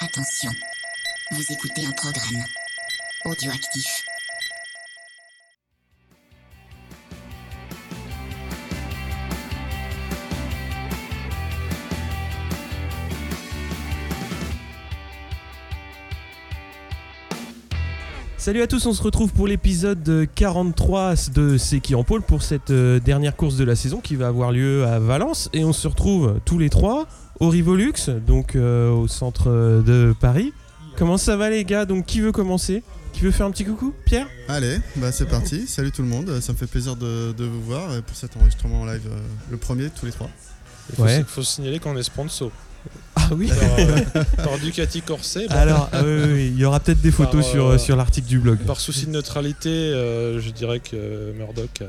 Attention, vous écoutez un programme. Audioactif. Salut à tous, on se retrouve pour l'épisode 43 de C'est qui en pôle pour cette euh, dernière course de la saison qui va avoir lieu à Valence. Et on se retrouve tous les trois au Rivolux, donc euh, au centre de Paris. Comment ça va les gars? Donc qui veut commencer? Qui veut faire un petit coucou? Pierre? Allez, bah c'est parti. Salut tout le monde. Ça me fait plaisir de, de vous voir euh, pour cet enregistrement en live, euh, le premier tous les trois. Il faut, Ouais. faut signaler qu'on est sponsor Ah oui par, euh, par Ducati Corset. Bon, Alors, oui, oui, oui, il y aura peut-être des photos Par, sur, euh, sur l'article du blog. par souci de neutralité, euh, je dirais que Murdoch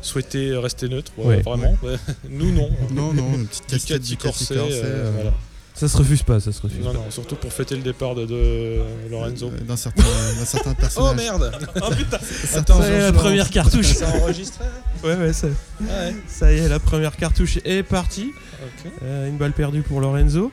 a souhaité rester neutre. ouais, Ouais. vraiment. Ouais. Nous, non. Non, non, une petite casquette Ducati Corset. Corset, euh, euh, voilà. Ça se refuse pas, ça se refuse Non, pas. non, surtout pour fêter le départ de, de Lorenzo. euh, d'un certain, d'un certain personnage. Oh merde Oh putain Attends, Ça y est, la première cartouche Ça a enregistré là Ouais, ouais, ça, Ouais. ça y est, la première cartouche est partie. Euh, une balle perdue pour Lorenzo.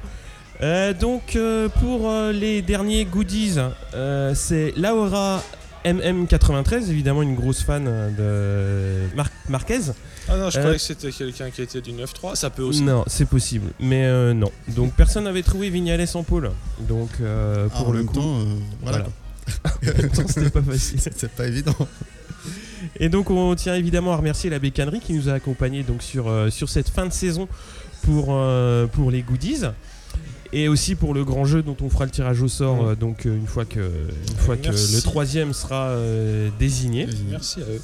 Euh, donc euh, pour euh, les derniers goodies, euh, c'est Laura MM93, évidemment une grosse fan euh, de Mar- Marquez. Ah non, je Euh, croyais que c'était quelqu'un qui était du 9-3. Ça peut aussi. Non, c'est possible, mais euh, non. Donc personne n'avait trouvé Vignales en pôle. Donc euh, Ah, pour en le même coup, temps, euh, voilà. voilà. En même temps, c'était pas facile. C'est pas évident. Et donc on tient évidemment à remercier la bécannerie qui nous a accompagnés donc sur, euh, sur cette fin de saison pour, euh, pour les goodies. Et aussi pour le grand jeu dont on fera le tirage au sort euh, donc euh, une fois que, une fois que le troisième sera euh, désigné. Merci à eux.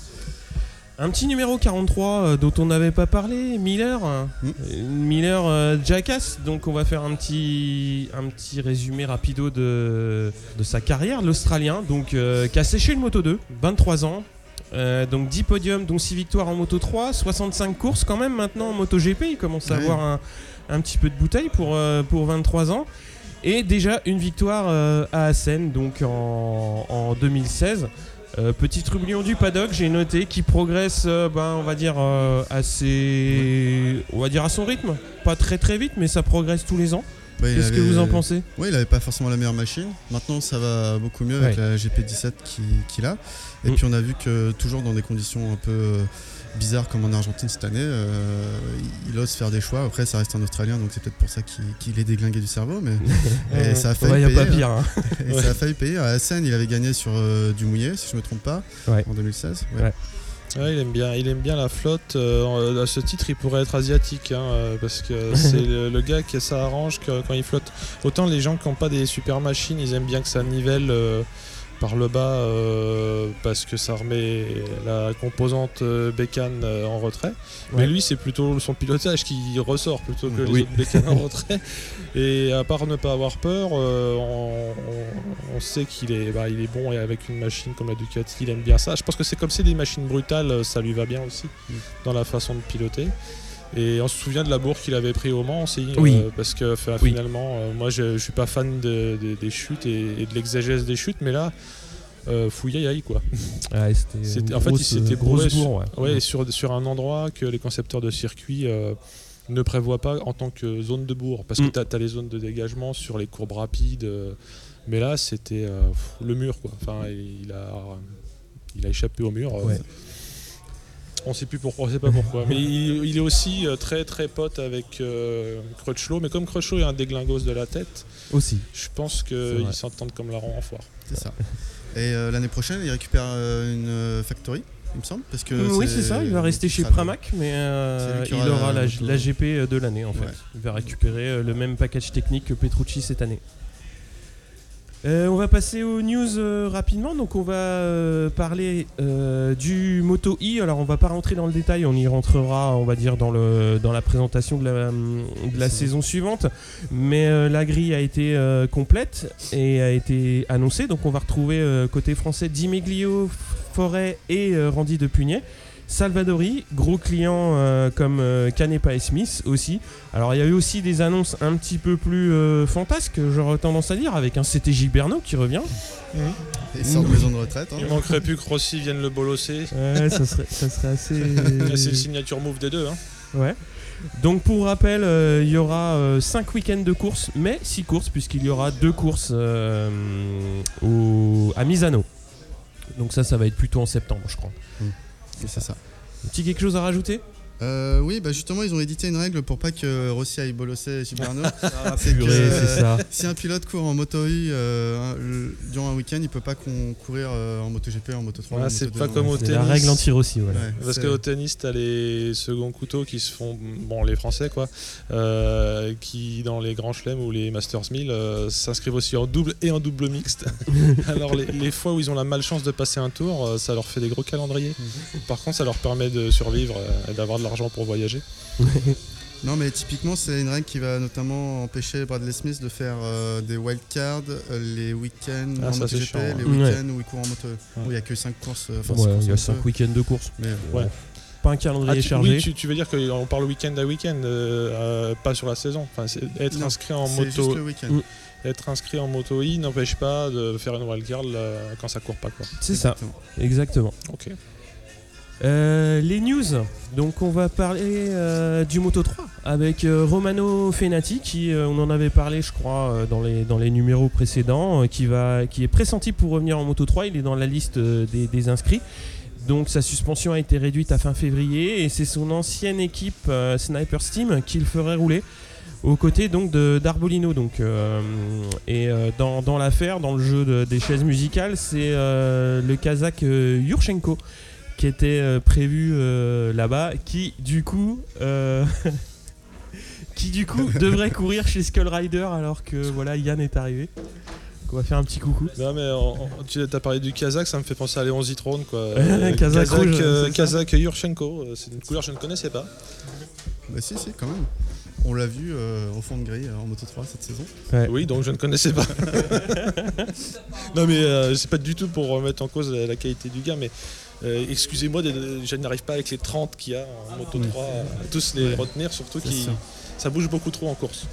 Un petit numéro 43 euh, dont on n'avait pas parlé, Miller. Mm. Miller euh, Jackass. Donc on va faire un petit, un petit résumé rapido de, de sa carrière. L'Australien, donc euh, qui a séché le Moto 2, 23 ans. Euh, donc 10 podiums, dont 6 victoires en Moto 3, 65 courses quand même maintenant en Moto GP. Il commence à Ouais. avoir un, un petit peu de bouteille pour, euh, pour 23 ans. Et déjà une victoire euh, à Assen, donc en, en 2016. Euh, petit trublion du paddock, j'ai noté, qui progresse, euh, ben, on va dire, euh, assez. On va dire à son rythme. Pas très très vite, mais ça progresse tous les ans. Bah, Qu'est-ce que vous en pensez? Ouais, il avait pas forcément la meilleure machine. Maintenant, ça va beaucoup mieux avec la GP17 qui- qu'il a. Et Mm. puis, on a vu que toujours dans des conditions un peu bizarres comme en Argentine cette année, euh, il ose faire des choix. Après, ça reste un Australien, donc c'est peut-être pour ça qu'il qu'il est déglingué du cerveau. Mais et ça a Ouais, failli y a payer. pas pire. hein. Et ça a failli payer. À Assen, il avait gagné sur euh, du mouillé, si je me trompe pas, Ouais. en 2016. Ouais. Ouais. Ouais, il aime bien, il aime bien la flotte. Euh, à ce titre, il pourrait être asiatique, hein, euh, parce que c'est le, le gars qui ça arrange que, quand il flotte. Autant les gens qui n'ont pas des super machines, ils aiment bien que ça nivelle euh, par le bas, euh, parce que ça remet la composante euh, bécane euh, en retrait. Mais lui, c'est plutôt son pilotage qui ressort plutôt que les Oui. autres bécanes en retrait. Et à part ne pas avoir peur, euh, on, sait qu'il est, bah, il est bon et avec une machine comme la Ducati, il aime bien ça. Je pense que c'est comme c'est des machines brutales, ça lui va bien aussi Mm. dans la façon de piloter. Et on se souvient de la bourre qu'il avait pris au Mans aussi, Oui. euh, parce que Oui. finalement, euh, moi je, je suis pas fan de- de- des chutes et, et de l'exagèse des chutes, mais là, euh, fouillaille aïe quoi. C'était en fait, il grosse, s'était bourré bourre. Ouais. Ouais, sur, sur un endroit que les concepteurs de circuit euh, ne prévoient pas en tant que zone de bourre. Parce que Mm. tu as, les zones de dégagement sur les courbes rapides. euh, mais là, c'était euh, le mur. Quoi. Enfin, il a, il a échappé au mur. euh. Ouais. On sait plus pourquoi, on sait pas pourquoi. mais il, il est aussi euh, très très pote avec euh, Crutchlow. Mais comme Crutchlow est un déglingos de la tête, Aussi. je pense qu'ils s'entendent comme la rond en foire. C'est ça. Et euh, l'année prochaine, il récupère euh, une factory, il me semble. Parce que oui, c'est ça, il va rester chez Pramac, mais euh, il aura la GP de l'année en fait. Ouais. Il va récupérer euh, le même package technique que Petrucci cette année. Euh, on va passer aux news euh, rapidement. Donc, on va euh, parler du Moto E. Alors, on va pas rentrer dans le détail. On y rentrera, on va dire, dans, le, dans la présentation de la, de la C'est saison suivante. Mais la grille a été complète et a été annoncée. Donc, on va retrouver côté français Dimeglio, Forêt et Randy de Pugnet. Salvadori, gros client euh, comme euh, Canepa et Smith aussi. Alors il y a eu aussi des annonces un petit peu plus euh, fantasques, j'aurais tendance à dire, avec un CTJ Berno qui revient. Il sort de maison de retraite. hein. Il manquerait plus que Rossi vienne le bolosser. Ouais, ça serait, ça serait assez. C'est le signature move des deux. Hein. Ouais. Donc pour rappel, euh, il y aura 5 week-ends de courses, mais 6 courses puisqu'il y aura 2 courses euh, au- à Misano. Donc ça, ça va être plutôt en septembre, je crois. C'est ça. Un petit quelque chose à rajouter? Euh, oui, bah justement, ils ont édité une règle pour pas que Rossi aille bolosser Subarno. c'est ça. si un pilote court en moto I euh, un- durant un week-end, il peut pas courir euh, en moto GP, en moto 3. Voilà, en c'est pas 2, comme ouais. au C'est la tennis. règle anti-Rossi, voilà. Ouais, Parce qu'au tennis, t'as les seconds couteaux qui se font, bon, les Français quoi, euh, qui dans les grands chelems ou les Masters 1000 euh, s'inscrivent aussi en double et en double mixte. Alors les, les fois où ils ont la malchance de passer un tour, ça leur fait des gros calendriers. Par contre, ça leur permet de survivre et d'avoir de l'argent pour voyager. Non, mais typiquement, c'est une règle qui va notamment empêcher Bradley Smith de faire euh, des wildcards euh, les week-ends Ah, en ça, moto c'est GP, chiant, ouais. les Ouais. week-ends où il court en moto. Il n'y a que 5 courses. euh, enfin, Ouais, il y a moto, 5 week-ends de course. Mais Ouais. Pas un Ah, calendrier tu, chargé. oui, tu, tu veux dire qu'on parle week-end à week-end, euh, euh, pas sur la saison. Enfin, c'est- être Non, inscrit en c'est juste moto, le week-end. Mm. être inscrit en moto I n'empêche pas de faire une wildcard quand ça court pas quoi. C'est ça, Exactement. exactement. Ok. Euh, les news, donc on va parler euh, du Moto 3 avec euh, Romano Fenati qui, on en avait parlé je crois dans, les, dans les numéros précédents, qui, va, qui est pressenti pour revenir en Moto 3, il est dans la liste des, inscrits. Donc sa suspension a été réduite à fin février et c'est son ancienne équipe Sniper Steam qui le ferait rouler aux côtés donc d'Arbolino. Et dans, dans l'affaire dans le jeu de- des chaises musicales c'est le Kazakh Yurchenko qui était euh, prévu euh, là-bas, qui du coup, euh, qui du coup devrait courir chez Skull Rider alors que voilà Yann est arrivé. On va faire un petit coucou. Non mais tu as parlé du Kazakh, ça me fait penser à Léon Zitrone quoi. Kazakh rouge, euh, Kazakh Yurchenko, c'est une couleur que je ne connaissais pas. Bah, si, si, quand même. On l'a vu euh, au fond de grille en moto 3 cette saison. Ouais. Oui, donc je ne connaissais pas. non mais euh, c'est pas du tout pour remettre en cause la, la qualité du gars, mais euh, excusez-moi, je n'arrive pas avec les 30 qu'il y a en moto 3 à tous les Ouais. retenir, surtout qui ça bouge beaucoup trop en course.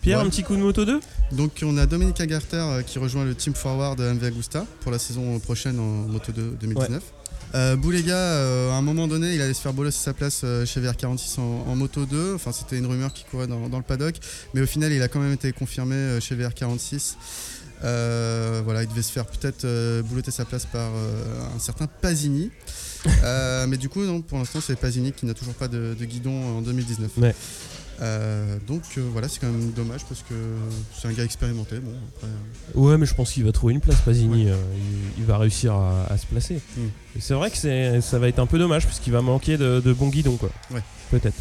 Pierre, Ouais. un petit coup de moto 2 Donc on a Dominique Agarter euh, qui rejoint le Team Forward MV Agusta pour la saison prochaine en Moto 2 2019. Euh, Boulega, euh, à un moment donné, il allait se faire bolosser sa place euh, chez VR46 en, en Moto 2. Enfin, c'était une rumeur qui courait dans, dans le paddock. Mais au final, il a quand même été confirmé euh, chez VR46. Euh, voilà, il devait se faire peut-être euh, boulotter sa place par euh, un certain Pasini. Euh, mais du coup, non, pour l'instant, c'est Pasini qui n'a toujours pas de, de guidon en 2019. Ouais. Euh, donc voilà, c'est quand même dommage parce que c'est un gars expérimenté. Bon, après, Ouais, mais je pense qu'il va trouver une place, Pasini. il, il va réussir à, à se placer. Mm. C'est vrai que ça va être un peu dommage parce qu'il va manquer de, de bons guidons, quoi. Ouais. Peut-être.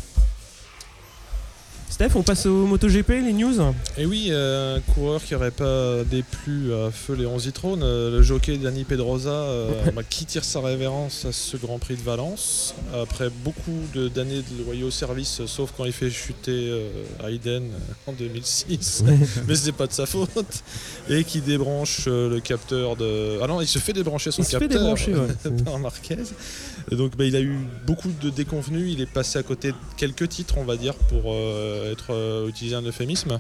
Steph, on passe au MotoGP, les news Et oui, euh, un coureur qui aurait pas déplu à feu Léon Zitrone, euh, le jockey Dani Pedrosa, euh, bah, qui tire sa révérence à ce Grand Prix de Valence, après beaucoup d'années de loyaux service, euh, sauf quand il fait chuter Hayden euh, en 2006, mais ce n'est pas de sa faute, et qui débranche le capteur de... Ah non, il se fait débrancher son Il se fait capteur débrancher, ouais. par Marquez. Et donc bah, il a eu beaucoup de déconvenus, il est passé à côté de quelques titres, on va dire, pour euh, être euh, utilisé un euphémisme.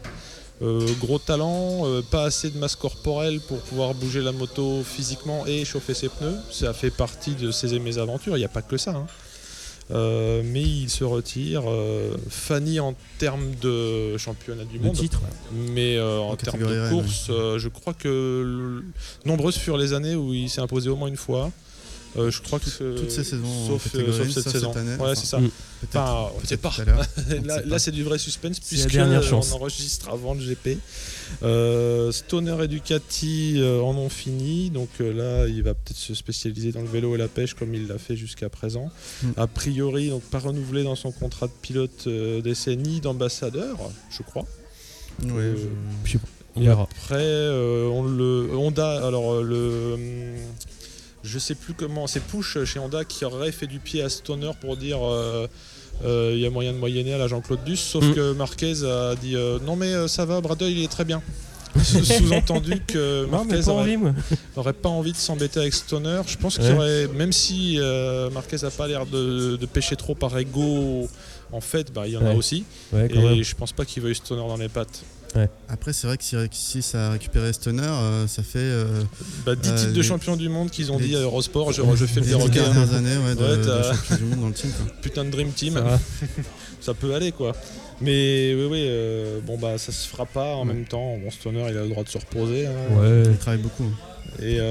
Euh, gros talent, euh, pas assez de masse corporelle pour pouvoir bouger la moto physiquement et chauffer ses pneus. Ça fait partie de ses mésaventures, il n'y a pas que ça. hein. Euh, mais il se retire. euh, Fanny en termes de championnat du monde, titre. mais euh, en, En termes de course, je crois que nombreuses furent les années où il s'est imposé au moins une fois. Euh, je crois que toutes ces saisons sauf, euh, sauf cette saison. cette année, ouais, enfin, c'est ça. Peut-être Enfin, pas. là, là, c'est du vrai suspense puisque dernière euh, chance. on enregistre avant le GP. Euh, Stoner et Ducati euh, en ont fini, donc euh, là il va peut-être se spécialiser dans le vélo et la pêche comme il l'a fait jusqu'à présent. Mm. A priori, donc pas renouvelé dans son contrat de pilote euh, d'essai ni d'ambassadeur, je crois. Ouais, Euh, je- Et après, euh, on le Honda, alors euh, le hum, je sais plus comment, c'est Push chez Honda qui aurait fait du pied à Stoner pour dire euh, euh, il y a moyen de moyenner à la Jean-Claude Duss, sauf Mm. que Marquez a dit euh, non mais ça va, Bradley il est très bien. Sous-entendu que Marquez pas aurait, envie, moi. aurait pas envie de s'embêter avec Stoner. Je pense qu'il Ouais. aurait, même si Marquez a pas l'air de, de pêcher trop par ego, en fait, bah, il y en a aussi. Ouais, Et même. je pense pas qu'il veuille Stoner dans les pattes. Ouais. Après, c'est vrai que si, si ça a récupéré Stoner, euh, ça fait euh, Bah, 10 Euh, titres de champion du monde qu'ils ont les- dit à Eurosport, je, je fais le les perroquet. hein. dernières années ouais, de, Ouais, de t'as- champion du monde dans le team. quoi. Putain de Dream Team. Ça peut aller quoi. Mais oui, oui, euh, bon bah ça se fera pas en Ouais. même temps. Bon, Stoner il a le droit de se reposer. hein. Ouais. Il travaille beaucoup. hein. Et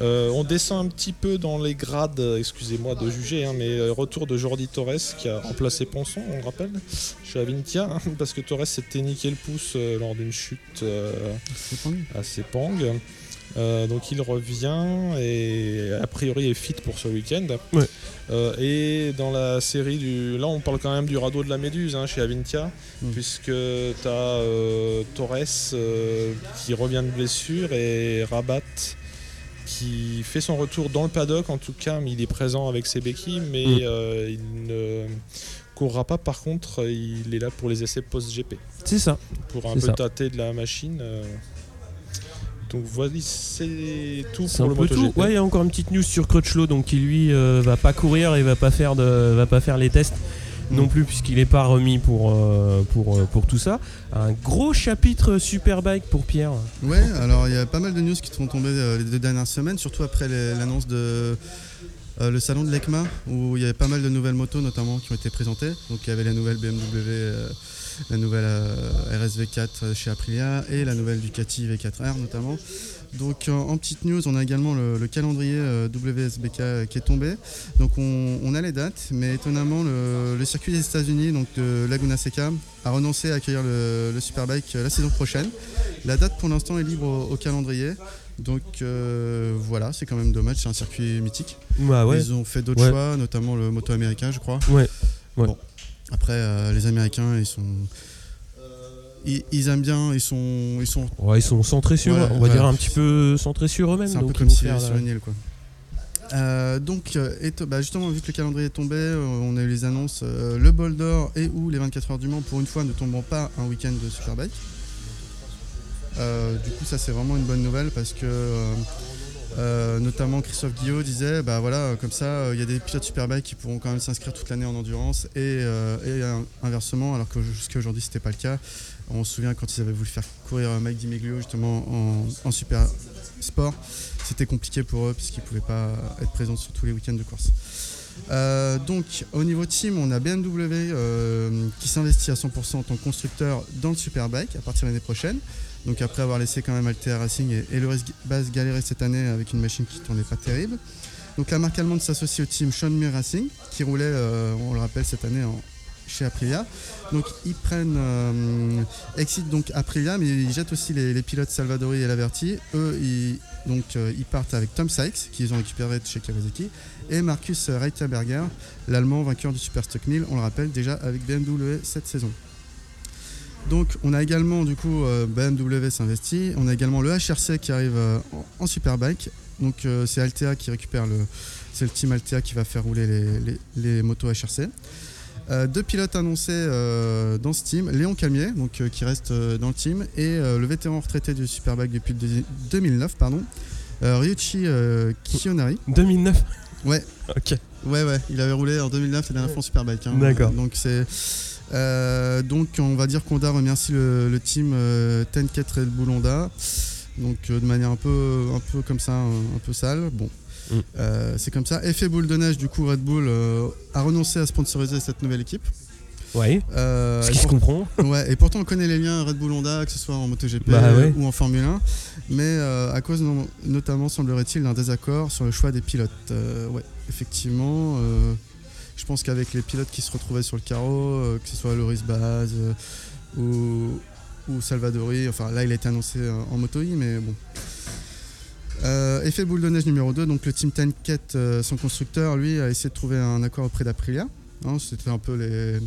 euh, euh, on descend un petit peu dans les grades, excusez-moi de juger, hein, mais euh, retour de Jordi Torres qui a remplacé Ponson, on le rappelle, chez Avintia, hein, parce que Torres s'était niqué le pouce euh, lors d'une chute euh, à Sepang. Euh, donc il revient et a priori est fit pour ce week-end. Ouais. Euh, et dans la série du. Là on parle quand même du radeau de la Méduse hein, chez Avintia, Mm. puisque tu as Torres euh, qui revient de blessure et Rabat qui fait son retour dans le paddock en tout cas, mais il est présent avec ses béquilles, mais Mm. euh, il ne courra pas par contre, il est là pour les essais post-GP C'est ça. pour un peu ça. tâter de la machine. euh. Donc voilà, c'est tout pour le. MotoGP. Ouais, il y a encore une petite news sur Crutchlow, donc qui lui euh, va pas courir et va pas faire de, va pas faire les tests non plus puisqu'il est pas remis pour euh, pour euh, pour tout ça. Un gros chapitre Superbike pour Pierre. Ouais, alors il y a pas mal de news qui sont tombées euh, les deux dernières semaines, surtout après l'annonce de euh, le salon de l'ECMA, où il y avait pas mal de nouvelles motos notamment qui ont été présentées. Donc il y avait la nouvelle BMW, la nouvelle euh, RSV4 chez Aprilia et la nouvelle Ducati V4R notamment. Donc en, en petite news, on a également le, le calendrier euh, WSBK qui est tombé. Donc on, on a les dates, mais étonnamment le, le circuit des États-Unis, donc de Laguna Seca, a renoncé à accueillir le, le Superbike euh, la saison prochaine. La date pour l'instant est libre au, au calendrier. Donc euh, voilà, c'est quand même dommage, c'est un circuit mythique. Bah ouais. Ils ont fait d'autres Ouais. choix, notamment le moto américain, je crois. Ouais. Ouais. Bon. Après, euh, les Américains, ils sont. Ils, ils aiment bien, ils sont. Ils sont Ouais, ils sont centrés sur, on va ouais. dire un petit peu centrés sur eux-mêmes. c'est un peu donc comme ils vont si sur une île, quoi. Euh, donc, euh, et bah, justement, vu que le calendrier est tombé, euh, on a eu les annonces. euh, le bol d'or et ou les 24 heures du Mans, pour une fois, ne tomberont pas un week-end de Superbike. Euh, du coup, ça, c'est vraiment une bonne nouvelle parce que. notamment Christophe Guillot disait bah voilà comme ça il y a des pilotes Superbike qui pourront quand même s'inscrire toute l'année en endurance et, et inversement alors que jusqu'à aujourd'hui c'était pas le cas on se souvient quand ils avaient voulu faire courir Mike Di justement en, super sport. C'était compliqué pour eux puisqu'ils pouvaient pas être présents sur tous les week-ends de course. Euh, donc au niveau team on a BMW euh, qui s'investit à 100% en tant que constructeur dans le Superbike à partir de l'année prochaine. Donc après avoir laissé quand même Altea Racing et, et le Base galérer cette année avec une machine qui tournait pas terrible. Donc la marque allemande s'associe au team Sean Muir Racing qui roulait, euh, on le rappelle, cette année en- chez Aprilia. Donc ils prennent, euh, excitent donc Aprilia, mais ils jettent aussi les, pilotes Salvadori et Laverty. Eux, ils, donc, euh, partent avec Tom Sykes, qu'ils ont récupéré de chez Kawasaki, et Marcus Reiterberger, l'allemand vainqueur du Superstock 1000, on le rappelle, déjà avec BMW cette saison. Donc on a également du coup euh, BMW s'investit, on a également le HRC qui arrive euh, en, Superbike. Donc c'est Altea qui récupère le c'est le team Altea qui va faire rouler les motos HRC. Euh, deux pilotes annoncés euh, dans ce team, Léon Calmier donc euh, qui reste dans le team et le vétéran retraité du Superbike depuis le deux- 2009 pardon. Ryuichi Kiyonari. 2009. Ouais, Ok. Ouais, ouais, il avait roulé en 2009 la dernière fois en Superbike. hein. D'accord. Donc c'est. donc on va dire qu'Honda remercie le, le team Tenket Red Bull Honda. Donc de manière un peu, un peu comme ça, un, un peu sale. Bon. Mm. Euh, c'est comme ça. Effet boule de neige, du coup, Red Bull euh, a renoncé à sponsoriser cette nouvelle équipe. Ouais. Euh, Ce et qui se comprend. Ouais, et pourtant on connaît les liens Red Bull Honda, que ce soit en MotoGP Bah ouais. ou en Formule 1, mais euh, à cause no- notamment, semblerait-il, d'un désaccord sur le choix des pilotes. Euh, ouais, effectivement, je pense qu'avec les pilotes qui se retrouvaient sur le carreau, que ce soit Loris Baz ou, ou Salvadori, enfin là il a été annoncé en moto I, mais bon. Euh, effet boule de neige numéro 2, donc le team Tenket, euh, son constructeur, lui, a essayé de trouver un accord auprès d'Aprilia. Hein, C'était un peu les,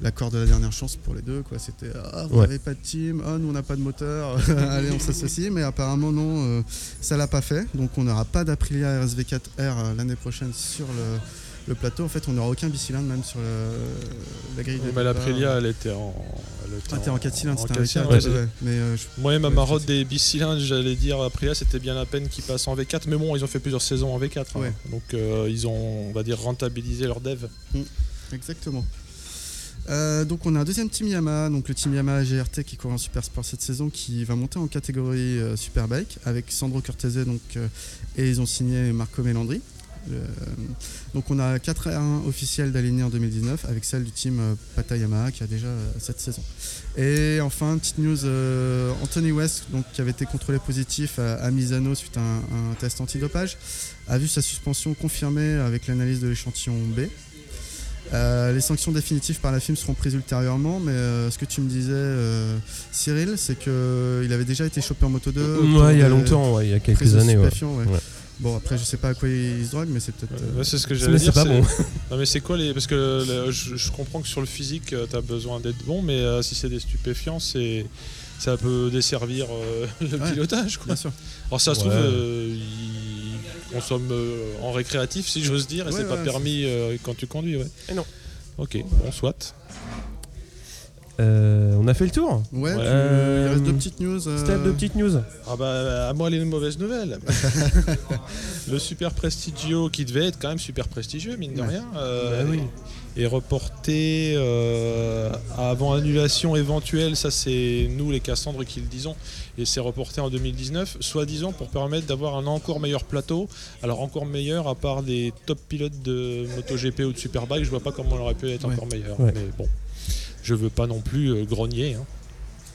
l'accord de la dernière chance pour les deux. quoi. C'était ah, vous Ouais. n'avez pas de team, ah, nous on n'a pas de moteur, allez on s'associe. Mais apparemment non, euh, ça l'a pas fait. Donc on n'aura pas d'Aprilia RSV4R euh, l'année prochaine sur le, le plateau. En fait, on n'aura aucun bicylindre même sur le- la grille. de Mais départ. l'Aprilia, elle était en. Elle était Ah, t'es en 4 cylindres, c'était un quatre V4. cylindres, ouais, ouais. ouais. Mais euh, je- Moi ma marotte des bicylindres, j'allais dire Aprilia, c'était bien la peine qu'ils passent en V4. Mais bon, ils ont fait plusieurs saisons en V4. hein. Donc euh, ils ont, on va dire, rentabilisé leur dev. Exactement. Euh, donc on a un deuxième team Yamaha, donc le team Yamaha GRT qui court en Super Sport cette saison, qui va monter en catégorie euh, Superbike avec Sandro Cortese donc, euh, et ils ont signé Marco Melandri. Euh, donc on a 4 R1 officiels d'alignés en 2019 avec celle du team euh, Pata Yamaha qui a déjà euh, cette saison. Et enfin, petite news, Anthony West, donc, qui avait été contrôlé positif à, à Misano suite à un, un test antidopage, a vu sa suspension confirmée avec l'analyse de l'échantillon B. Euh, les sanctions définitives par la FIM seront prises ultérieurement, mais euh, ce que tu me disais, euh, Cyril, c'est qu'il avait déjà été chopé en moto 2. autour Ouais, il y a longtemps, ouais, il y a quelques années. Ouais. stupéfiants, ouais. Bon, après, je sais pas à quoi il se drogue, mais c'est peut-être. euh, Ouais, c'est ce que Mais j'allais c'est dire. pas bon. Non, mais c'est quoi les. Parce que le- je, je comprends que sur le physique, tu as besoin d'être bon, mais euh, si c'est des stupéfiants, c'est. Ça peut desservir euh, le Ouais. pilotage. Quoi. Bien sûr. Alors, ça se trouve, Ouais. euh, il consomme euh, en récréatif, si j'ose dire, et Ouais, c'est pas ouais, permis euh, quand tu conduis. Ouais. Et non. Ok, bon, soit. Euh, on a fait le tour Ouais, tu- Euh, il reste deux petites news. euh, Steph, deux petites news. Ah bah, à moi les mauvaises nouvelles. le Super Prestigio, qui devait être quand même super prestigieux, mine de Ouais. rien, euh, Bah oui. est reporté euh, avant annulation éventuelle. Ça, c'est nous, les Cassandres, qui le disons. Et c'est reporté en 2019, soi-disant pour permettre d'avoir un encore meilleur plateau. Alors, encore meilleur, à part des top pilotes de MotoGP ou de Superbike, je vois pas comment on aurait pu être Ouais. encore meilleur. Ouais. Mais bon, je veux pas non plus euh, grogner. hein.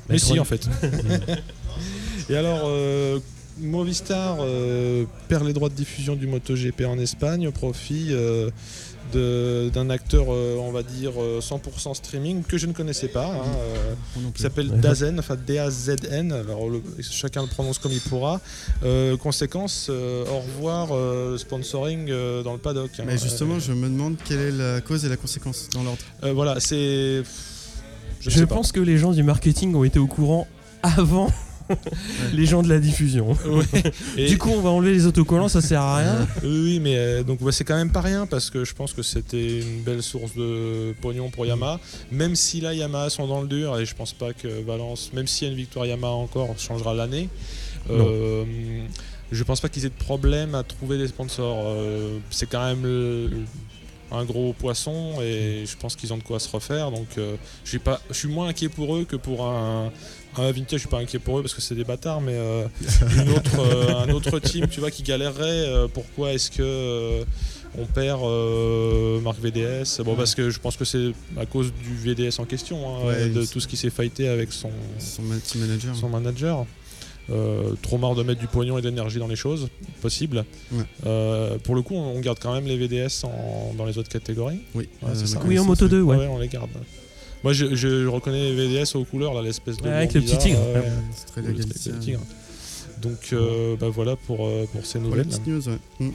Mais si, en fait. Et alors, euh, Movistar euh, perd les droits de diffusion du MotoGP en Espagne au profit euh, d'un acteur, on va dire, euh, 100% streaming que je ne connaissais pas, hein, qui s'appelle. Dazen, enfin D-A-Z-N. Alors, le- chacun le prononce comme il pourra. Conséquence, au revoir sponsoring dans le paddock. hein. Mais justement, je me demande quelle est la cause et la conséquence dans l'ordre. voilà, c'est. Je, Je, sais pas. pense que les gens du marketing ont été au courant avant les gens de la diffusion. Ouais. Du coup, on va enlever les autocollants, ça sert à rien. Oui, mais euh, donc c'est quand même pas rien parce que je pense que c'était une belle source de pognon pour Yamaha. Même si là Yamaha sont dans le dur et je pense pas que Valence, même s'il y a une victoire Yamaha encore, changera l'année. Euh, je pense pas qu'ils aient de problème à trouver des sponsors. Euh, c'est quand même le- un gros poisson et je pense qu'ils ont de quoi se refaire. Donc euh, je suis pas, je suis moins inquiet pour eux que pour un. Un vintage, je suis pas inquiet pour eux parce que c'est des bâtards, mais euh, une autre, euh, un autre team, tu vois, qui galérerait. pourquoi est-ce que on perd Marc VDS Bon, parce que je pense que c'est à cause du VDS en question, hein, Ouais, de tout ce qui s'est fighté avec son, Son ma- team manager. son manager. Euh, trop marre de mettre du pognon et de l'énergie dans les choses, possible. Ouais. Euh, pour le coup, on garde quand même les VDS en- dans les autres catégories. Oui, Ouais, c'est ça. Oui, en moto 2, ouais. on les garde. Moi, je, je reconnais les VDS aux couleurs, là, l'espèce de. Ouais, avec le petit tigre. ouais. C'est très Le- le légalisé. tigre. Donc, euh, bah, voilà pour, euh, pour ces Pour les nouvelles. petites news, ouais. Mm.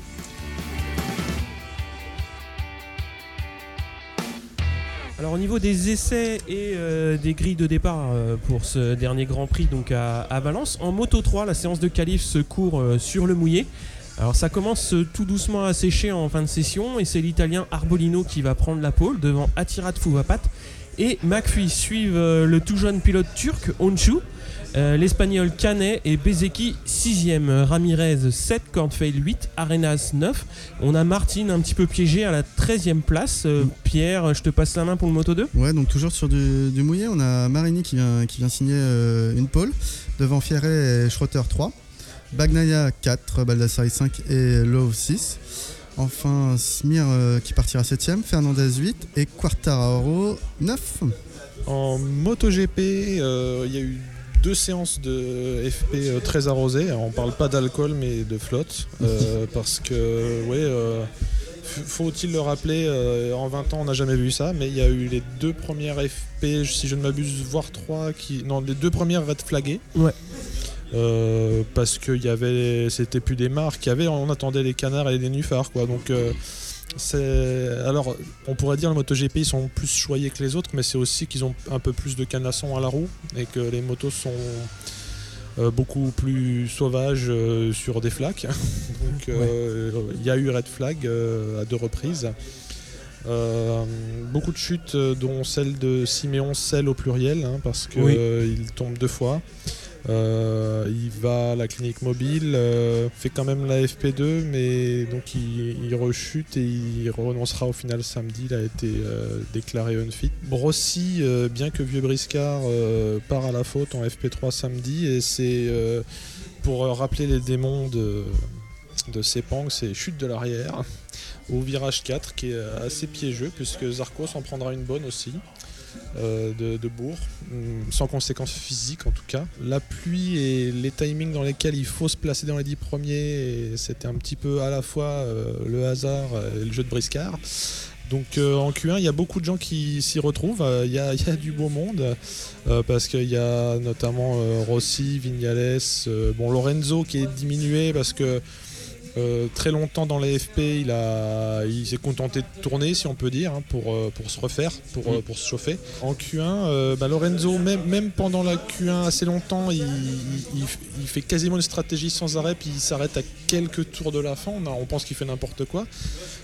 Alors au niveau des essais et euh, des grilles de départ euh, pour ce dernier Grand Prix donc à, Valence, en Moto 3, la séance de qualif se court euh, sur le mouillé. Alors ça commence tout doucement à sécher en fin de session et c'est l'Italien Arbolino qui va prendre la pole devant Atirat Fuvapat et McPhee suivent euh, le tout jeune pilote turc Onshu, euh, l'Espagnol Canet et Bezeki 6ème, Ramirez 7, Kornfeil 8, Arenas 9. On a Martin un petit peu piégé à la 13ème place. Euh, Pierre, je te passe la main pour le Moto 2 Ouais, donc toujours sur du, du mouillé, on a Marini qui vient, qui vient signer euh, une pole. Devant Fierret et Schroeter 3, Bagnaia 4, Baldassari 5 et Love 6. Enfin, Smir euh, qui partira 7ème, Fernandez 8 et Quartararo 9. En MotoGP, euh, il y a eu deux séances de FP euh, très arrosées. Alors, on parle pas d'alcool, mais de flotte. euh, parce que, ouais, euh, faut-il le rappeler, euh, en 20 ans, on n'a jamais vu ça. Mais il y a eu les deux premières FP, si je ne m'abuse, voire trois, qui, non, les deux premières red flaguées. Ouais. Euh, parce que y avait, c'était plus des marques qu'il y avait, on attendait les canards et les nénuphars, quoi. Donc. euh, c'est alors on pourrait dire le MotoGP ils sont plus choyés que les autres mais c'est aussi qu'ils ont un peu plus de canassons à la roue et que les motos sont euh, beaucoup plus sauvages sur des flaques donc il y a eu red flag à deux reprises Euh, beaucoup de chutes dont celle de Siméon celle au pluriel hein, parce que Oui. euh, il tombe deux fois Euh, il va à la clinique mobile, euh, fait quand même la FP2, mais donc il, rechute et il renoncera au final samedi. Il a été euh, déclaré unfit. Brossi, bien que vieux briscard, part à la faute en FP3 samedi et c'est pour rappeler les démons de, de Sepang, c'est chute de l'arrière au virage 4 qui est assez piégeux puisque Zarco s'en prendra une bonne aussi euh, de, Bourg, hum, sans conséquences physiques en tout cas. La pluie et les timings dans lesquels il faut se placer dans les 10 premiers, c'était un petit peu à la fois euh, le hasard et le jeu de briscard. Donc euh, en Q1, il y a beaucoup de gens qui s'y retrouvent. Il y, a, du beau monde parce qu'il y a notamment Rossi, Vignales, bon Lorenzo qui est diminué parce que euh, très longtemps dans les FP, il, a, il s'est contenté de tourner, si on peut dire, hein, pour, euh, pour se refaire, pour, euh, pour se chauffer. En Q1, euh, bah, Lorenzo, même, même pendant la Q1 assez longtemps, il, fait quasiment une stratégie sans arrêt, puis il s'arrête à quelques tours de la fin. On, pense qu'il fait n'importe quoi.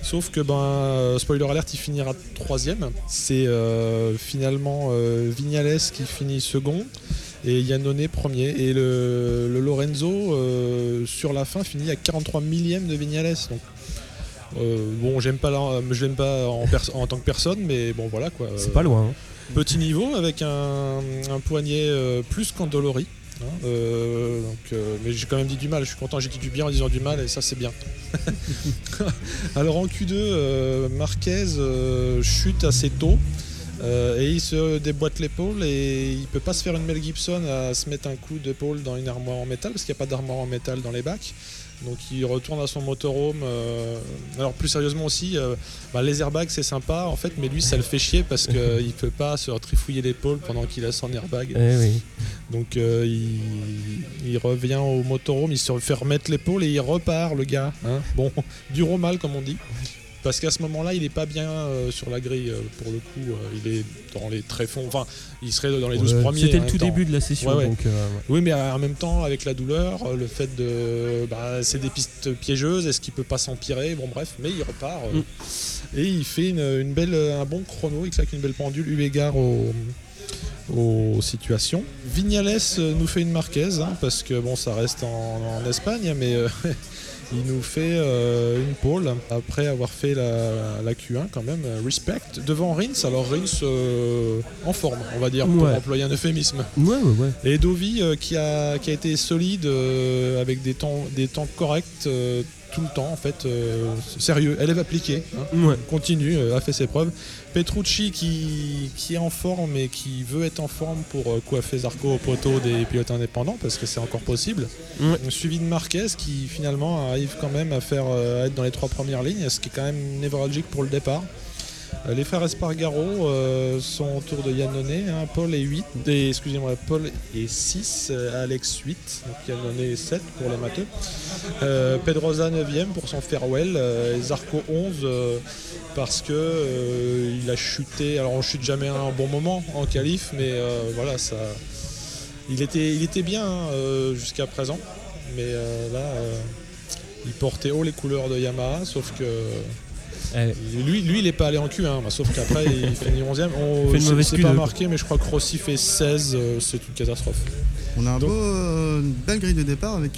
Sauf que, ben, spoiler alert, il finira troisième. C'est finalement Vignales qui finit second et Yannone premier. Et le, le Lorenzo, euh, sur la fin, finit à 43 millième de Vignales. Donc, euh, bon, j'aime pas, la- je l'aime pas en, tant que personne, mais bon, voilà quoi. C'est pas loin. hein. Petit niveau avec un, un poignet euh, plus qu'endolori. hein, euh, donc, euh, mais j'ai quand même dit du mal, je suis content, j'ai dit du bien en disant du mal et ça c'est bien. Alors en Q2, euh, Marquez euh, chute assez tôt euh, et il se déboîte l'épaule et il peut pas se faire une Mel Gibson à se mettre un coup d'épaule dans une armoire en métal parce qu'il n'y a pas d'armoire en métal dans les bacs. Donc il retourne à son motorhome. euh, alors plus sérieusement aussi, euh, bah, les airbags c'est sympa en fait, mais lui ça le fait chier parce qu'il peut pas se trifouiller l'épaule pendant qu'il a son airbag. Eh oui. Donc il, il revient au motorhome, il se fait remettre l'épaule et il repart le gars. hein. Bon, dur au mal comme on dit. Parce qu'à ce moment-là, il est pas bien euh, sur la grille euh, pour le coup. euh, il est dans les tréfonds. Enfin, il serait dans les 12 Ouais, premiers. C'était le tout temps. début de la session. Ouais, ouais. Donc. Oui, mais en même temps, avec la douleur, le fait de. Bah, c'est des pistes piégeuses, est-ce qu'il peut pas s'empirer? Bon, bref, mais il repart. Mm. Et il fait une, une belle, un bon chrono, il claque une belle pendule, eu égard aux, aux situations. Vignales nous fait une marquaise, hein, parce que bon, ça reste en, en Espagne, mais. euh, Il nous fait euh, une pole après avoir fait la, la Q1 quand même, respect, devant Rins. Alors Rins euh, en forme, on va dire, pour employer un euphémisme. Ouais, ouais, ouais. Et Dovi euh, qui, a, qui a été solide avec des temps, des temps corrects tout le temps en fait. euh, sérieux, elle est appliquée. hein. Ouais. Continue, euh, a fait ses preuves. Petrucci qui, qui est en forme et qui veut être en forme pour euh, coiffer Zarco au poteau des pilotes indépendants parce que c'est encore possible. Ouais. Suivi de Marquez qui finalement arrive quand même à faire euh, à être dans les trois premières lignes, ce qui est quand même névralgique pour le départ. Euh, Les frères Espargaro euh, sont autour de Yannone, hein, Paul est 8, et, excusez-moi, Paul est 6, euh, Alex 8, donc Yannone est 7 pour les matheux. Euh, Pedrosa 9ème pour son farewell, et Zarco 11 euh, parce que il a chuté, alors on chute jamais un bon moment en qualif, mais voilà, ça, il était, bien hein, jusqu'à présent, mais là, il portait haut les couleurs de Yamaha, sauf que Eh, lui, lui, il est pas allé en Q1, bah, sauf qu'après il finit 11ème. On Fait une c'est- mauvaise c'est Q2, pas marqué, mais je crois que Rossi fait 16, euh, c'est une catastrophe. On a un Donc- beau, euh, une belle grille de départ avec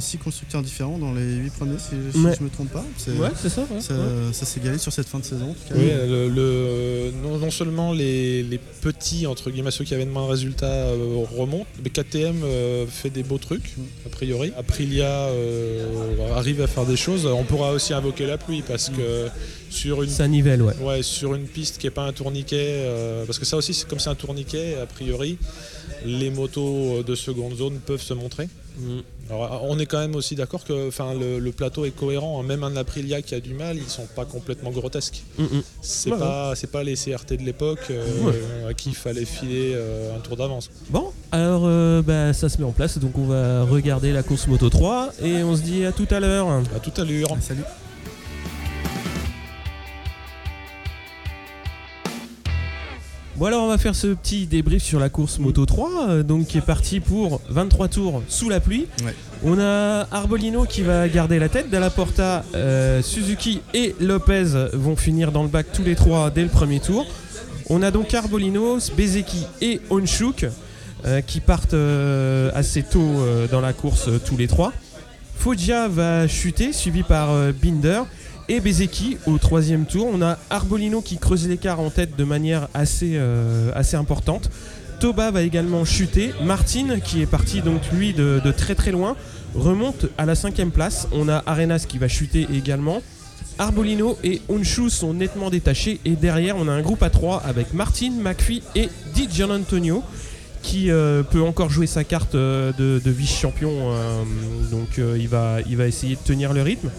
6 constructeurs différents dans les 8 premiers, si, si Ouais. je me trompe pas. C'est- ouais, c'est ça. ouais. Ça, Ouais. ça s'est galé sur cette fin de saison en tout cas. Oui, le, le- non, non seulement les, les petits, entre guillemets, ceux qui avaient de moins de résultats euh, remontent, mais KTM euh, fait des beaux trucs, a priori. Aprilia euh, arrive à faire des choses. On pourra aussi invoquer la pluie parce que sur une Ça nivelle, ouais. Ouais, sur une piste qui n'est pas un tourniquet, euh, parce que ça aussi, c'est comme c'est un tourniquet, a priori, les motos de seconde zone peuvent se montrer. Mm. Alors, on est quand même aussi d'accord que enfin, le, le plateau est cohérent. hein. Même un Aprilia qui a du mal, ils sont pas complètement grotesques. Mm, mm. C'est pas, c'est pas les CRT de l'époque euh, à qui il fallait filer euh, un tour d'avance. Bon, alors euh, bah, ça se met en place, donc on va regarder la course Moto 3 et on se dit à tout à l'heure. À toute allure. Ah, salut. Bon alors on va faire ce petit débrief sur la course Moto 3, euh, donc qui est parti pour 23 tours sous la pluie. Ouais. On a Arbolino qui va garder la tête, Dalla Porta, euh, Suzuki et Lopez vont finir dans le bac tous les trois dès le premier tour. On a donc Arbolino, Bezeki et Onchuk. euh, qui partent euh, assez tôt dans la course tous les trois. Foggia va chuter, suivi par Binder et Bezeki au troisième tour. On a Arbolino qui creuse l'écart en tête de manière assez, euh, assez importante. Toba va également chuter. Martin, qui est parti donc lui de, de très très loin, remonte à la cinquième place. On a Arenas qui va chuter également. Arbolino et Onshu sont nettement détachés. Et derrière, on a un groupe à 3 avec Martin, McPhee et Di Gianantonio qui euh, peut encore jouer sa carte euh, de, vice-champion. donc il, va, il va essayer de tenir le rythme.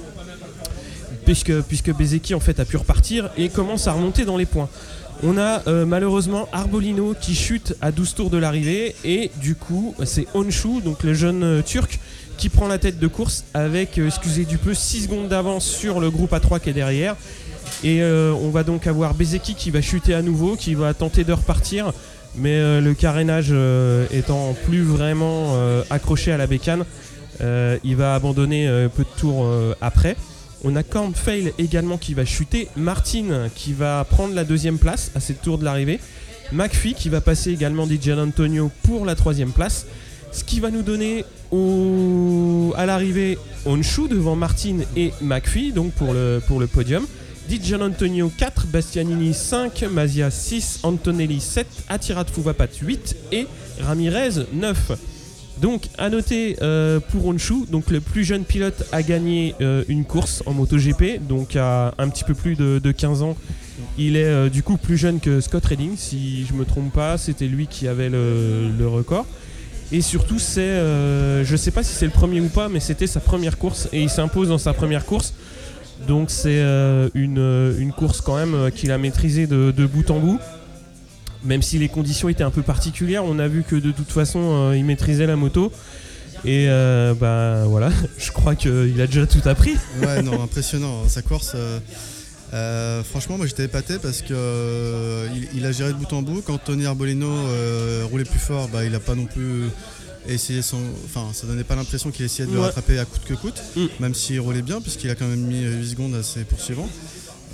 Puisque, Bezeki en fait a pu repartir et commence à remonter dans les points. On a euh, malheureusement Arbolino qui chute à 12 tours de l'arrivée et du coup c'est Onshu, donc le jeune euh, turc, qui prend la tête de course avec, euh, excusez du peu, 6 secondes d'avance sur le groupe A3 qui est derrière. Et on va donc avoir Bezeki qui va chuter à nouveau, qui va tenter de repartir, mais le carénage étant plus vraiment accroché à la bécane, il va abandonner peu de tours après. On a Cornfail également qui va chuter, Martin qui va prendre la deuxième place à 7 tours de l'arrivée, McPhee qui va passer également Di Antonio pour la troisième place, ce qui va nous donner au- à l'arrivée Onshu devant Martin et McPhee, donc pour le, pour le podium. Di Antonio 4, Bastianini 5, Mazia 6, Antonelli 7, Atirat Fuvapat 8 et Ramirez 9. Donc à noter euh, pour Onshu, donc le plus jeune pilote a gagné euh, une course en MotoGP, donc à un petit peu plus de, de 15 ans. Il est euh, du coup plus jeune que Scott Redding, si je me trompe pas, c'était lui qui avait le, record. Et surtout, c'est, je sais pas si c'est le premier ou pas, mais c'était sa première course et il s'impose dans sa première course. Donc c'est une, course quand même qu'il a maîtrisée de bout en bout. Même si les conditions étaient un peu particulières, on a vu que de toute façon euh, il maîtrisait la moto. Et euh, bah voilà, je crois qu'il a déjà tout appris. Ouais, non, impressionnant. Sa course, euh, euh, franchement, moi j'étais épaté parce que euh, il, il a géré de bout en bout. Quand Tony Arbolino euh, roulait plus fort, bah, il a pas non plus essayé son. Enfin, ça donnait pas l'impression qu'il essayait de le rattraper à coûte que coûte, Mm. même s'il roulait bien, puisqu'il a quand même mis 8 secondes à ses poursuivants.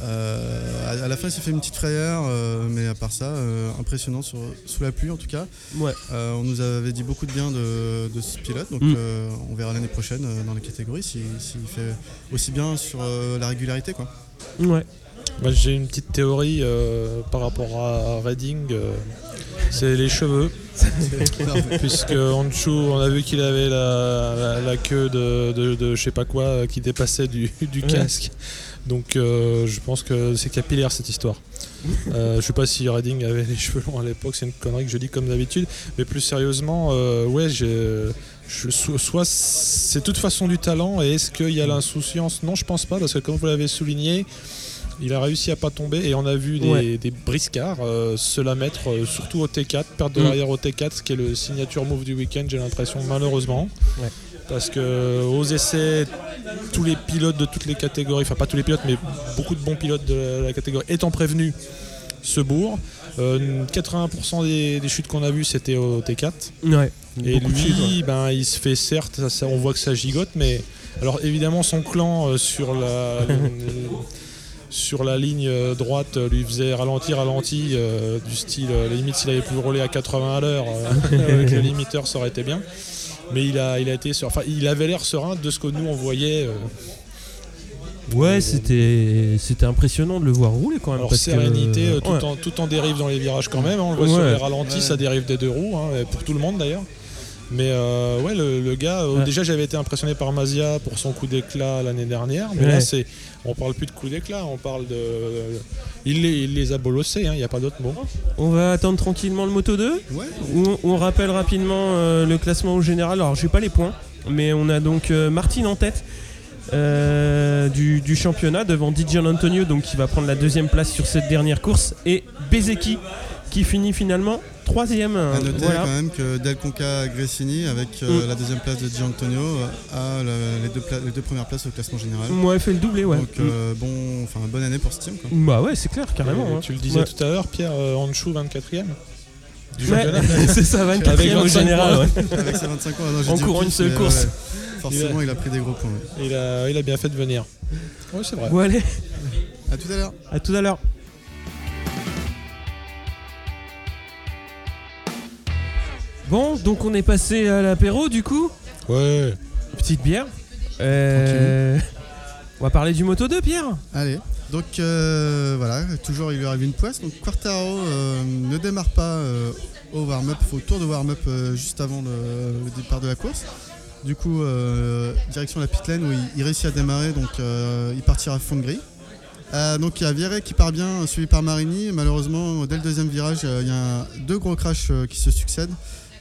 Euh, à, la fin, il s'est fait une petite frayeur, euh, mais à part ça, euh, impressionnant sur- sous la pluie en tout cas. Ouais. Euh, on nous avait dit beaucoup de bien de, de ce pilote, donc Mm. euh, on verra l'année prochaine euh, dans les catégories s'il s'il fait aussi bien sur euh, la régularité. Quoi. Ouais. Moi, j'ai une petite théorie euh, par rapport à Redding. euh, c'est les cheveux. Puisque Honshu, on a vu qu'il avait la, la- la queue de, de, de je sais pas quoi qui dépassait du, du Ouais. casque. Donc euh, je pense que c'est capillaire cette histoire. Euh, je sais pas si Redding avait les cheveux longs à l'époque, c'est une connerie que je dis comme d'habitude. Mais plus sérieusement, euh, ouais, je, soit c'est de toute façon du talent et est-ce qu'il y a l'insouciance? Non, je pense pas parce que comme vous l'avez souligné, il a réussi à pas tomber et on a vu des, Ouais. des briscards euh, se la mettre euh, surtout au T4, perdre de Mm. l'arrière au T4, ce qui est le signature move du week-end, j'ai l'impression malheureusement. Ouais. Parce que aux essais, tous les pilotes de toutes les catégories, enfin pas tous les pilotes, mais beaucoup de bons pilotes de la, catégorie étant prévenus, se bourrent. Euh, 80% des, des chutes qu'on a vues, c'était au T4. Ouais. Et chutes, ouais. lui, ben, il se fait certes, ça- ça- on voit que ça gigote, mais alors évidemment son clan euh, sur la sur la ligne euh, droite euh, lui faisait ralentir, ralenti, euh, du style, euh, la limite s'il avait pu rouler à 80 à l'heure euh, avec le limiteur, ça aurait été bien. Mais il a, il a été, enfin, il avait l'air serein de ce que nous on voyait. euh, Ouais, c'était c'était impressionnant de le voir rouler quand même. alors parce sérénité, euh, tout, ouais. en, tout en dérive dans les virages quand même. hein, on le voit sur les ralentis, Ouais. ça dérive des deux roues, hein, pour tout le monde d'ailleurs. Mais euh, ouais, le, le gars, euh, Ouais. déjà j'avais été impressionné par Mazia pour son coup d'éclat l'année dernière, mais Ouais. là c'est, on parle plus de coup d'éclat, on parle de, il les, il les a bolossés, il n'y a pas d'autre mot. On va attendre tranquillement le Moto 2. Ouais, où on, on rappelle rapidement euh, le classement au général. Alors, j'ai pas les points, mais on a donc euh, Martin en tête du, du championnat devant Didier Antonio, donc qui va prendre la deuxième place sur cette dernière course, et Bezeki qui finit finalement troisième. à noter Voilà. quand même que Del Conca Gressini, avec euh, Mm. la deuxième place de Di Antonio, euh, a la- les, deux pla- les deux premières places au classement général. Ouais, fait le doublé, ouais. Donc euh, bon, enfin bonne année pour ce team. Quoi. Bah ouais, c'est clair, carrément. Et hein. Tu le disais Ouais. tout à l'heure, Pierre euh, Anshu 24ème du Ouais, c'est ça, 24 Avec e au 25 général. ouais. Avec ses 25 ans, non, En courant une seule course. ouais, forcément, il a pris des gros points. ouais. Il a, il a bien fait de venir. Oui, c'est vrai. Bon, allez, À tout à l'heure. à tout à l'heure. Bon, donc on est passé à l'apéro du coup. Ouais. Petite bière. Euh, On va parler du Moto 2, Pierre. Allez. Donc euh, voilà, toujours il lui arrive une poisse. Donc Quartaro euh, ne démarre pas euh, au warm-up, au tour de warm-up euh, juste avant le, le départ de la course. Du coup, euh, direction la pit lane où il, il réussit à démarrer, donc euh, il partira à fond de grille. Euh, donc il y a Viré qui part bien, suivi par Marini. Malheureusement, dès le deuxième virage, euh, il y a deux gros crashs euh, qui se succèdent.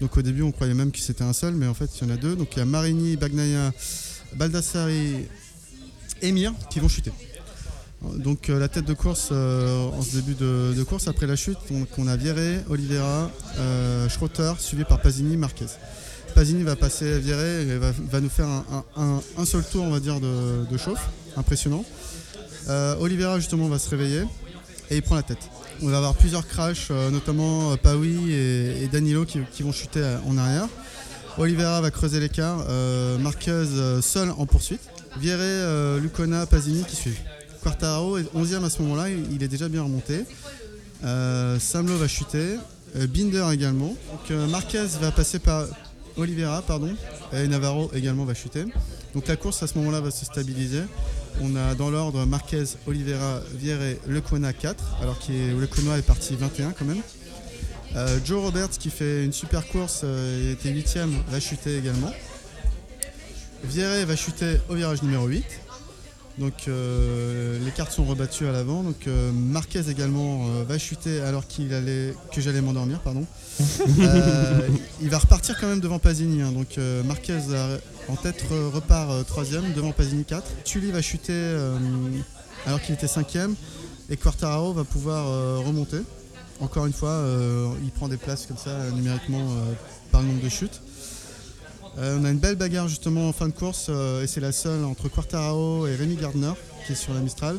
Donc au début, on croyait même que c'était un seul, mais en fait, il y en a deux. Donc il y a Marini, Bagnaia, Baldassari et Mir qui vont chuter. Donc euh, la tête de course euh, en ce début de, course, après la chute, on a Viré, Oliveira, euh, Schroeter, suivi par Pasini, Marquez. Pasini va passer à Viré et va, nous faire un, seul tour, on va dire, de, de chauffe, impressionnant. Euh, Oliveira justement va se réveiller et il prend la tête. On va avoir plusieurs crashs, euh, notamment euh, Paui et, Danilo qui, vont chuter euh, en arrière. Oliveira va creuser l'écart, Marquez seul en poursuite. Euh, Lucona, Pasini qui suivent. Quartaro est 11e à ce moment-là, il, est déjà bien remonté. Samlo va chuter, Binder également. Marquez va passer par Oliveira, pardon, et Navarro également va chuter. Donc la course à ce moment-là va se stabiliser. On a dans l'ordre Marquez, Oliveira, Vierre, Lecona 4, alors que Lecona est parti 21 quand même. Euh, Joe Roberts qui fait une super course, euh, il était 8ème, va chuter également. Vierre va chuter au virage numéro 8. Donc euh, les cartes sont rebattues à l'avant. Donc euh, Marquez également va chuter alors que j'allais m'endormir, pardon. Euh, il va repartir quand même devant Pasini. hein. Donc euh, Marquez en tête re- repart euh, troisième devant Pasini 4. Tully va chuter alors qu'il était cinquième et Quartararo va pouvoir remonter. Encore une fois, il prend des places comme ça numériquement par le nombre de chutes. On a une belle bagarre justement en fin de course et c'est la seule entre Quartararo et Rémi Gardner qui est sur la Mistral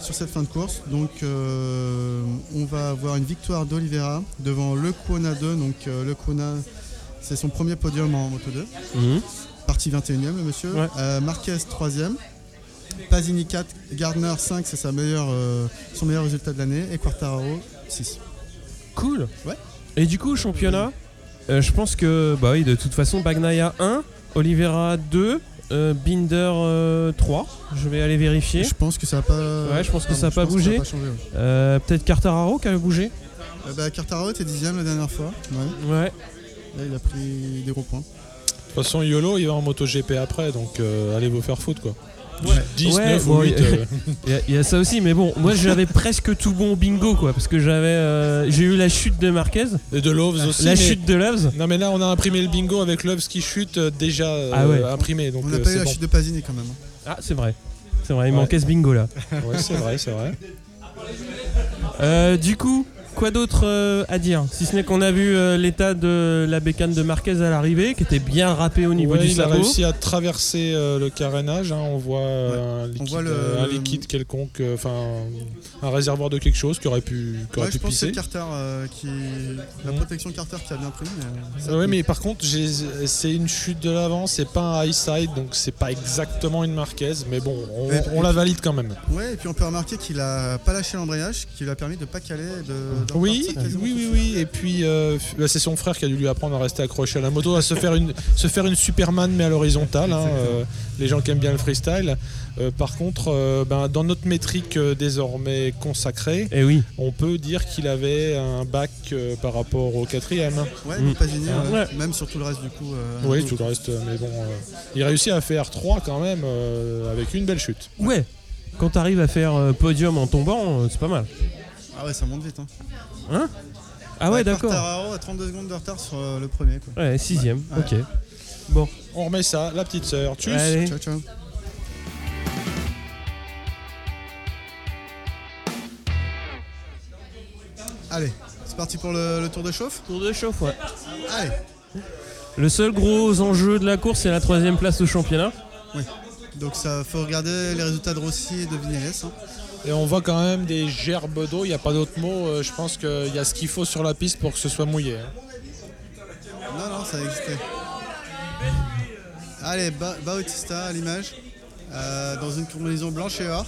sur cette fin de course. Donc euh, on va avoir une victoire d'Olivera devant Le Kuona 2. Donc euh, Le Kuona c'est son premier podium en Moto 2. Parti 21e le monsieur. Ouais. Euh, Marquez 3e. Pasini 4, Gardner 5, c'est sa meilleure, son meilleur résultat de l'année. Et Quartararo 6. Cool. Ouais. Et du coup, championnat, je pense que, bah oui, de toute façon, Bagnaia 1, Oliveira 2, euh, Binder euh, 3. Je vais aller vérifier. Je pense que ça n'a pas. Ouais, je pense que ça pas bougé. ouais. Euh, Peut-être Cartararo qui a bougé. Euh, bah, Quartararo était 10 la dernière fois. Ouais. Ouais. Là, il a pris des gros points. De toute façon, YOLO, il va en MotoGP après, donc euh, allez vous faire foutre quoi. Ouais. 10, Ouais, 9 bon, ou 8. il- euh, y a- il y, a ça aussi, mais bon, moi j'avais presque tout bon au bingo quoi, parce que j'avais, euh, j'ai eu la chute de Marquez, et de Loves aussi. la mais- chute de Loves. Non mais là on a imprimé le bingo avec Loves qui chute euh, déjà euh, Ah ouais. imprimé donc On n'a euh, pas eu la bon. chute de Pasini quand même. hein. Ah, c'est vrai, c'est vrai, il Ouais. manquait ce bingo là. Ouais, c'est vrai, c'est vrai. Euh, du coup, quoi d'autre euh, à dire Si ce n'est qu'on a vu euh, l'état de la bécane de Marquez à l'arrivée, qui était bien râpé au niveau Ouais, du il a sabot. réussi à traverser euh, le carénage. hein, on voit un, liquide, voit le- un liquide quelconque, euh, enfin un réservoir de quelque chose qui aurait pu, qui aurait Ouais, pu je pense que c'est pisser. Carter qui. La Mm. protection Carter qui a bien pris. Mais, Ouais, mais par contre, j'ai- c'est une chute de l'avant, c'est pas un high side, donc c'est pas exactement une Marquez, mais bon, on, la valide quand même. Ouais, et puis on peut remarquer qu'il a pas lâché l'embrayage, qui lui a permis de pas caler. De, de Oui, oui, oui. Et puis euh, bah, c'est son frère qui a dû lui apprendre à rester accroché à la moto, à se faire une, se faire une Superman mais à l'horizontale. hein, euh, les gens qui aiment bien le freestyle. Euh, par contre, euh, ben, dans notre métrique euh, désormais consacrée, Et Eh oui. on peut dire qu'il avait un bac euh, par rapport au quatrième. Ouais, Mm. Pasini, ouais. Ouais. même sur tout le reste du coup. euh, Oui, tout le reste, mais bon, euh, il réussit à faire 3 quand même euh, avec une belle chute. Ouais. Quand t'arrives à faire podium en tombant, c'est pas mal. Ah ouais, ça monte vite. Hein. Ah ouais, d'accord. Quartararo a 32 secondes de retard sur euh, le premier. Quoi. Ouais, sixième. Ouais. Ok. Bon. On remet ça, la petite sœur. Tchuss Allez. Ciao, ciao. Allez, c'est parti pour le, le tour de chauffe. Tour de chauffe, ouais. Allez, Le seul gros enjeu de la course, c'est la troisième place au championnat. donc ça faut regarder les résultats de Rossi et de Vinales. hein. Et on voit quand même des gerbes d'eau, il n'y a pas d'autre mot. euh, je pense qu'il y a ce qu'il faut sur la piste pour que ce soit mouillé. hein. Non, non, ça existait. Allez, ba Bautista à l'image, euh, dans une combinaison blanche et or.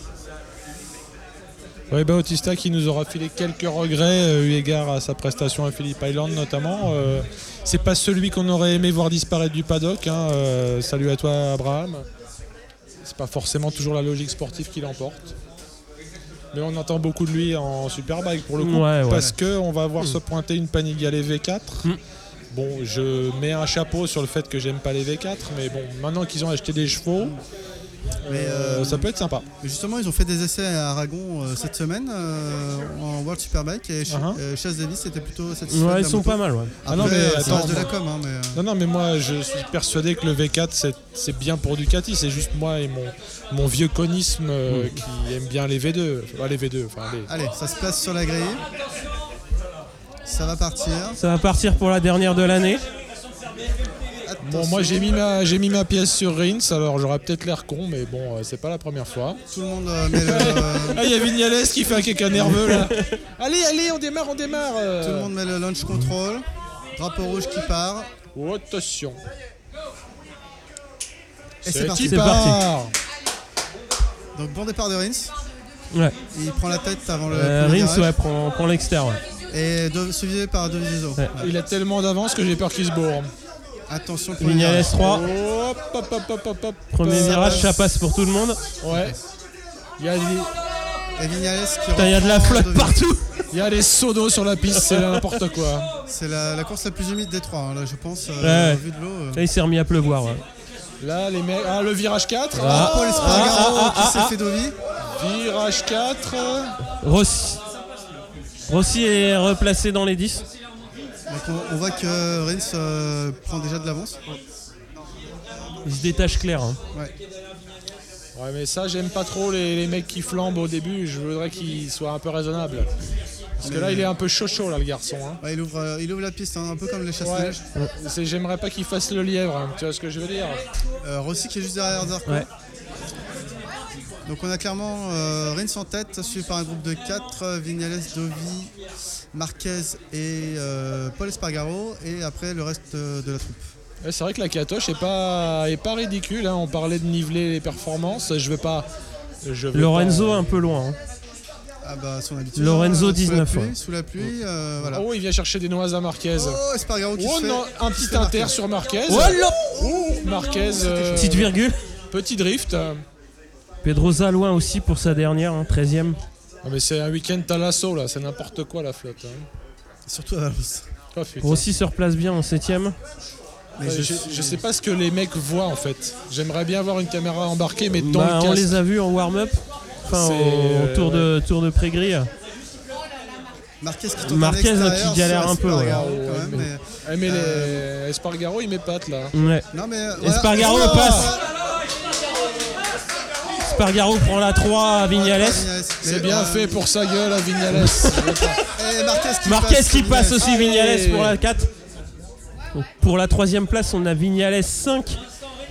Ouais, Bautista qui nous aura filé quelques regrets euh, eu égard à sa prestation à Philippe Island notamment. Euh, c'est pas celui qu'on aurait aimé voir disparaître du paddock. hein, euh, salut à toi Abraham. C'est pas forcément toujours la logique sportive qui l'emporte. Mais on entend beaucoup de lui en Superbike pour le coup. Ouais, ouais. Parce qu'on va voir se pointer une Panigale V4. Mm. Bon, je mets un chapeau sur le fait que j'aime pas les V4, mais bon, maintenant qu'ils ont acheté des chevaux, Mais, euh, euh, ça peut être sympa. Justement, ils ont fait des essais à Aragon euh, cette semaine euh, en World Superbike et Ch- Uh-huh. euh, Chase Davis était plutôt satisfait. Ouais, ils sont moto. pas mal, ouais. Ah non, mais ça attends, de la com, hein, mais, Non, non, mais moi je suis persuadé que le V4 c'est- c'est bien pour Ducati. C'est juste moi et mon, mon vieux conisme euh, qui aime bien les V2. Enfin, les V2. Enfin, les- Allez, ça se place sur la grille. Ça va partir. Ça va partir pour la dernière de l'année. Bon, moi j'ai mis, ma, j'ai mis ma pièce sur Rins, alors j'aurais peut-être l'air con, mais bon, euh, c'est pas la première fois. Tout le monde euh, met le, Ah, il y a Vignales qui fait un caca nerveux là. allez, allez, on démarre, on démarre. euh. tout le monde met le launch control. Drapeau rouge qui part. Oh, attention. Et c'est parti. C'est part. Donc bon départ de Rins. Ouais. Il prend la tête avant le Euh, premier Rins, virage. ouais, prend, prend l'extérieur. ouais. Et de- suivi par Dovizioso. Ouais. Il a tellement d'avance que j'ai peur qu'il se bourre. Attention pour virage. 3, Hop, hop, hop, hop, hop, hop. premier Ça virage, passe. ça passe pour tout le monde. Ouais. Il y a des, Et Vignales qui Putain, il y a de la flotte partout. il y a des seaux d'eau sur la piste, c'est n'importe quoi. C'est la, la course la plus humide des trois, hein, là, je pense. euh, Ouais. Au vu de l'eau. euh. Là, il s'est remis à pleuvoir. ouais. Là, les mecs. Ah, le virage 4. Ah. Paul Espargaro ah, ah, qui s'est ah. fait Dovi. Virage 4. Rossi. Rossi est replacé dans les 10. Donc on, on voit que Rins euh, prend déjà de l'avance. Il se détache clair. hein. Ouais, mais ça, j'aime pas trop les, les mecs qui flambent au début. Je voudrais qu'ils soient un peu raisonnables. Parce que là, il est un peu chaud chaud, là, le garçon. hein. Ouais, il, ouvre, euh, il ouvre la piste, hein, un peu comme les chasse Ouais. C'est- J'aimerais pas qu'il fasse le lièvre. hein. Tu vois ce que je veux dire? Euh, Rossi qui est juste derrière Zarco. Ouais. Donc on a clairement euh, Rins en tête, suivi par un groupe de 4, Vignales, Dovi, Marquez et euh, Paul Espargaro. Et après le reste euh, de la troupe. C'est vrai que la catoche est pas, est pas ridicule. hein. On parlait de niveler les performances. Je vais pas. Je vais Lorenzo pas- un peu loin. hein. Ah bah son habitude. Lorenzo, hein, 19, Sous la pluie, ouais. sous la pluie euh, voilà. Oh, il vient chercher des noises à Marquez. Oh, Espargaro qui Oh se fait. non, un petit inter sur Marquez. Oh là Oh, Marquez. euh, Petite virgule. Petit drift. Pedroza loin aussi pour sa dernière, hein, 13ème. Ah, mais c'est un week-end à l'assaut là, c'est n'importe quoi la flotte. hein. Surtout à Valence. Oh. Rossi se replace bien en 7ème. Mais Ouais, je je, suis- je sais pas ce que les mecs voient en fait. J'aimerais bien avoir une caméra embarquée, mais dans Bah, le on les a vus en warm-up. Enfin, au euh, tour, de, tour de pré-grille. Marquez qui Marquez, en qui galère un peu, ouais. Espargaro, Ouais, quand même, mais- mais- Eh, mais Euh, les Espargaro il m'épate là. Ouais. Non mais euh, voilà. Espargaro Oh passe. Spargaro prend la 3 à Vignales. C'est Mais, bien euh, fait pour sa gueule à Vignales. Et Marquez qui Marquez passe, qui passe aussi. Vignales pour la 4. Donc, pour la troisième place, on a Vignales 5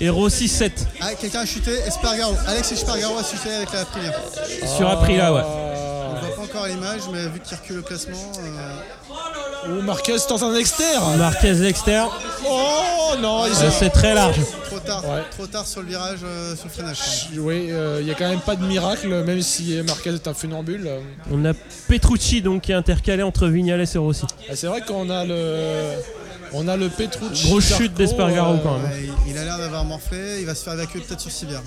et Rossi 7 Ah, quelqu'un a chuté, Espargaro. Alex Espargaro a chuté avec la Aprilia. sur Aprilia. Ouais. On Ah. voit pas encore l'image, mais vu qu'il recule le classement, euh, Oh, Marquez tente un externe. Marquez externe, Oh non, il Euh, c'est très large. Trop tard, Ouais. trop tard sur le virage, euh, sur le freinage. Oui, euh, il y a quand même pas de miracle, même si Marquez est un funambule. Euh, On a Petrucci donc qui est intercalé entre Vignales et Rossi. ah, C'est vrai qu'on a le, on a le Petrucci. Grosse chute d'Espargaro, quand même. Il, il a l'air d'avoir morflé, il va se faire évacuer peut-être sur Sibir.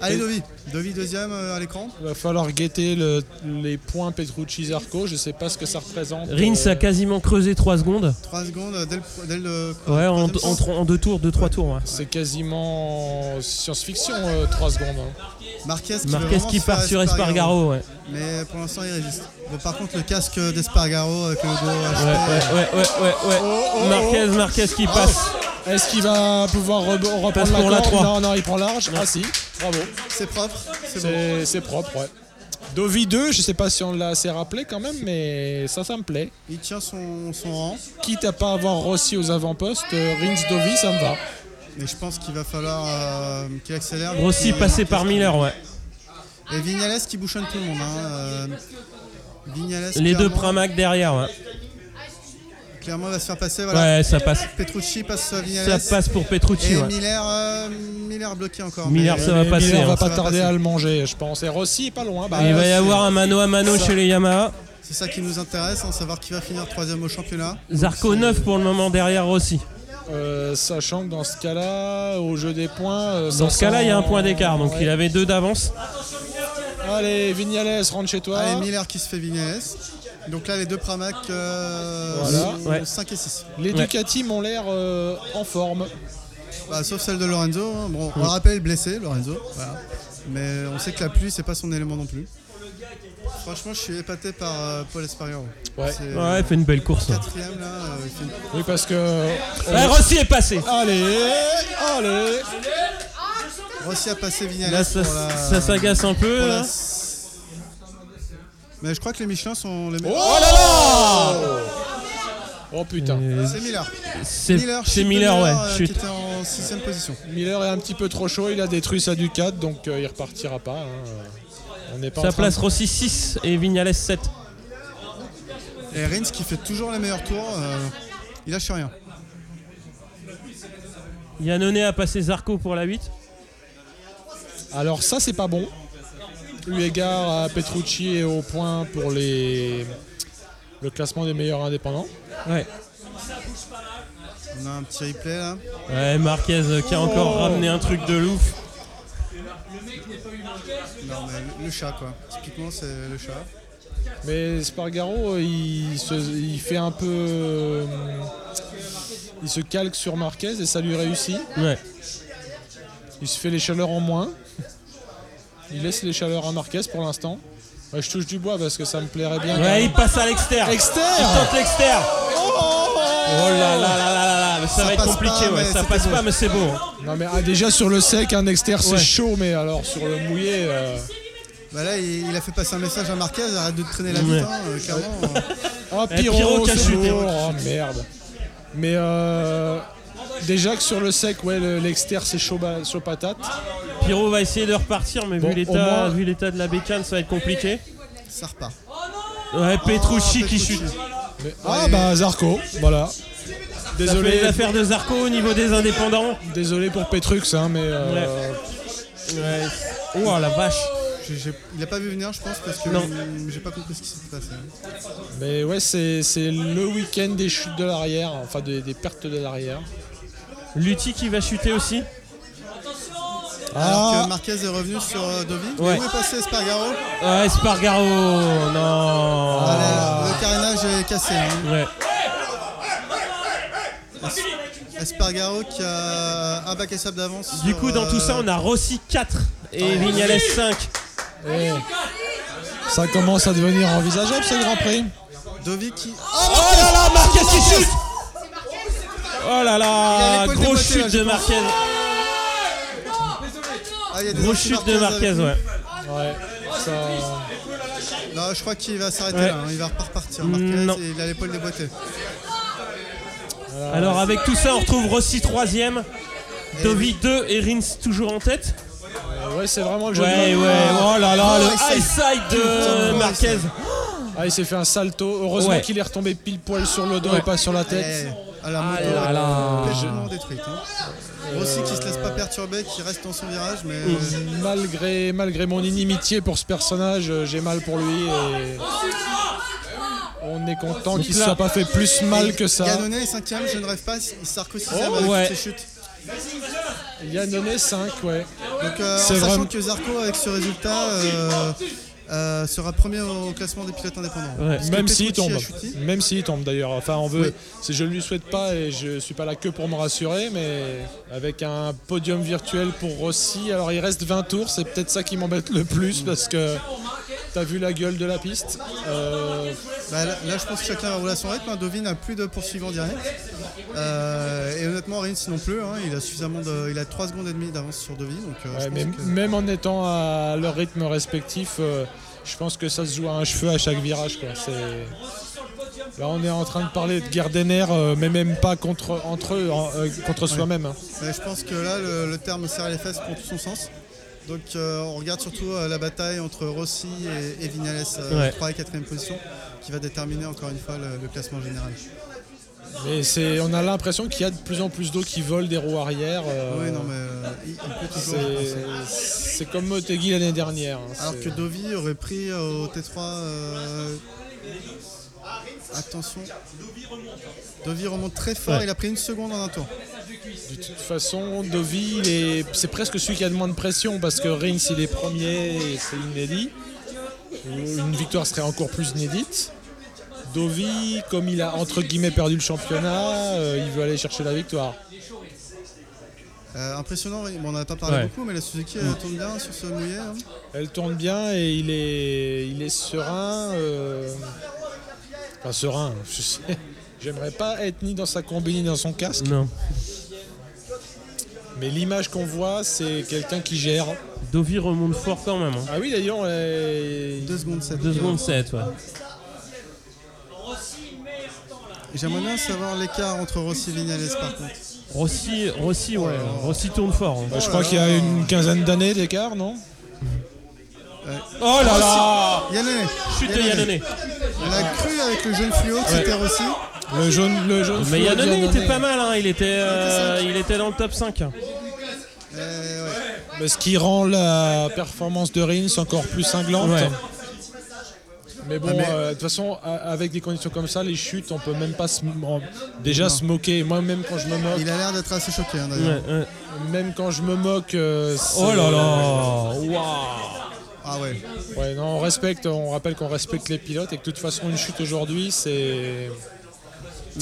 Allez, Dovi. Dovi deuxième euh, à l'écran. Il va falloir guetter le- les points Petrucci Zarco. Je sais pas ce que ça représente. Rins Euh, a quasiment creusé 3 secondes. 3 secondes euh, dès le, dès le Ouais, en, deux tours, 2-3 tours. ouais. C'est quasiment science-fiction, 3 secondes. hein. Marquez qui, Marquez qui part sur Espargaro. Ouais. Mais pour l'instant, il résiste. Bon, par contre, le casque d'Espargaro avec le dos Ouais, ouais, ouais, ouais, ouais, ouais. Oh, oh, Marquez, Marquez qui passe. Est-ce qu'il va pouvoir re- reprendre la pour la corde trois. Non, non, il prend large. Ah si, bravo. C'est propre. C'est bon. Propre, ouais. Dovi 2, je sais pas si on l'a assez rappelé quand même, mais ça, ça me plaît. Il tient son, son rang. Quitte à pas avoir Rossi aux avant-postes, euh, Rins Dovi, ça me va. Mais je pense qu'il va falloir euh, qu'il accélère. Rossi passé par Miller, ouais. Et Vignales qui bouchonne tout le monde. hein, euh, Vignales Les deux Pramac derrière, ouais. Clairement, il va se faire passer. Voilà. Ouais, ça passe. Petrucci passe euh, Vignales. Ça passe pour Petrucci. Et ouais. Miller, euh, Miller bloqué encore. Miller, mais- ça va Mais passer, Miller hein. va pas va tarder à le manger, je pense. Et Rossi est pas loin. Bah, il va y avoir un mano à mano chez les Yamaha. C'est ça qui nous intéresse, hein, savoir qui va finir troisième au championnat. Zarco c'est- 9 pour le moment derrière Rossi. euh, sachant que dans ce cas-là, au jeu des points. euh, Dans ce cas-là, il y a un point d'écart, donc Ouais. il avait deux d'avance. Allez, Vignales, rentre chez toi. Allez, Miller qui se fait Vignales. Donc là, les deux Pramac euh, Voilà. sont Ouais. 5 et 6. Les Ducati m'ont l'air euh, en forme. Bah, sauf celle de Lorenzo. hein. Bon, on le rappelle, blessé, Lorenzo. Voilà. Mais on sait que la pluie, c'est pas son élément non plus. Franchement, je suis épaté par euh, Paul Espargaro. Ouais. C'est Ouais, il fait une belle course. hein. quatrième là. euh, il fait une- Oui, parce que. Ouais, Rossi est passé. Allez, allez. Rossi a passé Vignales Là, ça, pour la- ça s'agace un peu. pour là. Mais je crois que les Michelin sont les Oh meilleurs. là là Oh putain. Et c'est Miller. C'est Miller, de Miller, ouais. euh, chute. qui était en sixième position. Miller est un petit peu trop chaud, il a détruit sa Ducat, donc euh, il repartira pas. hein. On n'est pas train place de- Rossi 6 et Vignales 7. Et Rins qui fait toujours les meilleurs tours. euh, il lâche rien. Yannone a passé Zarco pour la 8. Alors ça c'est pas bon. Eu égard à Petrucci et au point pour les le classement des meilleurs indépendants. Ouais. On a un petit replay là. Ouais, Marquez euh, qui a encore Oh. ramené un truc de ouf. Non, mais le- le chat quoi. Typiquement, c'est le chat. Mais Spargaro euh, il, se- il fait un peu euh, il se calque sur Marquez et ça lui réussit. Ouais. Il se fait les chaleurs en moins. Il laisse les chaleurs à Marquez pour l'instant. Ouais, je touche du bois parce que ça me plairait bien. Ouais, il passe à l'externe. Il Externe tente l'externe. Oh là là là là là là. Mais ça, Ça va être compliqué, pas, ouais. Ça passe beau. pas, mais c'est beau. Non mais ah, déjà sur le sec, un externe c'est Ouais. chaud, mais alors sur le mouillé. euh, Bah là, il, il a fait passer un message à Marquez, arrête de traîner la Ouais. bite, hein, euh, clairement. euh. Oh, Pyro, Pyro qui a secours. chuté. Oh merde. Mais euh, déjà que sur le sec, ouais, le- l'externe c'est chaud, ba- chaud patate. Pyro va essayer de repartir, mais Bon, vu au l'état moins- vu l'état de la bécane, ça va être compliqué. Ça repart. Ouais, Petrucci Oh, qui chute. Mais- ah bah Zarco, voilà. Ça fait Désolé, les affaires de Zarco au niveau des indépendants. désolé pour Petrux, hein, mais euh, Ouais. Oh la vache. J'ai- j'ai- il a pas vu venir, je pense, parce que Non. j'ai pas compris ce qui s'est passé. mais ouais, c'est c'est le week-end des chutes de l'arrière, enfin des, des pertes de l'arrière. Lutti qui va chuter aussi. Alors Ah, que Marquez est revenu sur euh, Dovi. Ouais. Et où est passé Espargaro Ouais, Spargaro. Non. Ah, le, le carénage est cassé. hein. Ouais. Espargaro qui a un bac et sable d'avance. Du coup, dans tout ça, euh, on a Rossi 4 et Vignales 5. eh, ça commence à devenir envisageable ce Grand Prix. Dovi qui. Oh là là, Marquez qui chute Oh là là, grosse là, chute de. Marquez. Ah, Grosse chute de Marquez, ouais. Ouais, ça. Non, je crois qu'il va s'arrêter Ouais. là. hein. Il va repartir. Marquez, et il a l'épaule déboîtée. Alors avec tout ça, on retrouve Rossi 3ème, Dovi 2 et Rins toujours en tête. Ouais, c'est vraiment le jeu. Ouais, de- ouais, oh là là, Oh, le high high side. de Marquez. Ah, il s'est fait un salto. Heureusement Ouais. qu'il est retombé pile poil sur le dos Ouais. et pas sur la tête. Eh, à la moto, Ah là là. complètement détruite. Hein. Rossi qui se laisse pas perturber, qui reste dans son virage, mais euh, Malgré, malgré mon inimitié pour ce personnage, euh, j'ai mal pour lui et on est content qu'il ne soit pas fait plus mal que ça. Yannone est 5ème, je ne rêve pas, Sarko 6ème Oh, avec ouais. ses chutes. Il a donné 5, ouais. Donc euh, en sachant vraiment- que Zarco avec ce résultat euh, euh, sera premier au classement des pilotes indépendants. Ouais. Même s'il tombe. Même s'il tombe d'ailleurs. Enfin, on veut. Oui. Je ne lui souhaite pas et je suis pas là que pour me rassurer, mais avec un podium virtuel pour Rossi. Alors il reste 20 tours, c'est peut-être ça qui m'embête le plus parce que t'as vu la gueule de la piste. Euh, Bah, là, là, je pense que chacun va rouler à son rythme. hein. Dovi n'a plus de poursuivant direct. Euh, et honnêtement, Rins non plus. hein. Il a suffisamment de, il a 3 secondes et demie d'avance sur Dovi. Donc, euh, Ouais, je mais pense que- même en étant à leur rythme respectif, je pense que ça se joue à un cheveu à chaque virage. Quoi. Là, on est en train de parler de guerre des nerfs, mais même pas contre, entre eux, contre soi-même. hein. Je pense que là, le, le terme serrer les fesses prend tout son sens. Donc euh, on regarde surtout euh, la bataille entre Rossi et, et Vignales, euh, Ouais. 3 et 4 position, qui va déterminer encore une fois le, le classement général. Mais c'est, on a l'impression qu'il y a de plus en plus d'eau qui vole des roues arrière. euh, Ouais, non, mais euh, c'est, comme Motegi l'année dernière. hein, Alors que Dovi aurait pris euh, au T3. Euh, Attention. Dovi remonte très fort, Ouais. il a pris une seconde en un tour. De toute façon, Dovi, c'est presque celui qui a le moins de pression parce que Rins, il est premier et c'est inédit. Une victoire serait encore plus inédite. Dovi, comme il a entre guillemets perdu le championnat, euh, il veut aller chercher la victoire. Euh, impressionnant, oui. Bon, on n'a pas parlé Ouais. beaucoup, mais la Suzuki elle tourne bien sur ce mouillé. hein. Elle tourne bien et il est, il est serein. euh, Enfin, serein, je sais. J'aimerais pas être ni dans sa combi ni dans son casque, Non. mais l'image qu'on voit, c'est quelqu'un qui gère. Dovi remonte fort quand même. hein. Ah oui, d'ailleurs, euh, 2 secondes 7. 2 secondes 7, ouais. J'aimerais bien savoir l'écart entre Rossi et Vignales par contre. Rossi, Rossi, ouais. Rossi tourne fort. hein. je crois qu'il y a une quinzaine d'années d'écart, non? Oh là là Yannone Chute de Yannone. On a cru avec le jeune fluo c'était Rossi. Le jaune, le jaune. Mais fluo Yannone, il était pas mal, hein. il, était, euh, il était dans le top 5. hein. Euh, ouais. Mais Ce qui rend la performance de Rins encore plus cinglante. Ouais. Mais bon, Ah, mais- euh, de toute façon, avec des conditions comme ça, les chutes, on peut même pas se, déjà Non. se moquer. Moi, même quand je me moque, Il a l'air d'être assez choqué hein, Ouais, d'ailleurs. ouais. même quand je me moque, euh, Oh là là Waouh Ah ouais. Ouais, non, on respecte. On rappelle qu'on respecte les pilotes et que de toute façon, une chute aujourd'hui, c'est.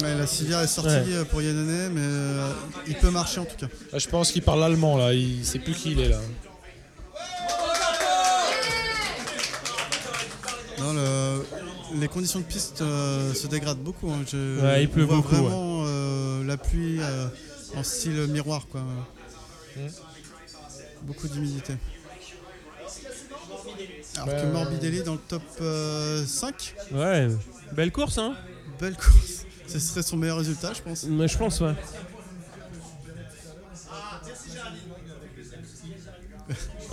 Ouais, la civière est sortie Ouais. euh, pour Yannone, mais euh, il peut marcher en tout cas. Là, je pense qu'il parle allemand là. Il sait plus qui il est là. Non, le- les conditions de piste euh, se dégradent beaucoup. hein. Je- Ouais, il pleut on voit beaucoup, Vraiment euh, la pluie euh, en style miroir, quoi. Mm. Beaucoup d'humidité. Alors Bah, que Morbidelli dans le top euh, 5, Ouais, belle course, hein belle course. Ce serait son meilleur résultat, je pense. Mais je pense, ouais.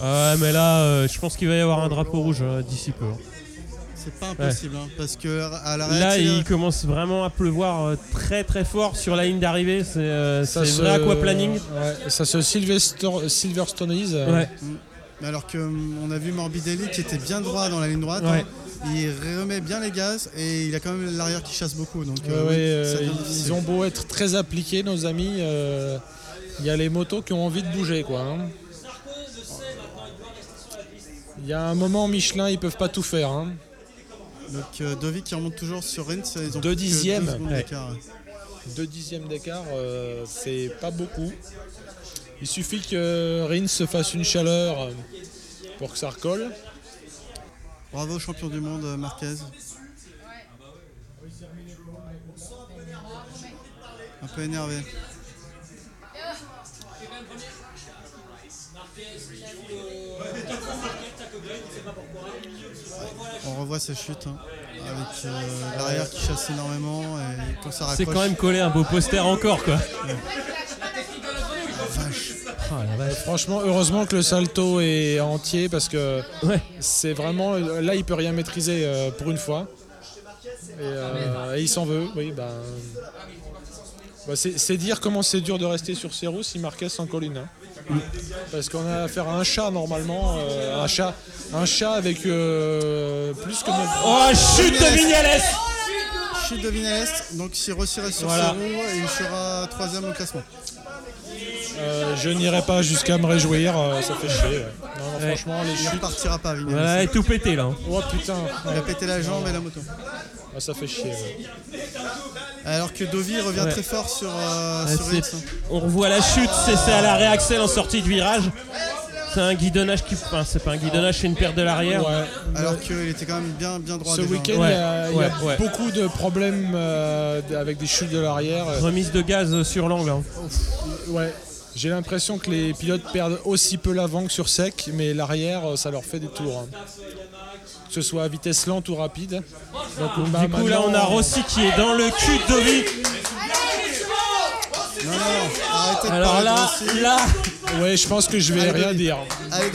Ouais, mais là, euh, je pense qu'il va y avoir un drapeau rouge euh, d'ici peu. hein. C'est pas impossible, hein, parce que à la Là, il commence vraiment à pleuvoir euh, très très fort sur la ligne d'arrivée. C'est euh, Ça c'est se- vrai aquaplaning. Ouais, ça se Sylvester- Silverstoneise. euh, Ouais. Mais alors que hum, a vu Morbidelli qui était bien droit dans la ligne droite, Ouais. hein, il remet bien les gaz et il a quand même l'arrière qui chasse beaucoup. Donc euh, oui, euh, ils ont beau être très appliqués, nos amis. euh, Il y a les motos qui ont envie de bouger, quoi. hein. Il y a un moment Michelin, ils peuvent pas tout faire. hein. Donc euh, Dovi qui remonte toujours sur Rins, ils ont Deux dixièmes. deux ouais. Deux dixièmes d'écart, euh, c'est pas beaucoup. Il suffit que Rins se fasse une chaleur euh, pour que ça recolle. Bravo champion du monde euh, Marquez. Un peu énervé. On revoit sa chute hein, avec euh, l'arrière qui chasse énormément et quand ça raccroche. C'est quand même collé un beau poster encore, quoi. Oh, la vache. Franchement, heureusement que le salto est entier parce que Ouais. c'est vraiment. Là, il peut rien maîtriser euh, pour une fois. Et, euh, et il s'en veut, oui, ben. bah, c'est dire comment c'est dur de rester sur ses roues si Marquez s'en colle une. hein. Parce qu'on a affaire à un chat normalement, euh, un chat, un chat avec euh, plus que. Oh, chute de Vignales Chute de Vinales, donc si Rossi reste sur Voilà. ses roues, il sera troisième au classement. Euh, je n'irai pas jusqu'à me réjouir, euh, ça fait chier. ouais. Non, non, Ouais. franchement, les Il chutes. repartira pas Vinales. Et tout pété là. hein. Oh putain, Il a pété la jambe et la moto. Ah, ça fait chier. ouais. Alors que Dovi revient Ouais. très fort sur, euh, Ouais, sur c'est- Rins. On revoit la chute, c'est c'est à la réaxel en sortie de virage. C'est un guidonnage qui. Enfin, c'est pas un guidonnage, c'est une perte de l'arrière. Ouais. Alors qu'il était quand même bien, bien droit Ce déjà. week-end, Ouais, il y a, il y a ouais, ouais. beaucoup de problèmes euh, avec des chutes de l'arrière. Remise de gaz sur l'angle. hein. Ouais. J'ai l'impression que les pilotes perdent aussi peu l'avant que sur sec, mais l'arrière, euh, ça leur fait des tours. hein. Que ce soit à vitesse lente ou rapide. Donc, bah, du coup, là, on a Rossi qui est dans le cul de Dovi. Non, non, arrêtez de Alors parler là, là. Ouais, je pense que je vais Allez, rien Denis. dire. Allez.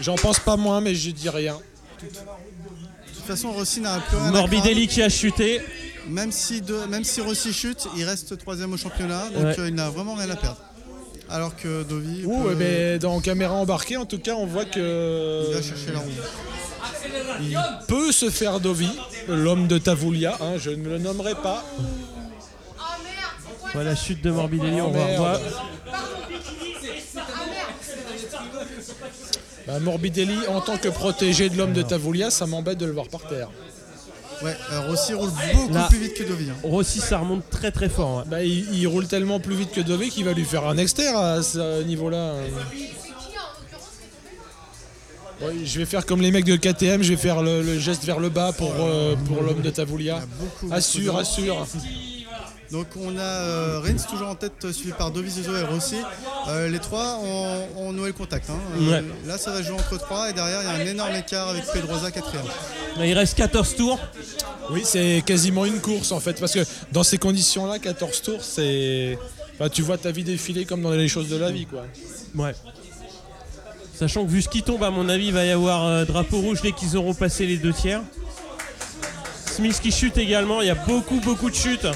J'en pense pas moins, mais je dis rien. De toute façon, Rossi n'a plus rien à Morbidelli qui a chuté. même si, de, même si Rossi chute, il reste troisième au championnat, donc Ouais. euh, il n'a vraiment rien à perdre. Alors que Dovi, Ouh, peut- eh ben, dans caméra embarquée, en tout cas, on voit que il va chercher la roue. il peut se faire Dovi, l'homme de Tavoulia. hein, je ne le nommerai pas. Voilà, la chute de Morbidelli, on va revoir. Bah, Morbidelli, en tant que protégé de l'homme de Tavoulia, ça m'embête de le voir par terre. Ouais, euh, Rossi roule beaucoup Là. plus vite que Dovi. hein. Rossi, ça remonte très très fort. hein. Bah, il, il roule tellement plus vite que Dovi qu'il va lui faire un exter à ce niveau-là. Ouais, je vais faire comme les mecs de KTM, je vais faire le, le geste vers le bas pour, euh, pour l'homme de Tavoulia. a beaucoup, beaucoup Assure, de- assure. Donc on a euh, Rins toujours en tête, euh, suivi par Dovizioso et Rossi. Euh, les trois ont, ont noué le contact. hein. Euh, Ouais. Là, ça va jouer entre trois et derrière, il y a un énorme écart avec Pedrosa quatrième. Il reste 14 tours. Oui, c'est quasiment une course en fait, parce que dans ces conditions-là, 14 tours, c'est. Enfin, tu vois ta vie défiler comme dans les choses de la vie, quoi. Ouais. Sachant que vu ce qui tombe, à mon avis, il va y avoir euh, drapeau rouge dès qu'ils auront passé les deux tiers. Smith qui chute également, il y a beaucoup beaucoup de chutes.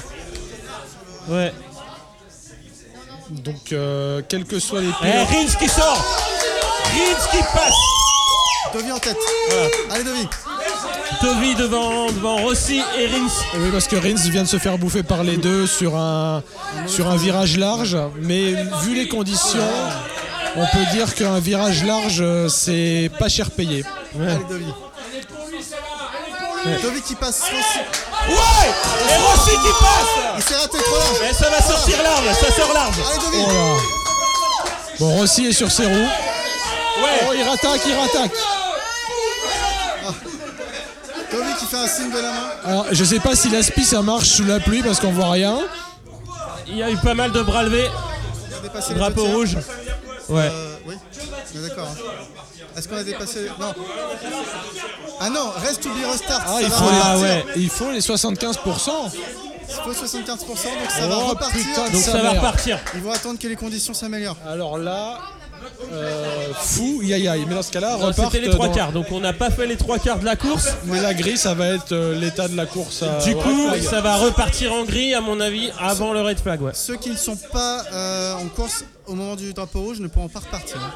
Ouais. Donc, euh, quels que soient les Eh, pilotes. Rins qui sort Rins qui passe Dovi en tête. Allez Dovi. Tovi devant, devant Rossi et Rins. Oui, parce que Rins vient de se faire bouffer par les deux sur un, sur un virage large, mais vu les conditions, on peut dire qu'un virage large, euh, c'est pas cher payé. Allez Dovi qui passe Rossi. Ouais Et Rossi qui passe Il s'est raté trop large. Et ça va sortir large, ça sort large Allez. Oh. Bon, Rossi est sur ses roues. Ouais Oh, il rattaque, il rattaque. Dovi qui fait un signe de la main. Alors, je sais pas si l'aspi ça marche sous la pluie parce qu'on voit rien. Il y a eu pas mal de bras levés. Drapeau rouge. Ouais. Euh, oui, on est d'accord. hein. Est-ce qu'on a dépassé? Non. Ah non, reste ou be restart. Ah, ça il va faut, Ah, repartir. ouais. les, il faut les 75%. Il faut 75%, donc ça va Oh, repartir. putain de Donc ça va repartir. Ils vont attendre que les conditions s'améliorent. Alors là, euh, fou, yaï yaï. Mais dans ce cas-là, C'était les trois dans- quarts, donc on n'a pas fait les trois quarts de la course. Mais la grille, ça va être euh, l'état de la course. à- Du coup, ça va repartir en gris, à mon avis, avant le red flag. Ouais. Ceux qui ne sont pas euh, en course au moment du drapeau rouge ne pourront pas repartir. hein.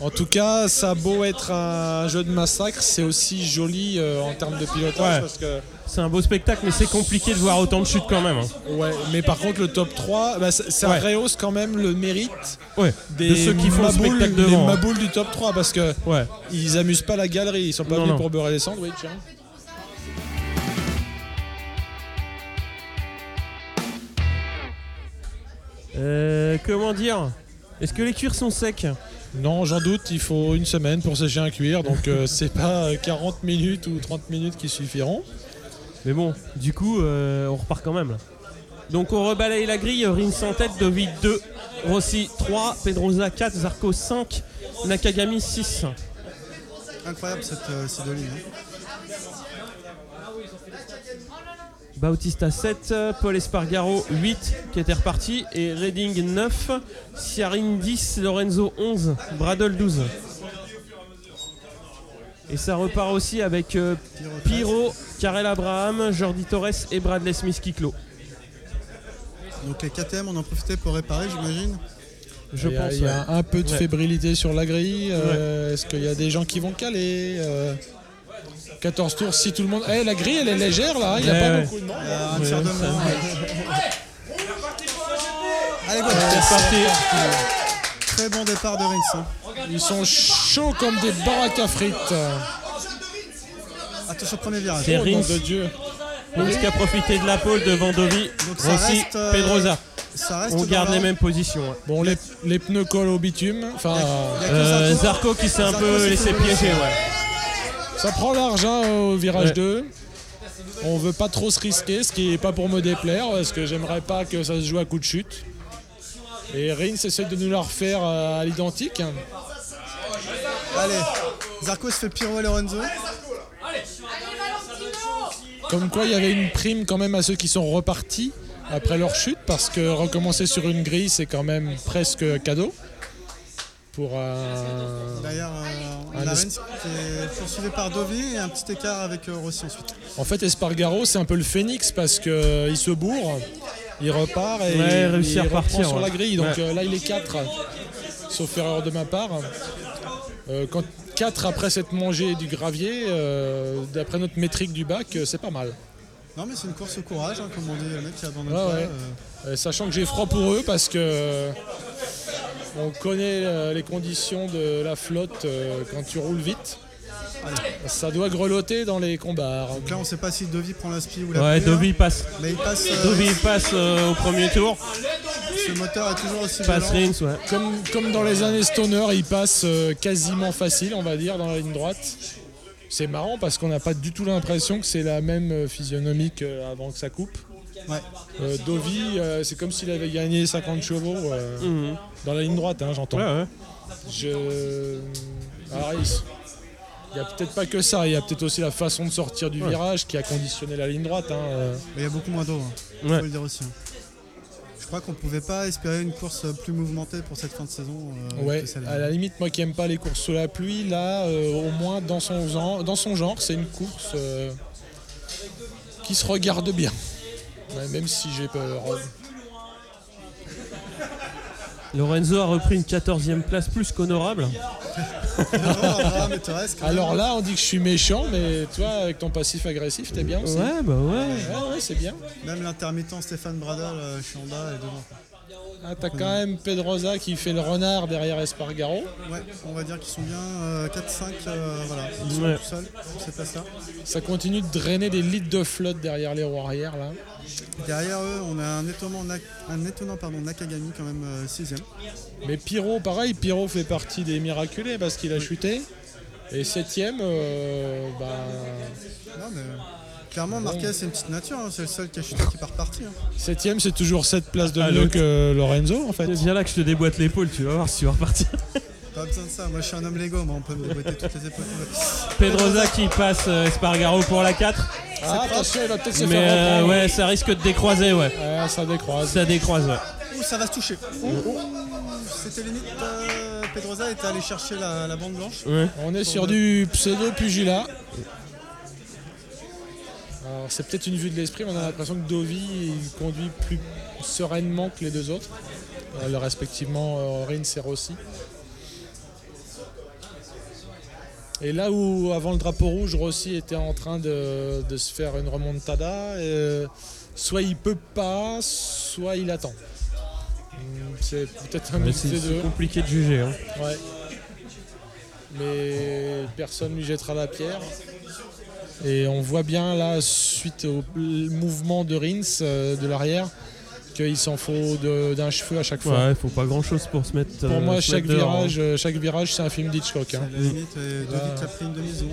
En tout cas, ça a beau être un jeu de massacre, c'est aussi joli euh, en termes de pilotage Ouais. parce que C'est un beau spectacle, mais c'est compliqué de voir autant de chutes quand même. hein. ouais. Mais par contre, le top 3, bah, ça, ça Ouais. rehausse quand même le mérite Ouais. des de ceux qui font le spectacle des devant. hein. maboules du top 3 parce que Ouais. ils amusent pas la galerie, ils sont pas Non, venus non. pour beurrer les sandwichs. hein. Euh, comment dire? Est-ce que les cuirs sont secs? Non, j'en doute, il faut une semaine pour sécher un cuir, donc euh, c'est pas euh, 40 minutes ou 30 minutes qui suffiront. Mais bon, du coup, euh, on repart quand même. Là. Donc on rebalaye la grille. Rins en tête, Dovi 2, Rossi 3, Pedrosa 4, Zarco 5, Nakagami 6. Incroyable cette, euh, hein. Bautista 7, Paul Espargaro 8 qui était reparti et Redding 9, Ciarin 10, Lorenzo 11, Bradle 12. Et ça repart aussi avec euh, Piro, Karel Abraham, Jordi Torres et Bradley Smith qui clôt. Donc les KTM, on en profitait pour réparer, j'imagine? Je il y a, pense. il y a ouais. un peu de Ouais. fébrilité sur la grille. euh, Est-ce qu'il y a des gens qui vont caler euh, 14 tours, si tout le monde. Eh, la grille, elle est légère là, il n'y a Ouais, pas ouais. beaucoup de monde. Il y a un Ouais, tiers de ça- moins. Allez, go C'est parti. Très bon départ de Rins. hein. Ils sont chauds comme des baraques à frites. Attention, premier virage. C'est Oh, Rins. de Dieu. Rins qui a profité de la pole devant Dovi, Donc ça Rossi, reste, euh, Pedrosa. Ça reste On garde les mêmes positions. ouais. Bon, les, les pneus collent au bitume. Enfin, Euh, Zarco. Qui s'est un peu laissé piéger. Ouais. Ça prend l'argent au virage Ouais. 2. On veut pas trop se risquer, ce qui est pas pour me déplaire, parce que j'aimerais pas que ça se joue à coup de chute. Et Rins essaie de nous la refaire à l'identique. Allez, Zarco se fait Piro et Lorenzo. Comme quoi, il y avait une prime quand même à ceux qui sont repartis après leur chute, parce que recommencer sur une grille, c'est quand même presque cadeau. pour un. Euh, on Un a es- Rennes qui est poursuivi par Dovi et un petit écart avec euh, Rossi ensuite. En fait, Espargaro, c'est un peu le phénix parce qu'il se bourre, il repart et Ouais, il, réussit à il reprend repartir, sur ouais. la grille. Donc Ouais. euh, là, il est 4, sauf erreur de ma part. Euh, quand 4 après s'être mangé du gravier, euh, d'après notre métrique du bac, euh, c'est pas mal. Non, mais c'est une course au courage, hein, comme on dit, le mec qui abandonne Ouais, pas. ouais. euh, Euh, sachant que j'ai froid pour eux parce que euh, on connaît euh, les conditions de la flotte euh, quand tu roules vite. Ça doit grelotter dans les combats. Donc là, on sait pas si Dovi prend la spi ou la Ouais, passe. Mais il passe. euh, Dovi passe euh, au premier tour. Ce moteur est toujours aussi Passe. Rins, ouais. Comme, comme dans les années Stoner, il passe euh, quasiment facile, on va dire, dans la ligne droite. C'est marrant parce qu'on n'a pas du tout l'impression que c'est la même physionomie qu'avant que ça coupe. Ouais. Euh, Dovi, euh, c'est comme s'il avait gagné 50 chevaux euh, Mhm. dans la ligne droite, hein, j'entends. Ouais, ouais. Je... Alors, il il y a peut-être pas que ça, il y a peut-être aussi la façon de sortir du Ouais. virage qui a conditionné la ligne droite. hein, euh. Mais il y a beaucoup moins d'eau, hein, Ouais. faut le dire aussi. Je crois qu'on pouvait pas espérer une course plus mouvementée pour cette fin de saison. euh, Ouais, à la limite, moi qui aime pas les courses sous la pluie, là, euh, au moins dans son genre, dans son genre c'est une course euh, qui se regarde bien. Ouais, même si j'ai peur. Lorenzo a repris une 14e place plus qu'honorable. Alors là, on dit que je suis méchant, mais toi, avec ton passif agressif, t'es bien aussi. Ouais, bah ouais. ouais, ouais, c'est bien. Même l'intermittent Stéphane Bradal, je suis en bas et devant. Ah, T'as quand même Pedrosa qui fait le renard derrière Espargaro. Ouais, on va dire qu'ils sont bien euh, 4-5, euh, voilà. Ils sont Ouais. tout seuls sur ces places-là. Ça continue de drainer des litres de flotte derrière les roues arrière là. Derrière eux, on a un étonnant, un étonnant pardon, Nakagami, quand même 6ème. Mais Pyro, pareil, Pyro fait partie des miraculés parce qu'il a chuté. Et septième, euh, bah, Non, mais clairement, Marquez, c'est une petite nature. hein, C'est le seul qui a chuté qui part parti. hein. septième, c'est toujours 7 places de Ah, mieux le- que Lorenzo en fait. Viens là que je te déboîte l'épaule, tu vas voir si tu vas repartir. Pas besoin de ça. Moi, je suis un homme Lego. Moi, on peut me déboîter toutes les épaules. Pedrosa qui passe euh, Espargaro pour la 4. Ah, attention, il va peut-être se Mais faire euh, reprendre. ouais, ça risque de décroiser, ouais. Ouais, ça décroise. Ça décroise, ouais. Ouh, ça va se toucher. Ouh, ouh, C'était limite. euh, Pedrosa était allé chercher la, la bande blanche. Ouais. On est sur du pseudo-pugilat. C'est peut-être une vue de l'esprit, mais on a l'impression que Dovi il conduit plus sereinement que les deux autres, euh, respectivement euh, Rins et Rossi. Et là où, avant le drapeau rouge, Rossi était en train de, de se faire une remontada, euh, soit il peut pas, soit il attend. Hum, C'est peut-être un mix c'est compliqué de juger. Hein. Ouais. Mais personne lui jettera la pierre. Et on voit bien là, suite au mouvement de Rins euh, de l'arrière, qu'il s'en faut d'un cheveu à chaque fois. Ouais, faut pas grand chose pour se mettre. Pour euh, moi, chaque mettre hein. virage, euh, chaque virage, c'est un film d'Hitchcock. hein. La limite, pris une demi-seconde.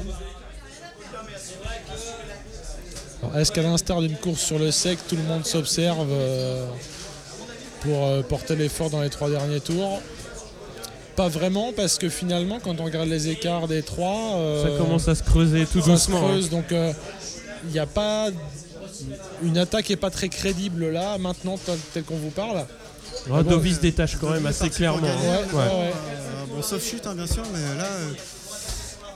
Alors, Est-ce qu'à l'instar d'une course sur le sec, tout le monde s'observe euh, pour euh, porter l'effort dans les trois derniers tours? Pas vraiment, parce que finalement, quand on regarde les écarts des trois, euh, Ça commence à se creuser tout ça se doucement. hein. creuse, donc euh, il n'y a pas une attaque est pas très crédible là maintenant tel, tel qu'on vous parle. hein. Ouais, bon, Dovi euh, se détache quand même assez clairement. gagner, hein. Ouais, Ouais. ouais, ouais. Euh, bon, sauf chute, hein, bien sûr, mais là, euh,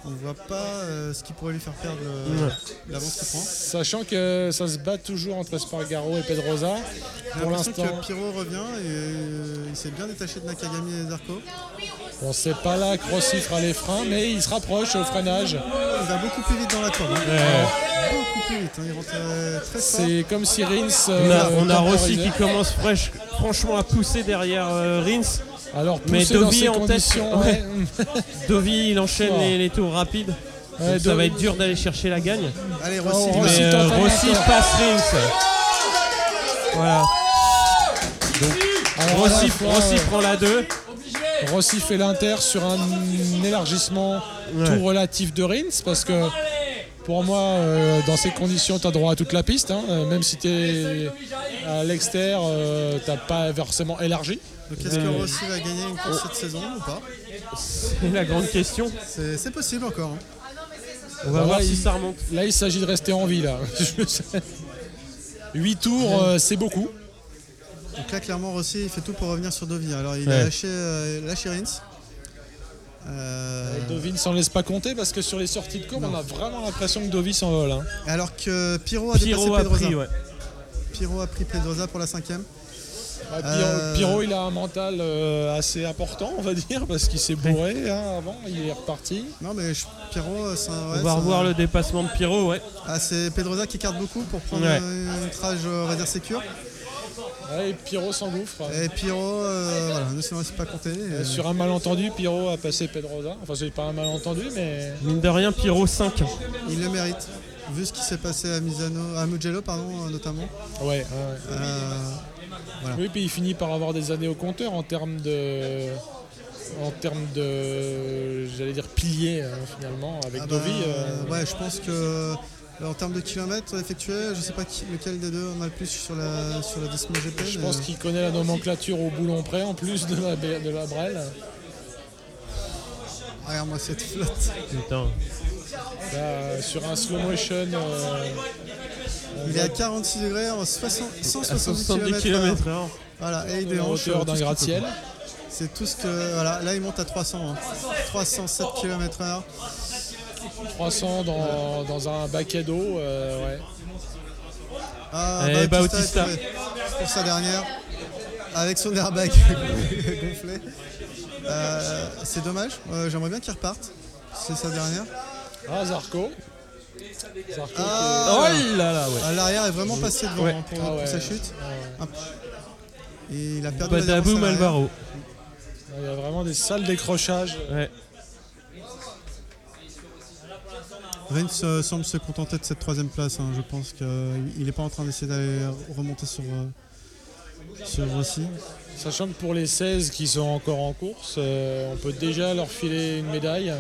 on ne voit pas euh, ce qui pourrait lui faire perdre euh, Ouais. l'avance qu'il prend. Sachant que ça se bat toujours entre Espargaro et Pedrosa. Pour l'instant, que Pyro revient et euh, il s'est bien détaché de Nakagami et Zarko. on sait pas là que Rossi fera les freins, mais il se rapproche au freinage. Il va beaucoup plus vite dans la courbe. hein. Ouais. Beaucoup plus vite. hein. Il rentre euh, très fort. C'est comme si Rins. On a, on a Rossi qui commence fraîche- franchement à pousser derrière euh, Rins. Alors, Mais Dovi en tête, ouais. Dovi, il enchaîne Oh. les, les tours rapides. Ouais, Donc ça va être dur d'aller chercher la gagne. Allez, Oh, Rossi. Rossi Mais voilà. euh, Rossi passe Rins. Voilà. Alors, Rossi, fois, Rossi prend la 2. Rossi fait l'inter sur un élargissement Ouais. tout relatif de Rins parce que pour moi, euh, dans ces conditions, tu as droit à toute la piste. hein. Euh, même si tu es à l'extérieur, euh, t'as pas forcément élargi. Donc est-ce que Rossi va gagner une course cette saison ou pas? C'est la grande question. C'est c'est possible encore. hein. On va Ah voir ouais, si il- ça remonte. Là, il s'agit de rester en vie. là. 8 tours, euh, c'est beaucoup. Donc là, clairement, Rossi il fait tout pour revenir sur Dovi. Alors il Ouais. a lâché, euh, lâché Rins. Euh, Dovi s'en laisse pas compter parce que sur les sorties de courbe, on a vraiment l'impression que Dovi s'envole. hein. Alors que Pyro a dépassé a Pedrosa. pris, ouais. Pyro a pris Pedrosa pour la cinquième. Euh, Pyro, il a un mental euh, assez important, on va dire, parce qu'il s'est bourré hein, avant, il est reparti. Non, mais je- c'est un. On va revoir un- le dépassement de Pyro, ouais. Ah, c'est Pedrosa qui carte beaucoup pour prendre Ouais. euh, une trage, euh, on va dire, sécure. Ouais, et Pyro s'engouffre. Et Pyro, euh, voilà, ne se laisse pas compter. Euh, Euh, Sur un malentendu, Pyro a passé Pedrosa. Enfin, c'est pas un malentendu, mais. Mine de rien, Pyro 5. Il le mérite. Vu ce qui s'est passé à Misano, à Mugello, pardon, notamment. Ouais, ouais. Euh, Voilà. Oui, puis il finit par avoir des années au compteur en termes de. En termes de. J'allais dire pilier, hein, finalement, avec ah bah, Dovi. euh, Ouais, je pense que euh, en termes de kilomètres effectués, je sais pas qui- lequel des deux en a le plus sur la, sur la Dismo GP. Je pense qu'il connaît la nomenclature au boulon près en plus de la, de la Brel. Regarde-moi cette flotte. Putain. Là, sur un slow motion. euh, on Il est à voit 46 degrés, en 60 À 170 70 km/h. Voilà, et il la déhanche. hauteur euh, d'un gratte-ciel. C'est tout ce que. Voilà, là il monte à 300. hein. 307 km/h. 300 dans, dans un baquet d'eau. euh, ouais. Ah, Et Bautista Bautista. est tombé pour sa dernière. Avec son airbag gonflé. Euh, c'est dommage, euh, j'aimerais bien qu'il reparte. C'est sa dernière. Ah, Zarco. Zarco Ah, Oh là là, ouais. Ah, L'arrière est vraiment passé devant Ouais. hein, pour, Ah pour sa chute. ah ouais. Et il a perdu Badaboum. Alvaro. Il y a vraiment des sales décrochages. Ouais. Rins euh, semble se contenter de cette troisième place. hein. Je pense qu'il n'est pas en train d'essayer d'aller remonter sur, euh, sur Rossi. Sachant que pour les 16 qui sont encore en course, euh, on peut déjà leur filer une médaille.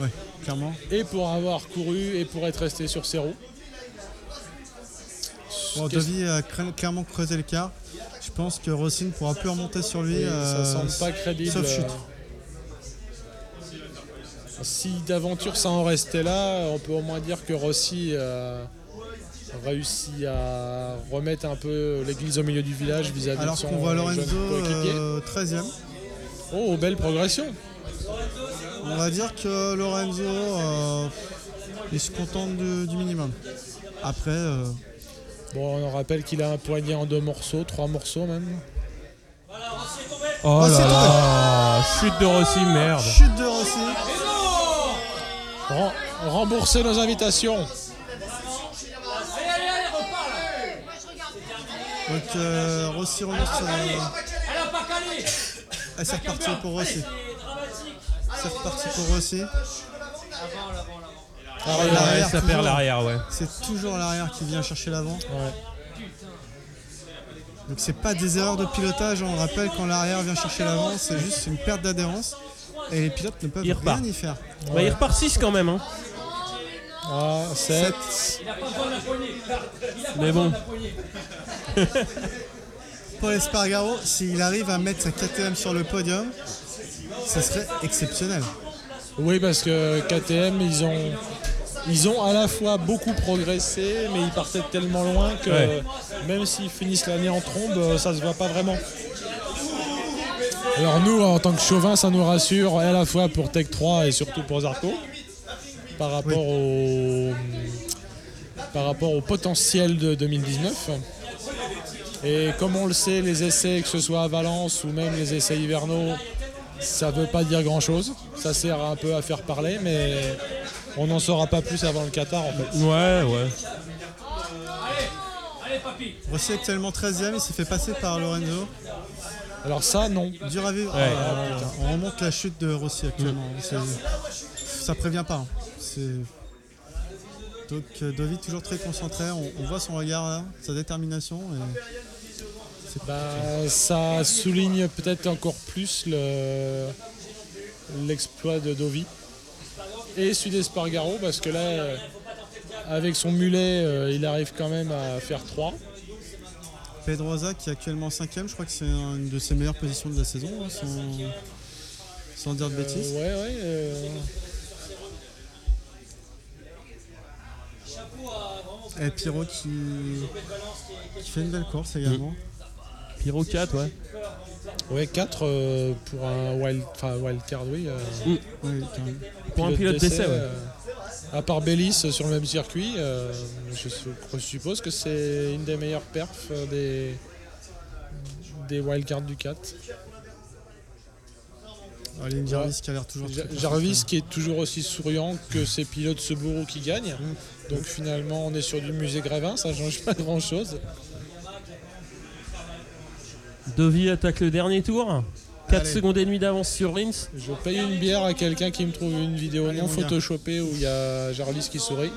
Ouais, clairement. Et pour avoir couru et pour être resté sur ses roues. Bon, Dovi a clairement creusé l'écart. Je pense que Rossi ne pourra plus remonter sur lui. Oui, euh, ça semble pas crédible. sauf chute. Euh, Si d'aventure ça en restait là, on peut au moins dire que Rossi a réussi à remettre un peu l'église au milieu du village vis-à-vis de Alors son qu'on voit Lorenzo euh, 13e. Oh, belle progression. On va dire que Lorenzo euh, il se contente de- du minimum. Après, euh, Bon, on rappelle qu'il a un poignet en deux morceaux, trois morceaux même. Oh c'est là là. Chute de Rossi, merde. chute de Rossi. Ren- rembourser nos invitations. Donc euh, Rossi remonte sur. Ah, c'est reparti pour Rossi. C'est reparti pour Rossi. Ouais, L'arrière, ça perd l'arrière, ouais. C'est toujours l'arrière qui vient chercher l'avant. Ouais. Donc c'est pas des erreurs de pilotage, on rappelle quand l'arrière vient chercher l'avant, c'est juste une perte d'adhérence. Et les pilotes ne peuvent Il rien y faire. Bah, il repart 6 quand même, hein. Ah, 7. 7 Mais bon. Paul Espargaro, s'il arrive à mettre sa KTM sur le podium, ce serait exceptionnel. Oui, parce que KTM, ils ont, ils ont à la fois beaucoup progressé, mais ils partaient tellement loin que Ouais. même s'ils finissent l'année en trombe, euh, ça se voit pas vraiment. Alors nous, en tant que chauvin, ça nous rassure à la fois pour Tech 3 et surtout pour Zarco, par rapport au par rapport au potentiel de 2019. Et comme on le sait, les essais, que ce soit à Valence ou même les essais hivernaux, ça veut pas dire grand chose. Ça sert un peu à faire parler, mais on n'en saura pas plus avant le Qatar en fait. Ouais, ouais. Rossi actuellement 13ème, il s'est fait passer par Lorenzo. Alors ça, non. Dur à vivre. Ouais. Ah, putain. On remonte la chute de Rossi actuellement. C'est- Ça prévient pas. hein. C'est- Donc euh, David toujours très concentré, on, on voit son regard là, sa détermination. et c'est- Bah, ça souligne peut-être encore plus le- l'exploit de Dovi et celui d'Espargaro parce que là, avec son mulet, euh, il arrive quand même à faire 3. Pedrosa qui est actuellement 5ème, je crois que c'est une de ses meilleures positions de la saison, hein, sans, sans dire de bêtises. ouais, ouais. euh, Et Pyro qui, qui fait une belle course également. Pyro 4, ouais. Ouais, 4 pour un wild, enfin, wild card, oui. euh, carrément. Pour un pilote d'essai, ouais. euh, à part Bellis sur le même circuit, euh, je, su- je suppose que c'est une des meilleures perfs euh, des, des wildcards du 4. Allez, une Jarvis qui a l'air toujours. Ja- très Jarvis qui est toujours aussi souriant que ses pilotes Subaru qui gagnent. Mm. Donc finalement on est sur du musée Grévin, ça change pas grand chose. Dovi attaque le dernier tour. 4 Allez. secondes et demie d'avance sur Rins. Je paye une bière à quelqu'un qui me trouve une vidéo Allez, non photoshopée où il y a Jarvis qui sourit.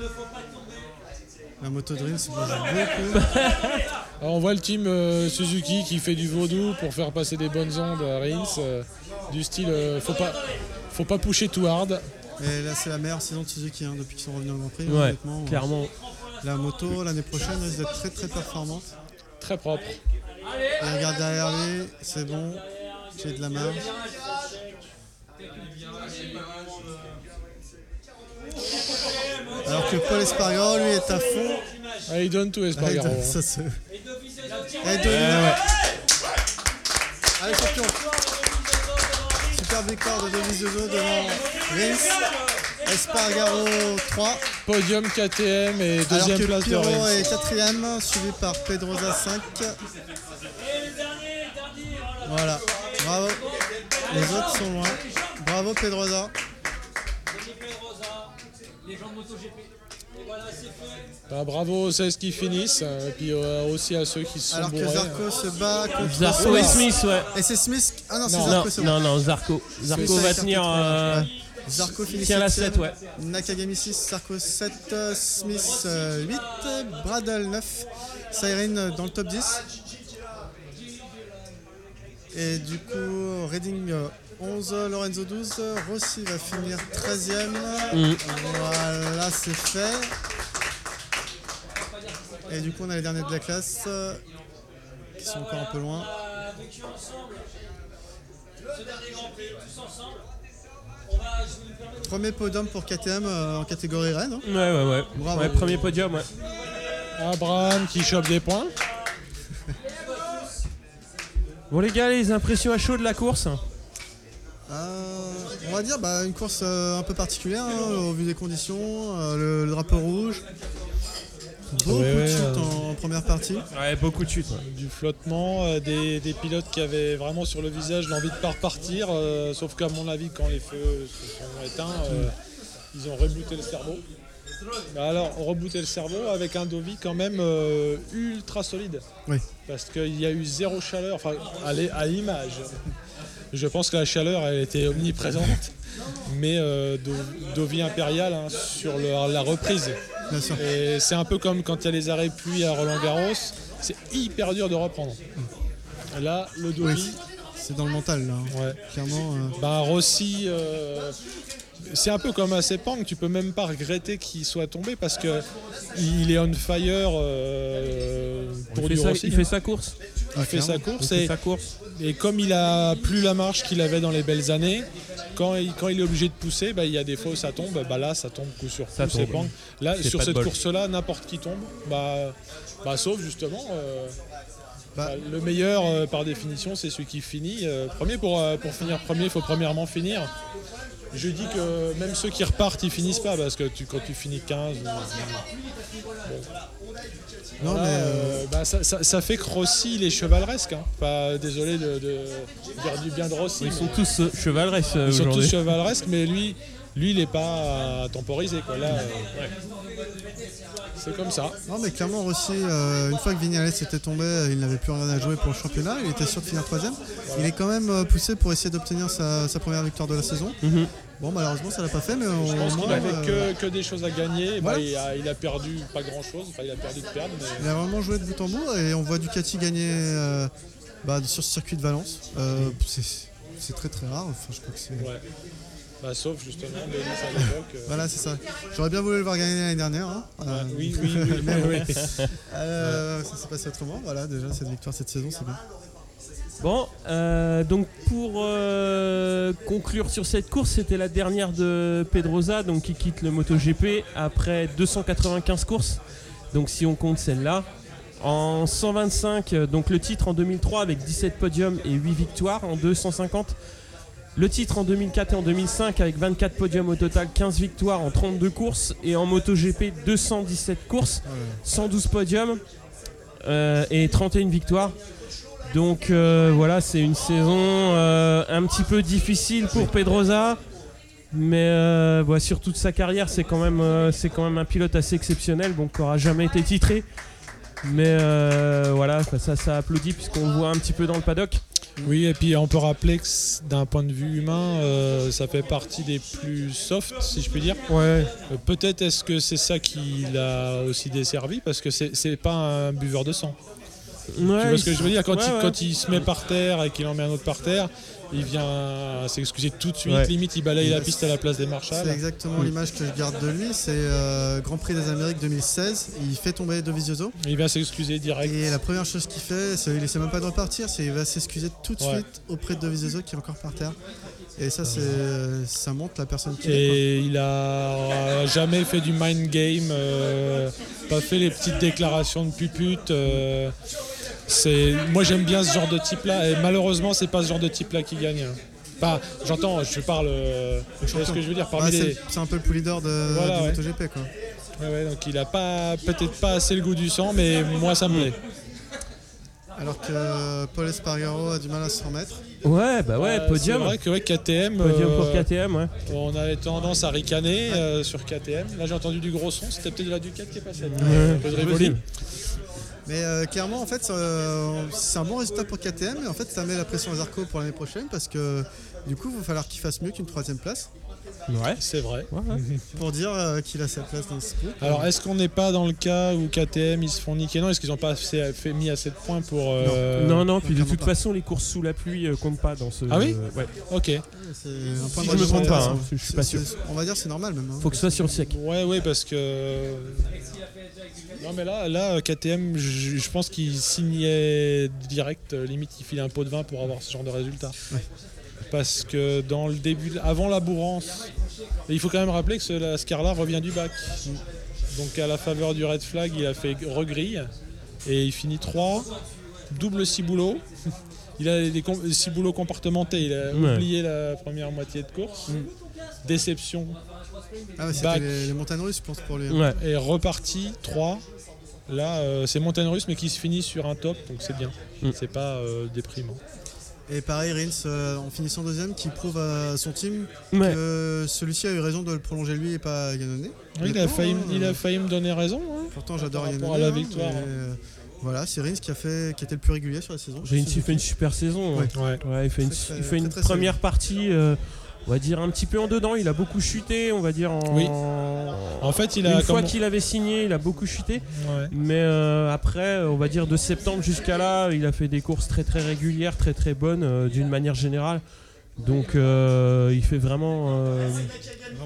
La moto Dream, c'est bouge beaucoup. Alors, on voit le team euh, Suzuki qui fait du vaudou pour faire passer des bonnes ondes à Rins. euh, du style, euh, faut pas, faut pas pusher too hard. Et là, c'est la meilleure saison de Suzuki hein, depuis qu'ils sont revenus au Grand Prix. Ouais, clairement. La moto, l'année prochaine, risque d'être très très performante. Très propre. Et regarde derrière lui, c'est bon. J'ai de la marge. Alors que Paul Espargaro, lui, est à fond. Ah, il donne tout Espargaro. Allez, ça se... Allez, Denis. Allez, champion. Super victoire de Denis Zozo devant Rins. Espargaro 3. Podium KTM et Alors deuxième que place de Piro Rins. est quatrième, suivi par Pedroza 5. Voilà, bravo. Les autres sont loin. Bravo Pedroza. Bah, bravo aux 16 qui finissent, euh, et puis euh, aussi à ceux qui se sont Alors que. Zarco se bat contre Zarco et Smith. Ouais. Et c'est Smith. Ah non, c'est Non, Non, Zarco, non, bon. non, Zarco. Zarco va tenir. euh, Ouais. Zarco finit la 7 7, ouais. Nakagami 6, Zarco 7, euh, Smith euh, 8, Bradle 9, Siren euh, dans le top 10. Et du coup, Reading euh, 11, Lorenzo 12, Rossi va finir 13ème. Mm. Voilà, c'est fait. Et du coup, on a les derniers de la classe euh, qui sont encore un peu loin. Premier podium pour KTM euh, en catégorie Rennes. hein. Ouais, ouais, ouais. Bravo. Ouais, premier podium, ouais. Abraham qui chope des points. Bon, les gars, les impressions à chaud de la course Euh, on va dire bah, une course euh, un peu particulière hein, au vu des conditions, euh, le, le drapeau rouge. Beaucoup Ouais, de chutes en première partie. Ouais, beaucoup de chutes. ouais. Du flottement, euh, des, des pilotes qui avaient vraiment sur le visage l'envie de pas repartir, euh, sauf qu'à mon avis, quand les feux se sont éteints, euh, ils ont rebooté le cerveau. Bah alors, rebooter le cerveau avec un Dovi quand même euh, ultra solide. Oui. Parce qu'il y a eu zéro chaleur, enfin, à l'image. Je pense que la chaleur, elle était omniprésente. Mais euh, Do- Dovi impérial hein, sur le- la reprise. Bien sûr. Et c'est un peu comme quand il y a les arrêts pluie à Roland Garros, c'est hyper dur de reprendre. Là, le Dovi, Oui, c'est dans le mental là. hein. ouais. Clairement. euh, Bah Rossi, c'est un peu comme un Sepang, tu peux même pas regretter qu'il soit tombé parce que il est on fire euh, pour il, fait du sa, Rossi. il fait sa course. Il ah, fait sa. Il course fait et, sa course. et comme il a plus la marche qu'il avait dans les belles années, quand il, quand il est obligé de pousser, bah, il y a des fois où ça tombe, bah là ça tombe coup sur coup, Ça tombe. Sepang. Là sur cette course-là, n'importe qui tombe, bah, bah, sauf justement. euh, bah, le meilleur, euh, par définition, c'est celui qui finit. euh, premier, pour, euh, pour finir premier, il faut premièrement finir. Je dis que même ceux qui repartent, ils finissent pas parce que tu, quand tu finis 15, ou- non, voilà, mais euh, euh, bah, ça, ça- ça fait que Rossi, il est chevaleresque. hein. Pas, désolé de, de dire du bien de Rossi. Ils mais sont tous euh, chevaleresques euh, ils sont tous chevaleresques, mais lui, lui, il n'est pas à temporiser. Quoi. Là, euh, c'est comme ça. non, mais clairement Rossi, euh, une fois que Vignales était tombé, euh, il n'avait plus rien à jouer pour le championnat. Il était sûr de finir troisième. Il est quand même euh, poussé pour essayer d'obtenir sa, sa première victoire de la saison. Mhm. Bon, malheureusement, ça l'a pas fait, mais au Je pense qu'il avait euh, que, que des choses à gagner. Bah, il, a, il a perdu pas grand chose. Enfin, il a perdu de perdre. Mais... Il a vraiment joué de bout en bout et on voit Ducati gagner euh, bah, sur ce circuit de Valence. Euh, c'est très très rare. Enfin, je crois que c'est. Ouais. Bah, sauf justement Denis à l'époque. euh, Voilà, c'est ça. J'aurais bien voulu le voir gagner l'année dernière. hein. Oui, oui, oui, mais oui, ça s'est passé autrement. Voilà, déjà cette victoire cette saison, c'est bien. Bon, euh, donc pour euh, conclure sur cette course, c'était la dernière de Pedrosa, donc qui quitte le MotoGP après 295 courses. Donc si on compte celle-là, En 125, euh, donc le titre en 2003 avec 17 podiums et 8 victoires. En 250, le titre en 2004 et en 2005 avec 24 podiums au total, 15 victoires en 32 courses. Et en MotoGP, 217 courses, 112 podiums euh, et 31 victoires. Donc euh, voilà, c'est une saison euh, un petit peu difficile pour Pedrosa. Mais euh, voilà, sur toute sa carrière, c'est quand, même, c'est quand même un pilote assez exceptionnel, donc qui n'aura jamais été titré. Mais voilà, ça, ça applaudit puisqu'on le voit un petit peu dans le paddock. Oui, et puis on peut rappeler que d'un point de vue humain, euh, ça fait partie des plus soft, si je puis dire. Ouais, Euh, Peut-être est-ce que c'est ça qui l'a aussi desservi, parce que c'est pas un buveur de sang. Tu vois ce que je veux dire? Quand, Ouais, il, ouais. quand il se met par terre et qu'il en met un autre par terre, il vient s'excuser tout de suite, Ouais. limite il balaye la piste à la place des C'est marshals. exactement l'image que je garde de lui. C'est euh, Grand Prix des Amériques 2016. Il fait tomber Dovizioso. Il vient s'excuser direct. Et la première chose qu'il fait, c'est il essaie même pas de repartir, c'est il va s'excuser tout de Ouais. suite auprès de Dovizioso qui est encore par terre. Et ça, c'est ça montre la personne qui est. Et il a euh, jamais fait du mind game, euh, pas fait les petites déclarations de pupute. Euh, c'est, moi j'aime bien ce genre de type-là, et malheureusement c'est pas ce genre de type-là qui gagne. hein. Pas, j'entends, je parle, euh, tu vois ce que je veux dire, parmi les, c'est un peu le plus leader de, Voilà, du ouais. MotoGP quoi. Ouais, ouais, donc il a pas, peut-être pas assez le goût du sang, mais moi ça me plaît. Alors que Paul Espargaro a du mal à se remettre. Ouais, bah ouais, Euh, podium. C'est vrai que ouais, KTM, Podium pour euh, KTM, ouais. on avait tendance à ricaner euh, sur KTM. Là j'ai entendu du gros son, c'était peut-être de la Ducati qui est passée. Ouais, Un peu de. Mais euh, clairement, en fait, c'est un bon résultat pour KTM. Et en fait, ça met la pression à Zarco pour l'année prochaine parce que du coup, il va falloir qu'il fasse mieux qu'une troisième place Ouais. C'est vrai. Ouais, ouais. pour dire euh, qu'il a sa place dans ce groupe. Alors, est-ce qu'on n'est pas dans le cas où KTM ils se font niquer Non, est-ce qu'ils n'ont pas assez- fait, mis assez de points pour. euh, non, non, puis de toute pas. façon, les courses sous la pluie euh, comptent pas dans ce. Ah oui ouais. Ok. C'est un point Si je me trompe pas, hein, je suis pas sûr. On va dire c'est normal même. hein. Faut que ce soit sur le sec. Ouais, ouais, parce que. Non, mais là, là KTM, je, pense qu'il signait direct, limite, il filait un pot de vin pour avoir ce genre de résultat. Ouais. Parce que dans le début, avant la bourrance, il faut quand même rappeler que ce- la Scarla revient du bac. Donc à la faveur du red flag, il a fait regrille et il finit 3, double ciboulot. Il a des com- ciboulots compartimentés, il a Ouais. oublié la première moitié de course. Déception Ah ouais, c'était Bac. les, les montagnes russes, je pense, pour lui. Ouais. et reparti 3. Là, euh, c'est montagne russe, mais qui se finit sur un top, donc c'est bien. Mm. C'est pas euh, déprimant. Et pareil, Rins, euh, en finissant deuxième, qui prouve à son team Ouais. que celui-ci a eu raison de le prolonger lui et pas Yannone. Oui, il, a Honnêtement, failli, hein, il euh, a failli me donner raison. hein. Pourtant, j'adore Yannone. à la hein, victoire, mais, hein. euh, Voilà, c'est Rins qui a fait, qui était le plus régulier sur la saison. J'ai une, il fait une super saison. hein. Ouais. Ouais. Ouais, il fait une, Très, très- il fait une très, très première partie, euh, on va dire un petit peu en dedans. Il a beaucoup chuté, on va dire. En... Oui. En fait, il a. Une fois qu'il avait signé, il a beaucoup chuté. Ouais. Mais euh, après, on va dire de septembre jusqu'à là, il a fait des courses très très régulières, très très bonnes euh, d'une manière générale. Donc euh, il fait vraiment. euh,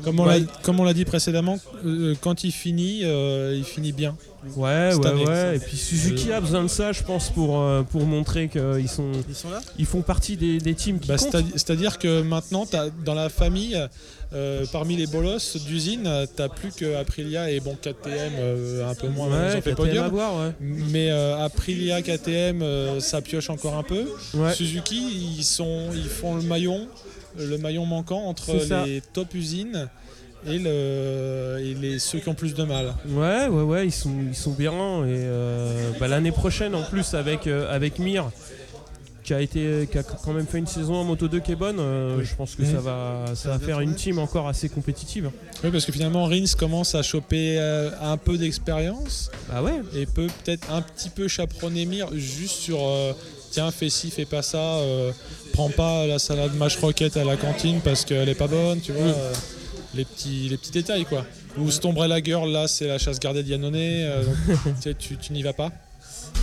Comme on l'a- Ouais. comme on l'a dit précédemment, euh, quand il finit, euh, il finit bien. Ouais, ouais, année. ouais. Et puis Suzuki a besoin de ça, je pense, pour, pour montrer qu'ils sont, Ils sont là ils font partie des, des teams qui Bah, C'est-à-dire que maintenant, dans la famille, euh, parmi les bolosses d'usine, t'as plus que Aprilia et bon KTM euh, un peu moins, Ouais, fait podium. ouais. Mais euh, Aprilia, KTM, ça pioche encore un peu. Ouais. Suzuki, ils, sont, ils font le maillon, le maillon manquant entre les top usines et, le, et les, ceux qui ont plus de mal. Ouais, ouais, ouais, ils sont, ils sont bien. Et bah, l'année prochaine, en plus, avec, avec Mir, qui a, été, qui a quand même fait une saison en Moto 2 qui est bonne, euh, Oui. je pense que ça va, ça Ça va faire une team encore assez compétitive. Oui, parce que finalement, Rins commence à choper euh, un peu d'expérience Bah ouais, et peut peut-être un petit peu chaperonner Mir juste sur euh, tiens, fais ci, fais pas ça, prends pas la salade mâche roquette à la cantine parce qu'elle est pas bonne, tu vois. Les, petits, les petits détails, quoi. Ou la Girl, là, c'est la chasse gardée de Yannone, donc, tu, tu n'y vas pas.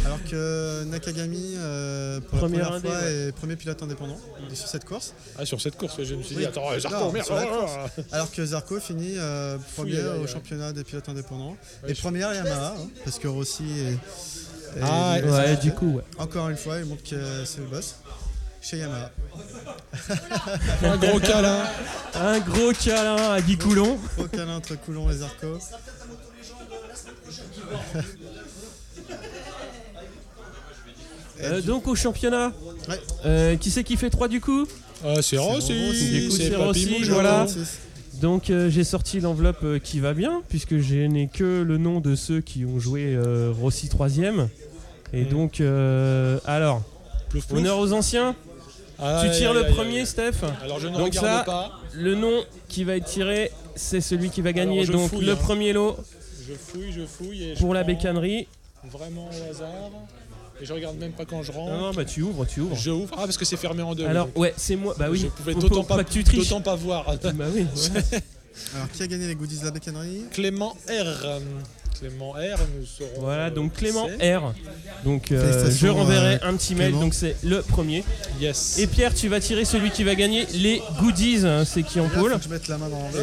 Alors que Nakagami, euh, pour Première la première indé, fois, ouais. est premier pilote indépendant sur cette course. Ah, sur cette course, je me suis Oui. dit, attends, Zarco, Non, merde, sur la oh, course. Alors que Zarco finit euh, premier Fouille, au championnat des pilotes indépendants. Ouais, et je- première Yamaha, hein, parce que Rossi est, est- Ah, ouais, du coup, ouais. Encore une fois, il montre que c'est le boss. Chez Yamaha. Un gros câlin. Un gros câlin à Guy Coulon. Gros câlin entre Coulon et Zarco. Euh, donc au championnat, Ouais. euh, qui c'est qui fait 3 du coup? C'est Rossi, Du coup, c'est Rossi, voilà. Donc euh, j'ai sorti l'enveloppe euh, qui va bien, puisque je n'ai que le nom de ceux qui ont joué euh, Rossi 3ème. Et Mm. donc, euh, alors, Plouf, plouf. honneur aux anciens, Ah, tu tires aïe, le premier aïe. Steph. Alors je ne Donc regarde ça- pas. Le nom qui va être tiré, c'est celui qui va gagner. Donc fouille, le hein. premier lot Je fouille, je fouille. Et je pour la bécannerie. Vraiment au hasard. Et je regarde même pas quand je rentre. Non, non, bah tu ouvres, tu ouvres. Je ouvre. Ah, parce que c'est fermé en deux. Alors, donc ouais, c'est moi. Bah oui, Je pouvais faut- d'autant pas, que tu triches. d'autant pas voir. Bah oui. ouais. Alors, qui a gagné les goodies de la bécannerie Clément R. Clément R, nous serons. Voilà, donc Clément. R. Donc euh, je renverrai euh, un petit mail, Clément. donc c'est le premier. Yes. Et Pierre, tu vas tirer celui qui va gagner les goodies, hein, c'est qui en pôle.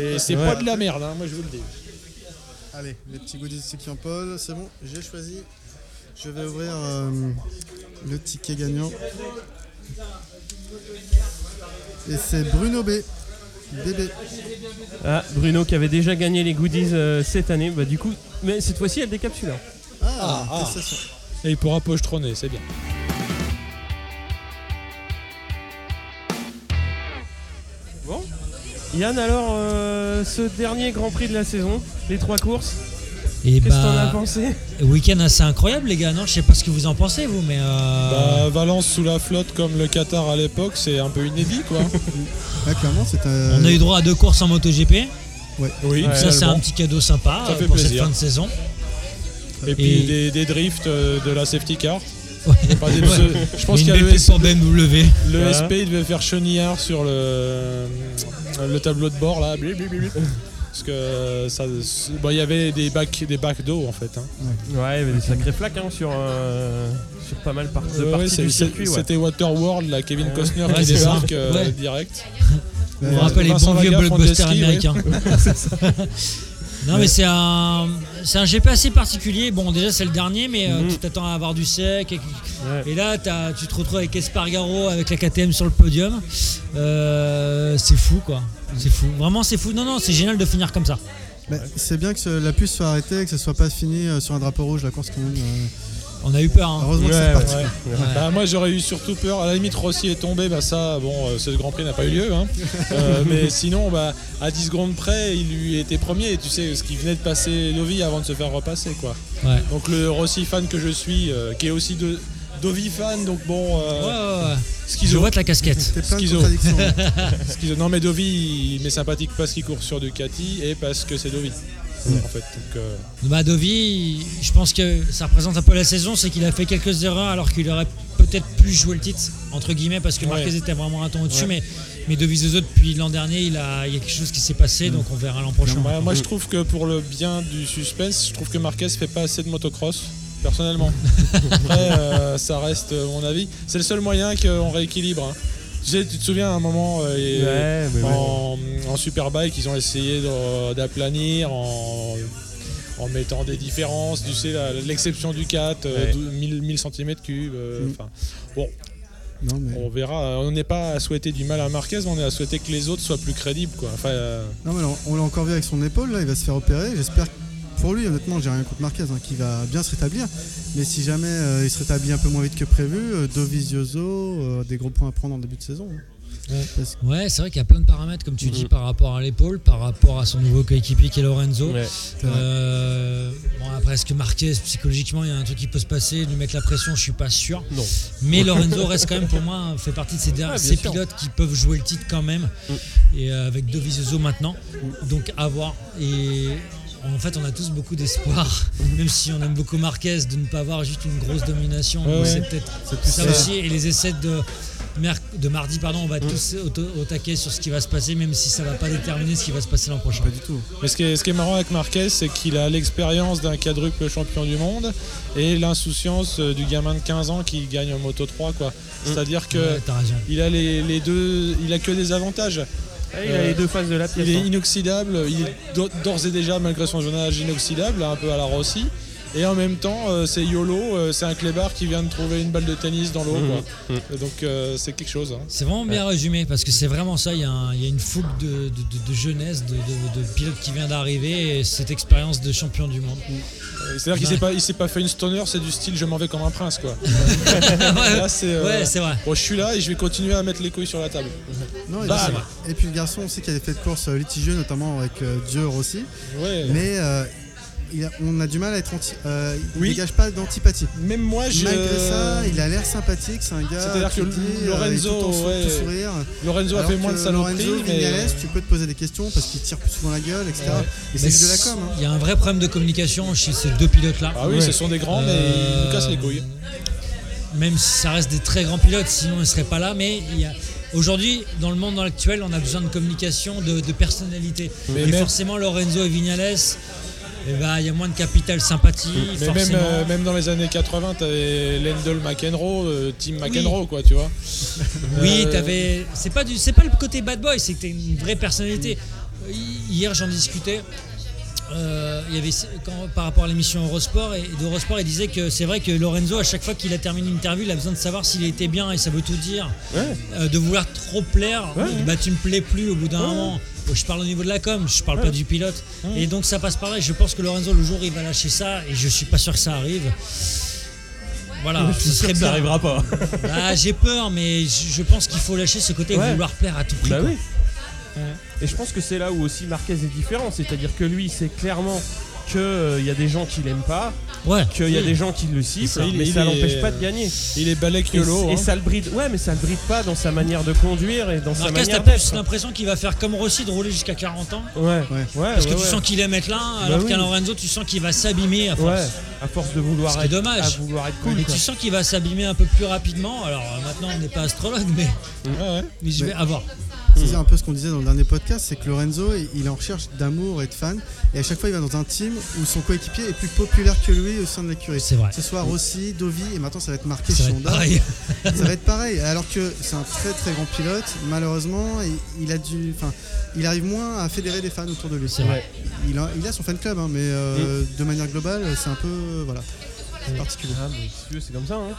Et c'est Ouais. pas de la merde, hein, moi je vous le dis. Allez, les petits goodies c'est qui en pôle, c'est bon, j'ai choisi. Je vais ouvrir euh, le ticket gagnant. Et c'est Bruno B. Bébé. Ah, Bruno qui avait déjà gagné les goodies euh, cette année, bah du coup, mais cette fois-ci elle décapsule. Ah, Ah, ah. félicitations. Et il pourra pochetronner, c'est bien. Bon. Yann, alors, euh, ce dernier Grand Prix de la saison, les trois courses, Et qu'est-ce que t'en as bah, pensé week-end assez incroyable, les gars. Non, je sais pas ce que vous en pensez, vous, mais. euh, Bah, Valence sous la flotte comme le Qatar à l'époque, c'est un peu inédit quoi. Ouais, clairement, c'est un. on a eu droit à deux courses en MotoGP. oui, Ouais. Ça, c'est un petit cadeau sympa Ça euh, fait pour plaisir. cette fin de saison. Et puis des, des drifts euh, de la safety car. Ouais. Pas des- Ouais. Je pense qu'il y a le, BMW. le Voilà. SP, il devait faire chenillard sur le, le tableau de bord là. Parce que ça, bon, il y avait des bacs, des bacs d'eau en fait. hein. Ouais, il y avait des sacrés flaques hein, sur, euh, sur pas mal par- de parties du circuit. Ouais. C'était Waterworld, là, Kevin. Costner Ouais, qui débarque euh, Ouais. direct. On rappelle les bons vieux blockbusters américains. non, mais c'est un, c'est un GP assez particulier. Bon, déjà, c'est le dernier, mais euh, Mhm. tu t'attends à avoir du sec. Et, Ouais. et là, t'as- tu te retrouves avec Espargaro, avec la KTM sur le podium. Euh, c'est fou, quoi. C'est fou. Vraiment, c'est fou. Non, non, c'est génial de finir comme ça. Mais c'est bien que ce- la puce soit arrêtée et que ce soit pas fini euh, sur un drapeau rouge la course quand même. euh. On a eu peur. hein. Heureusement que Ouais, c'est parti. Ouais. Ouais. Bah, moi j'aurais eu surtout peur, à la limite Rossi est tombé, bah ça bon euh, ce Grand Prix n'a pas eu lieu hein. Euh, mais sinon bah à 10 secondes près il lui était premier et tu sais ce qui venait de passer Dovi avant de se faire repasser quoi. Ouais. Donc le Rossi fan que je suis, euh, qui est aussi de Dovi fan donc bon Ouais, euh, ouais, ouais. Je schizo. vois ta casquette. T'es plein de Schizo. contradictions. Schizo. Non mais Dovi il m'est sympathique parce qu'il court sur Ducati et parce que c'est Dovi. En fait, donc, euh, Bah, Dovi, je pense que ça représente un peu la saison, c'est qu'il a fait quelques erreurs alors qu'il aurait peut-être pu jouer le titre, entre guillemets, parce que Ouais. Marquez était vraiment un ton au-dessus, Ouais. mais, mais Dovizioso, depuis l'an dernier, il, a, il y a quelque chose qui s'est passé, donc on verra l'an prochain. moi, moi, je trouve que pour le bien du suspense, je trouve que Marquez fait pas assez de motocross. Personnellement. Après, euh, ça reste euh, mon avis. C'est le seul moyen qu'on rééquilibre. hein. Tu sais, tu te souviens à un moment euh, Ouais, ouais. en, Superbike, ils ont essayé d'aplanir en, en mettant des différences. Tu sais, l'exception du 4, euh, Ouais. 12 1000, 1000 cm3. Mm. enfin, bon, Non, mais... on verra. On n'est pas à souhaiter du mal à Marquez, mais on est à souhaiter que les autres soient plus crédibles. Quoi. Enfin, euh, Non, mais on, on l'a encore vu avec son épaule, là, il va se faire opérer. J'espère pour lui, honnêtement, j'ai rien contre Marquez, hein, qui va bien se rétablir. Mais si jamais euh, il se rétablit un peu moins vite que prévu, euh, Dovizioso, euh, des gros points à prendre en début de saison. hein. Ouais. C'est vrai qu'il y a plein de paramètres, comme tu dis, Mhm. par rapport à l'épaule, par rapport à son nouveau coéquipier qui est Lorenzo. Ouais. Euh, bon, après, est-ce que Marquez, psychologiquement, il y a un truc qui peut se passer, lui mettre la pression, je suis pas sûr. Non. Mais Lorenzo reste quand même pour moi fait partie de ces, Ouais, pilotes qui peuvent jouer le titre quand même Mm. et euh, avec Dovizioso maintenant donc à voir et en fait on a tous beaucoup d'espoir même si on aime beaucoup Marquez de ne pas avoir juste une grosse domination Ouais, c'est ouais. peut-être ça ça. aussi et les essais de merc- de mardi pardon on va Mm. tous au, au taquet sur ce qui va se passer même si ça va pas déterminer ce qui va se passer l'an prochain Pas du tout. Mais ce qui, est, ce qui est marrant avec Marquez, c'est qu'il a l'expérience d'un quadruple champion du monde et l'insouciance euh, du gamin de 15 ans qui gagne en Moto 3. quoi. C'est-à-dire que Ouais, t'as raison il a les, les deux, il a que des avantages. Il a les deux faces de la pièce. Il est hein. inoxydable, il est d'o- d'ores et déjà, malgré son jeune âge, inoxydable, un peu à la Rossi. Et en même temps, euh, c'est YOLO, euh, c'est un clébard qui vient de trouver une balle de tennis dans l'eau. Quoi. Et Donc euh, c'est quelque chose. hein. C'est vraiment bien résumé parce que c'est vraiment ça. Il y, a y une foule de, de- de- de jeunesse, de, de, de pilotes qui vient d'arriver et cette expérience de champion du monde. C'est-à-dire qu'il Ouais. s'est pas, il s'est pas fait une stoner, c'est du style je m'en vais comme un prince. quoi. là, c'est. euh, Ouais, c'est vrai. bon, je suis là et je vais continuer à mettre les couilles sur la table. Non, et, puis, et puis le garçon, on sait qu'il y a des faits de course litigieux, notamment avec euh, Dieu Rossi. Ouais. Mais euh, il a- on a du mal à être anti. euh, il Oui. dégage pas d'antipathie. Même moi, je. Malgré ça, il a l'air sympathique. C'est un gars. C'est-à-dire qui que dit, euh, Lorenzo, tout sou- ouais. tout sourire. Lorenzo a Alors fait moins de saloperies, Lorenzo mais. Vignales, tu peux te poser des questions parce qu'il tire plus souvent la gueule, etc. Ouais. Et Mais c'est de la com. hein. Il y a un vrai problème de communication chez ces deux pilotes-là. Ah oui, Ouais. ce sont des grands, mais ils nous cassent les couilles. Même si ça reste des très grands pilotes, sinon ils ne seraient pas là. Mais il y a- aujourd'hui, dans le monde actuel, on a besoin de communication, de, de personnalité. Mais et même- forcément, Lorenzo et Vignales, eh ben, il y a moins de capital sympathie. Mais même, euh, même dans les années 80, t'avais Lendl McEnroe, euh, Team McEnroe, quoi, tu vois. Oui, t'avais. C'est pas du, pas le côté bad boy, c'est que t'es une vraie personnalité. Hier, j'en discutais. Euh, il y avait quand- par rapport à l'émission Eurosport et d'Eurosport, il disait que c'est vrai que Lorenzo, à chaque fois qu'il a terminé une interview, il a besoin de savoir s'il était bien et ça veut tout dire. Ouais. Euh, de vouloir trop plaire, Ouais. bah tu me plais plus au bout d'un moment. Je parle au niveau de la com, je parle pas du pilote. Et donc ça passe par là. Je pense que Lorenzo, le jour il va lâcher ça, et je suis pas sûr que ça arrive. Voilà, Je suis ce sûr serait que ça arrivera pas. Ah, j'ai peur, mais je pense qu'il faut lâcher ce côté Ouais. vouloir plaire à tout prix. Bah oui. Et je pense que c'est là où aussi Marquez est différent, c'est-à-dire que lui, c'est clairement qu'il y a des gens qui l'aiment pas, Ouais. qu'il y a des gens qui le sifflent, mais il ça est- l'empêche pas de gagner. Il est balèque Et, YOLO. et hein. ça le bride, ouais, mais ça le bride pas dans sa manière de conduire et dans sa Marquez, manière t'as d'être. plus l'impression qu'il va faire comme Rossi de rouler jusqu'à 40 ans. Ouais, ouais, Ouais. Parce que ouais, tu ouais. sens qu'il aime être là, alors oui. qu'à Lorenzo, tu sens qu'il va s'abîmer à force. Ouais, à force de vouloir Ce qui est être, dommage. à vouloir être cool. mais quoi. tu sens qu'il va s'abîmer un peu plus rapidement. Alors euh, maintenant, on n'est pas astrologue, mais, Ouais, ouais. mais je vais Mais- avoir. C'est un peu ce qu'on disait dans le dernier podcast, c'est que Lorenzo, il- est en recherche d'amour et de fans, et à chaque fois il va dans un team où son coéquipier est plus populaire que lui au sein de l'écurie. C'est vrai. Ce soir Rossi, Dovi, et maintenant ça va être marqué Ça va être. Ça va être pareil, alors que c'est un très très grand pilote, malheureusement, il, il a dû, enfin, il arrive moins à fédérer des fans autour de lui. C'est vrai. Il a, il a son fan club, hein, mais euh, de manière globale, c'est un peu, voilà, c'est particulier. Ah, mais si tu veux, c'est comme ça. Hein.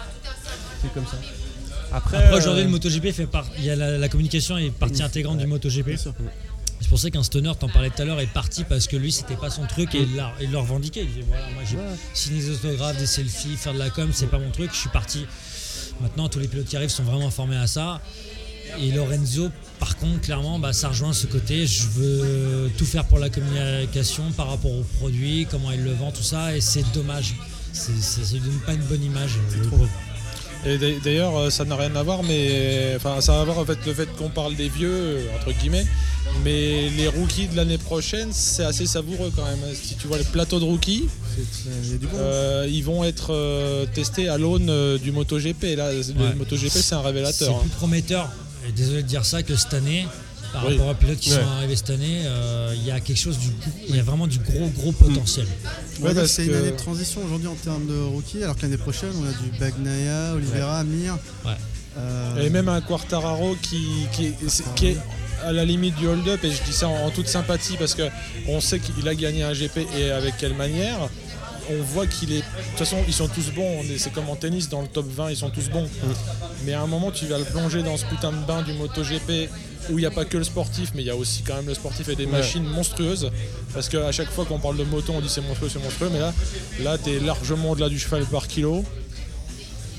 C'est comme ça. Après, Après euh, aujourd'hui, le MotoGP fait part. Il y a la, la communication est partie intégrante du MotoGP. C'est pour ça qu'un stoner, t'en parlais tout à l'heure, est parti parce que lui, c'était pas son truc et il l'a- revendiquait. Il disait voilà, moi j'ai Ouais. signé des autographes, des selfies, faire de la com, c'est pas mon truc. Je suis parti. Maintenant, tous les pilotes qui arrivent sont vraiment formés à ça. Et Lorenzo, par contre, clairement, bah, ça rejoint ce côté. Je veux tout faire pour la communication par rapport au produit, comment il le vend, tout ça. Et c'est dommage. C'est- Ça ne donne pas une bonne image. le pauvre. Et d'a- d'ailleurs, euh, ça n'a rien à voir, mais enfin, ça a à voir avec le fait qu'on parle des vieux, euh, entre guillemets. Mais les rookies de l'année prochaine, c'est assez savoureux quand même. Si tu vois les plateaux de rookies, C'est- euh, ils vont être euh, testés à l'aune euh, du MotoGP. Là, le. MotoGP, c'est un C'est révélateur. hein. plus prometteur, et désolé de dire ça, que cette année, par Oui. rapport aux pilotes qui Ouais. sont arrivés cette année, euh, il y a quelque chose du il y a vraiment du gros gros potentiel. Ouais, que parce c'est une année de transition aujourd'hui en termes de rookie, alors que l'année prochaine on a du Bagnaia, Oliveira, Mir. Ouais. Euh, Et même un Quartararo qui, qui, est, c'est- qui est à la limite du hold-up, et je dis ça en, en toute sympathie parce que on sait qu'il a gagné un GP et avec quelle manière. On voit qu'il est. De toute façon, ils sont tous bons. on est- C'est comme en tennis, dans le top 20, ils sont tous bons. Mais à un moment, tu vas le plonger dans ce putain de bain du MotoGP où il n'y a pas que le sportif, mais il y a aussi quand même le sportif et des machines monstrueuses. Parce qu'à chaque fois qu'on parle de moto, on dit c'est monstrueux, c'est monstrueux. Mais là, là tu es largement au-delà du cheval par kilo.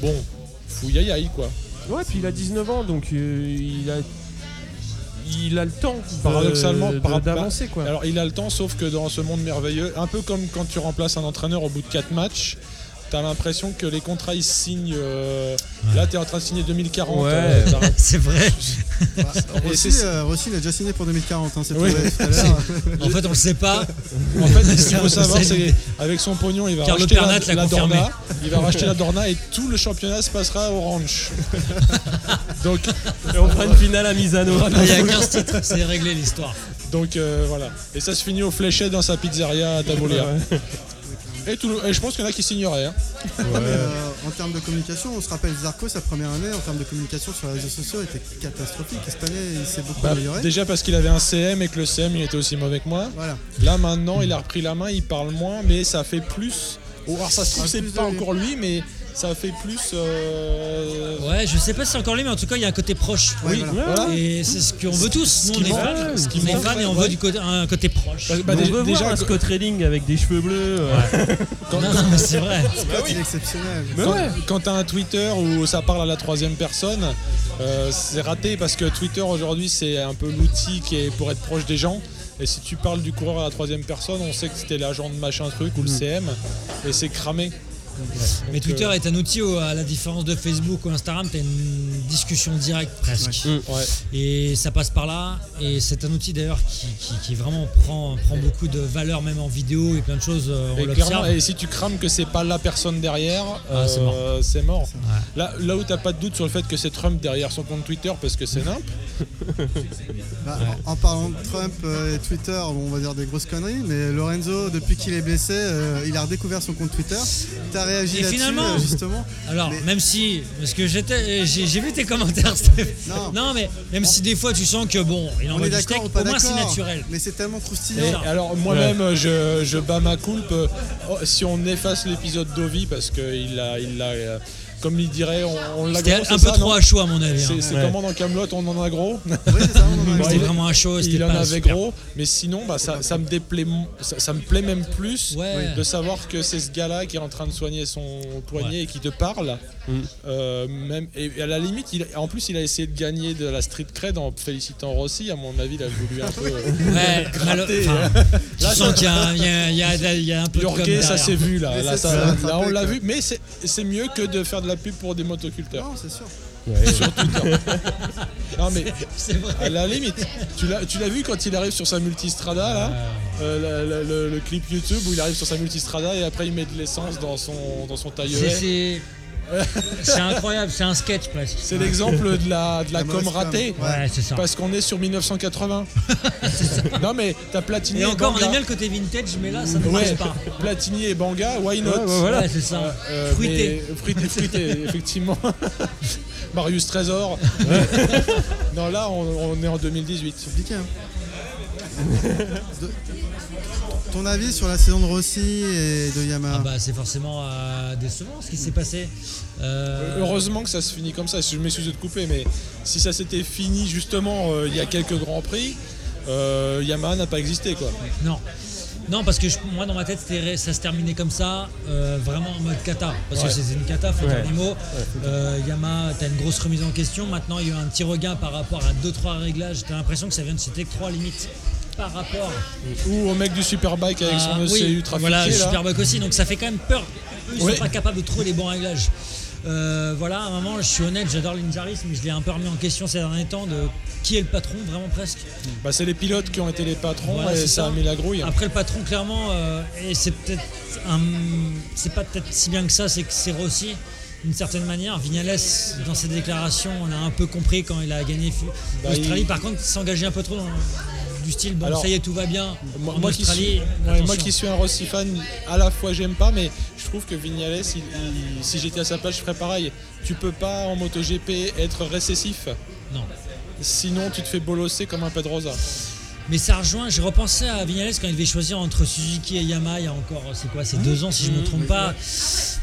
Bon, fouillaille quoi. Ouais, puis il a 19 ans, donc euh, il a. Il a le temps Paradoxalement, par- d'avancer quoi. Alors il a le temps, sauf que dans ce monde merveilleux, un peu comme quand tu remplaces un entraîneur au bout de 4 matchs, t'as l'impression que les contrats ils se signent. euh, Là, t'es en train de signer 2040. Ouais. euh, c'est vrai. bah, Rossi, euh, Rossi, il a déjà signé pour 2040, hein, Oui. tout à. En fait, on le sait pas. en fait, ce qu'il faut savoir, c'est avec son pognon, il va Carlo racheter la, Pernat l'a la confirmé. Dorna, il va racheter la Dorna et tout le championnat se passera au ranch. donc, Et on fera une finale à Misano. Il y a 15 titres, c'est réglé l'histoire. donc euh, voilà. Et ça se finit au fléchet dans sa pizzeria à Tavolia. Et, tout le- et je pense qu'il y en a qui signeraient. hein. Euh, en termes de communication, on se rappelle Zarco, sa première année, en termes de communication sur les réseaux sociaux, était catastrophique. Et cette année, il s'est beaucoup Bah, amélioré. déjà parce qu'il avait un CM et que le CM il était aussi mauvais que moi. Voilà. Là maintenant il a repris la main, il parle moins, mais ça fait plus. Oh, alors ça se trouve c'est pas encore lui, mais ça fait plus. euh, Ouais, Ouais, je sais pas si c'est encore lui, mais en tout cas, il y a un côté proche. Ouais, voilà. Voilà. Et c'est ce qu'on veut tous. Nous, on est fans, ce qui on est fans et on ouais. veut du côté, un côté proche. Bah, bah, on veut déjà, voir un Scott Redding avec des cheveux bleus. euh, quand- Non, non, mais c'est vrai. Scott, il est exceptionnel. Mais quand, ouais. quand t'as un Twitter où ça parle à la troisième personne, euh, c'est raté parce que Twitter aujourd'hui c'est un peu l'outil qui est pour être proche des gens. Et si tu parles du coureur à la troisième personne, on sait que c'était l'agent de machin truc ou le CM et c'est cramé. Mais Twitter euh, est un outil où, à la différence de Facebook ou Instagram, tu as une discussion directe presque. Ouais. Ouais. Et ça passe par là. Et c'est un outil d'ailleurs qui, qui- qui vraiment prend, prend beaucoup de valeur, même en vidéo et plein de choses. euh, On Et, clairement, l'observe. et si tu crames que c'est pas la personne derrière, Ah, c'est mort. euh, c'est mort. Ouais. Là, là où t'as pas de doute sur le fait que c'est Trump derrière son compte Twitter parce que c'est nimp, Bah, en, en parlant de Trump et Twitter, bon, on va dire des grosses conneries, mais Lorenzo, depuis qu'il est blessé, euh, il a redécouvert son compte Twitter. T'as réagi Et là-dessus, finalement- euh, justement Alors, Mais- même si, parce que j'étais, j'ai, j'ai vu tes commentaires, Steph. Non. mais même si des fois tu sens que bon, il envoie est du d'accord steak, ou pas au moins c'est naturel. Mais c'est tellement Et croustillant. alors moi-même, je, je bats ma coulpe. euh, oh, si on efface l'épisode d'Ovi, parce qu'il a, il a, euh, comme il dirait, on, on l'a C'était un peu ça, trop à chaud à mon avis. hein. C'est Ouais. comment dans Camelot, on en a gros. Oui, c'est ça, on en a Bon, C'était vraiment à chaud, c'était Il en avait super. gros, mais sinon, bah, ça, ça me déplaît, ça, ça me plaît même plus Ouais. de savoir que c'est ce gars-là qui est en train de soigner son poignet Ouais. et qui te parle. Mm. Euh, même, et à la limite, il, en plus, il a essayé de gagner de la street cred en félicitant Rossi. À mon avis, il a voulu un peu. euh, Ouais, malo- gratter, enfin, hein. tu Là, sens qu'il y a, il y a- y a- y a un peu de Yorguet, ça s'est vu là. Là, on l'a vu, mais c'est c'est mieux que de faire de la pub pour des motoculteurs Non, c'est sûr. Ouais. sur Twitter. non mais C'est vrai. à la limite, tu l'as tu l'as vu quand il arrive sur sa multistrada là, euh, le, le- le- le clip YouTube où il arrive sur sa multistrada et après il met de l'essence dans son dans son C'est- tailleur. C'est- C'est incroyable, c'est un sketch presque. C'est l'exemple de la de la, La com ratée. Ouais, c'est ça. Parce qu'on est sur 1980. non mais t'as Platini Et et, encore, on Banga. aime bien le côté vintage, mais là, ça ne Ouais, marche pas. Platini et Banga, why not voilà. Ouais, c'est ça. Euh, Fruité. mais- fruité, fruité, effectivement. Marius Trésor. non, là, on, on est en 2018. Compliqué, hein. Ton avis sur la saison de Rossi et de Yamaha Ah bah c'est forcément euh, décevant ce qui s'est passé. Euh, Heureusement que ça se finit comme ça. Je m'excuse de te couper, mais si ça s'était fini justement euh, il y a quelques grands prix, euh, Yamaha n'a pas existé quoi. Non. Non, parce que je- moi dans ma tête ça se terminait comme ça, euh, vraiment en mode kata. Parce Ouais. que c'est une kata, faut dire Ouais. les mots. Euh, Yamaha, t'as une grosse remise en question. Maintenant, il y a eu un petit regain par rapport à 2-3 réglages. T'as l'impression que ça vient de que 3 limites par rapport Ou au mec du Superbike avec son à- ECU Ah, oui, trafiqué Voilà, le là. Superbike aussi. Donc ça fait quand même peur. Eux, ils Oui. sont pas capables de trouver les bons réglages. Euh, voilà, à un moment, je suis honnête, j'adore l'Injaris, mais je l'ai un peu remis en question ces derniers temps de qui est le patron, vraiment presque. Bah, c'est les pilotes qui ont été les patrons Voilà, et ça, ça. a mis la grouille. Après le patron clairement euh, et c'est peut-être un- c'est pas peut-être si bien que ça c'est que c'est Rossi d'une certaine manière Vignales dans ses déclarations on a un peu compris quand il a gagné Bah, l'Australie il- par contre s'engager un peu trop dans du style bon Alors, ça y est tout va bien. Moi, qui suis, ouais, moi qui suis un Rossi fan, à la fois j'aime pas, mais je trouve que Vignales, il- il- si j'étais à sa place, je ferais pareil. Tu peux pas en MotoGP être récessif, non. Sinon tu te fais bolosser comme un Pedrosa. mais ça rejoint j'ai repensé à Vignales quand il devait choisir entre Suzuki et Yamaha il y a encore c'est quoi c'est deux ans si je me trompe pas.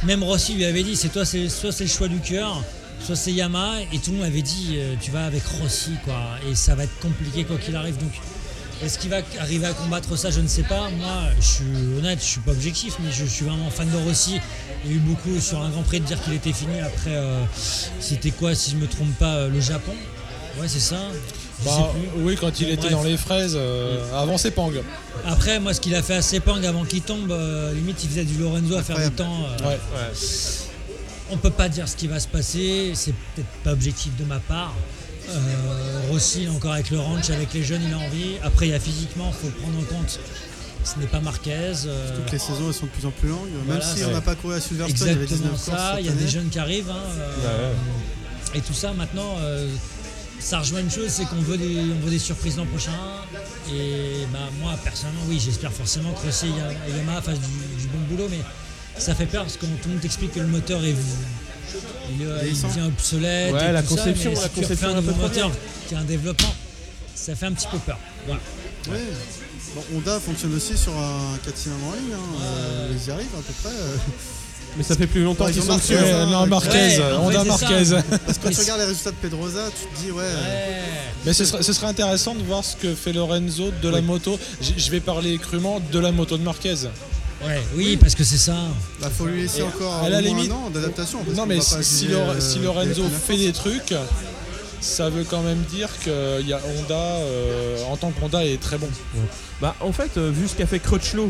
même Rossi lui avait dit c'est toi c'est soit c'est le choix du cœur soit c'est Yamaha. Et tout le monde avait dit euh, tu vas avec Rossi quoi. Et ça va être compliqué quoi qu'il arrive. Donc est-ce qu'il va arriver à combattre ça je ne sais pas moi je suis honnête je suis pas objectif mais je, suis vraiment fan de Rossi il y a eu beaucoup sur un Grand Prix de dire qu'il était fini après euh, c'était quoi si je me trompe pas euh, le Japon? Ouais c'est ça Bah, oui, quand il Bon, était bref. dans les fraises, euh, avant c'est Pang. après, moi, ce qu'il a fait à Sepang avant qu'il tombe, euh, limite, il faisait du Lorenzo à faire du temps. euh, Ouais. On peut pas dire ce qui va se passer, c'est peut-être pas objectif de ma part. Euh, Rossi, encore avec le ranch, avec les jeunes, il a envie. Après, il y a physiquement, il faut prendre en compte. Ce n'est pas Marquez. euh, Toutes les saisons elles sont de plus en plus longues. Même Voilà, si on n'a pas couru à Silverstone, il y avait exactement 19 courses ça. cette Il y a des jeunes qui arrivent. hein, euh, Et tout ça, maintenant, euh, ça rejoint une chose, c'est qu'on veut des, on veut des surprises l'an prochain. Et bah, moi, personnellement, oui, j'espère forcément que Rossi et Yamaha fassent du, du bon boulot, mais ça fait peur parce que tout le monde t'explique que le moteur est. Il, est- devient obsolète. Ouais, et la tout ça, conception, mais la si conception est un nouveau moteur qui a un développement, ça fait un petit peu peur. Voilà. Ouais. Bon, Honda fonctionne aussi sur un 4 cylindres en ligne. hein. Euh, ils y arrivent à peu près. euh. Mais ça fait plus longtemps Ouais, qu'ils ils ont sont. Ouais, non, Marquez, Ouais, Honda ça. Marquez. Parce que quand tu regardes les résultats de Pedrosa, tu te dis, ouais. euh, Ouais. Mais ce serait, ce serait intéressant de voir ce que fait Lorenzo de la Oui. moto. Je vais parler crûment de la moto de Marquez. Ouais, oui, parce que c'est ça. Bah, faut lui laisser Et encore à la limite- un an d'adaptation. Non, mais si, euh, si Lorenzo fait des trucs, ça veut quand même dire qu'il y a Honda, euh, en tant qu'Honda, est très bon. Bah, en fait, euh, vu ce qu'a fait Crutchlow,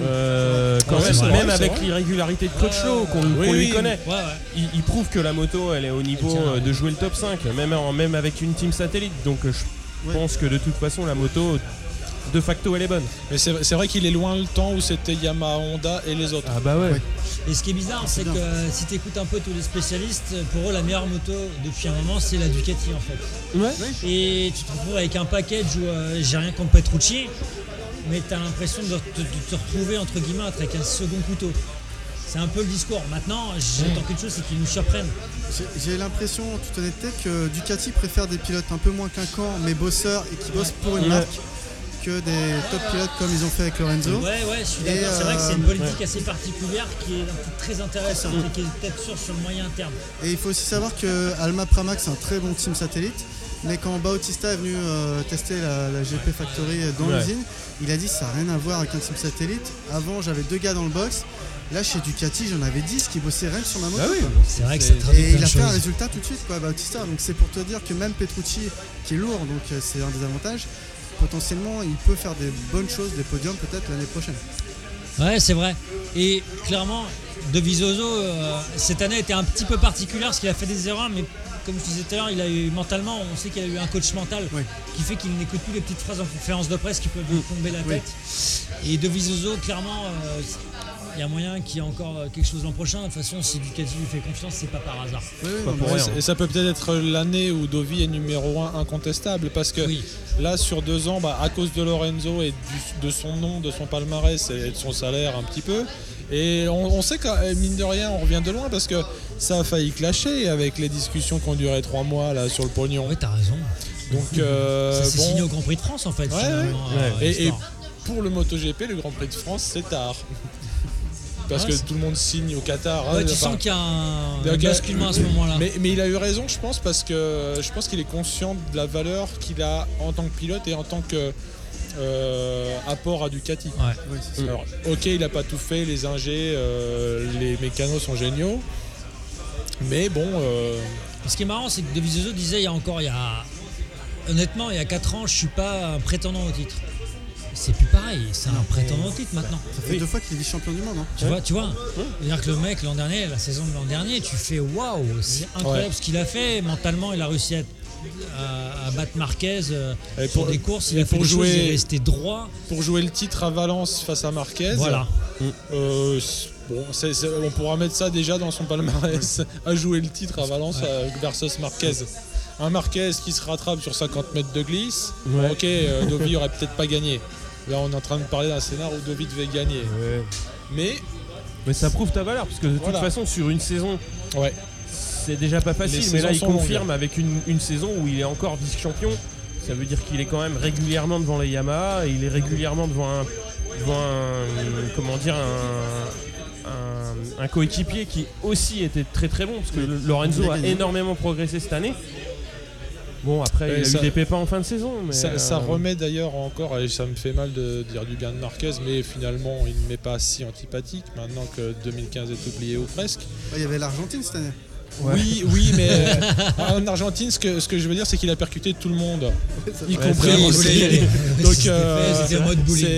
euh, quand Ouais, même, vrai, avec l'irrégularité de Crutchlow qu'on Oui, lui connaît, Ouais, ouais. il, il prouve que la moto elle est au niveau euh, de jouer le top 5, même, en- même avec une team satellite. Donc je Ouais. pense que de toute façon la moto de facto elle est bonne. Mais c'est vrai qu'il est loin le temps où c'était Yamaha, Honda et les autres. Ah bah ouais. Ouais. Et ce qui est bizarre, c'est que euh, si tu écoutes un peu tous les spécialistes, pour eux, la meilleure moto depuis un moment, c'est la Ducati en fait. Ouais. Et tu te retrouves avec un package où euh, j'ai rien contre Petrucci, mais tu as l'impression de te, de te retrouver entre guillemets avec un second couteau. C'est un peu le discours. Maintenant, j'attends qu'une chose, c'est qu'ils nous surprennent. J'ai- l'impression, en toute honnêteté, que Ducati préfère des pilotes un peu moins quinquants, mais bosseurs et qui bossent pour une Ouais. marque, que des top pilotes comme ils ont fait avec Lorenzo. Ouais, ouais, je suis Et, d'accord. C'est vrai que c'est euh, une politique assez particulière qui est très intéressante et qui est peut-être sûre sur le moyen terme. Et il faut aussi savoir que Alma Pramac c'est un très bon team satellite, mais quand Bautista est venu euh, tester la, la GP Factory dans Ouais. l'usine, il a dit ça n'a rien à voir avec un team satellite. Avant j'avais deux gars dans le box, là chez Ducati j'en avais 10 qui bossaient rien que sur ma moto. Ah oui. C'est vrai que C'est- ça traduit Et il a fait un résultat tout de suite quoi Bautista, donc c'est pour te dire que même Petrucci qui est lourd, donc euh, c'est un des avantages, potentiellement il peut faire des bonnes choses, des podiums peut-être l'année prochaine. Ouais, c'est vrai. Et clairement, De Visoso, euh, cette année était un petit peu particulière parce qu'il a fait des erreurs, mais comme je disais tout à l'heure, il a eu mentalement, on sait qu'il a eu un coach mental Oui. qui fait qu'il n'écoute plus les petites phrases en conférence de presse qui peuvent lui tomber la Oui. tête. Et De Visoso, clairement, euh, il y a moyen qu'il y ait encore euh, quelque chose l'an prochain. De toute façon, si Ducati lui fait confiance, c'est pas par hasard. Oui, oui, Pas non, pour mais rien. Et ça peut peut-être être l'année où Dovi est numéro 1 incontestable parce que Oui. là sur deux ans, bah, à cause de Lorenzo et du- de son nom, de son palmarès et de son salaire un petit peu. Et on, on sait que euh, mine de rien, on revient de loin parce que ça a failli clasher avec les discussions qui ont duré trois mois là sur le pognon. Oui, t'as raison. Donc euh, bon, signé au Grand Prix de France en fait. Ouais, finalement, ouais. euh, Et- pour le MotoGP, le Grand Prix de France, c'est tard. Parce Ouais, que c'est- tout le monde signe au Qatar. Ouais, hein, tu enfin, sens qu'il y a un, basculement à ce moment-là. Mais, mais il a eu raison, je pense, parce que je pense qu'il est conscient de la valeur qu'il a en tant que pilote et en tant que euh, apport à Ducati. Ouais. oui. Alors, ok, il n'a pas tout fait, les ingés, euh, les mécanos sont géniaux, mais bon, euh, Ce qui est marrant, c'est que De Vizoso disait il y a encore, il y a, honnêtement, il y a 4 ans, je suis pas un prétendant au titre. C'est plus pareil, c'est un prétendant au titre maintenant. Ça fait deux fois qu'il est vice-champion du monde. hein. Tu vois, tu vois. C'est-à-dire que le mec l'an dernier, la saison de l'an dernier, tu fais waouh, c'est incroyable Ouais. ce qu'il a fait. Mentalement, il a réussi à, à- à battre Marquez euh, Et sur pour- des courses. Il et a fait pour des choses, jouer- il est resté droit. pour jouer le titre à Valence face à Marquez, Voilà. euh, bon, on pourra mettre ça déjà dans son palmarès, à jouer le titre à Valence Ouais. euh, versus Marquez. Un Marquez qui se rattrape sur 50 mètres de glisse, Ouais. ok, euh, Dovi aurait peut-être pas gagné. Là, on est en train de parler d'un scénario où Dovi devait gagner. Mais, Mais ça prouve ta valeur, parce que de Voilà. toute façon, sur une saison, ouais, c'est déjà pas facile. Mais là, il confirme avec une, une saison où il est encore vice-champion. Ça veut dire qu'il est quand même régulièrement devant les Yamaha, et il est régulièrement devant un, devant un comment dire, un, un- un coéquipier qui aussi était très très bon, parce que. Lorenzo a énormément progressé cette année. Bon, après, il a ça- eu des pépins en fin de saison. Mais ça, ça euh, remet d'ailleurs encore, et ça me fait mal de dire du bien de Marquez, mais finalement, il ne m'est pas si antipathique maintenant que 2015 est oublié ou presque. Il y avait l'Argentine cette année. Ouais. Oui, oui, mais euh, en Argentine, ce que, ce que je veux dire, c'est qu'il a percuté tout le monde, y Ouais, compris c'est. C'était Donc, fait, euh, c'est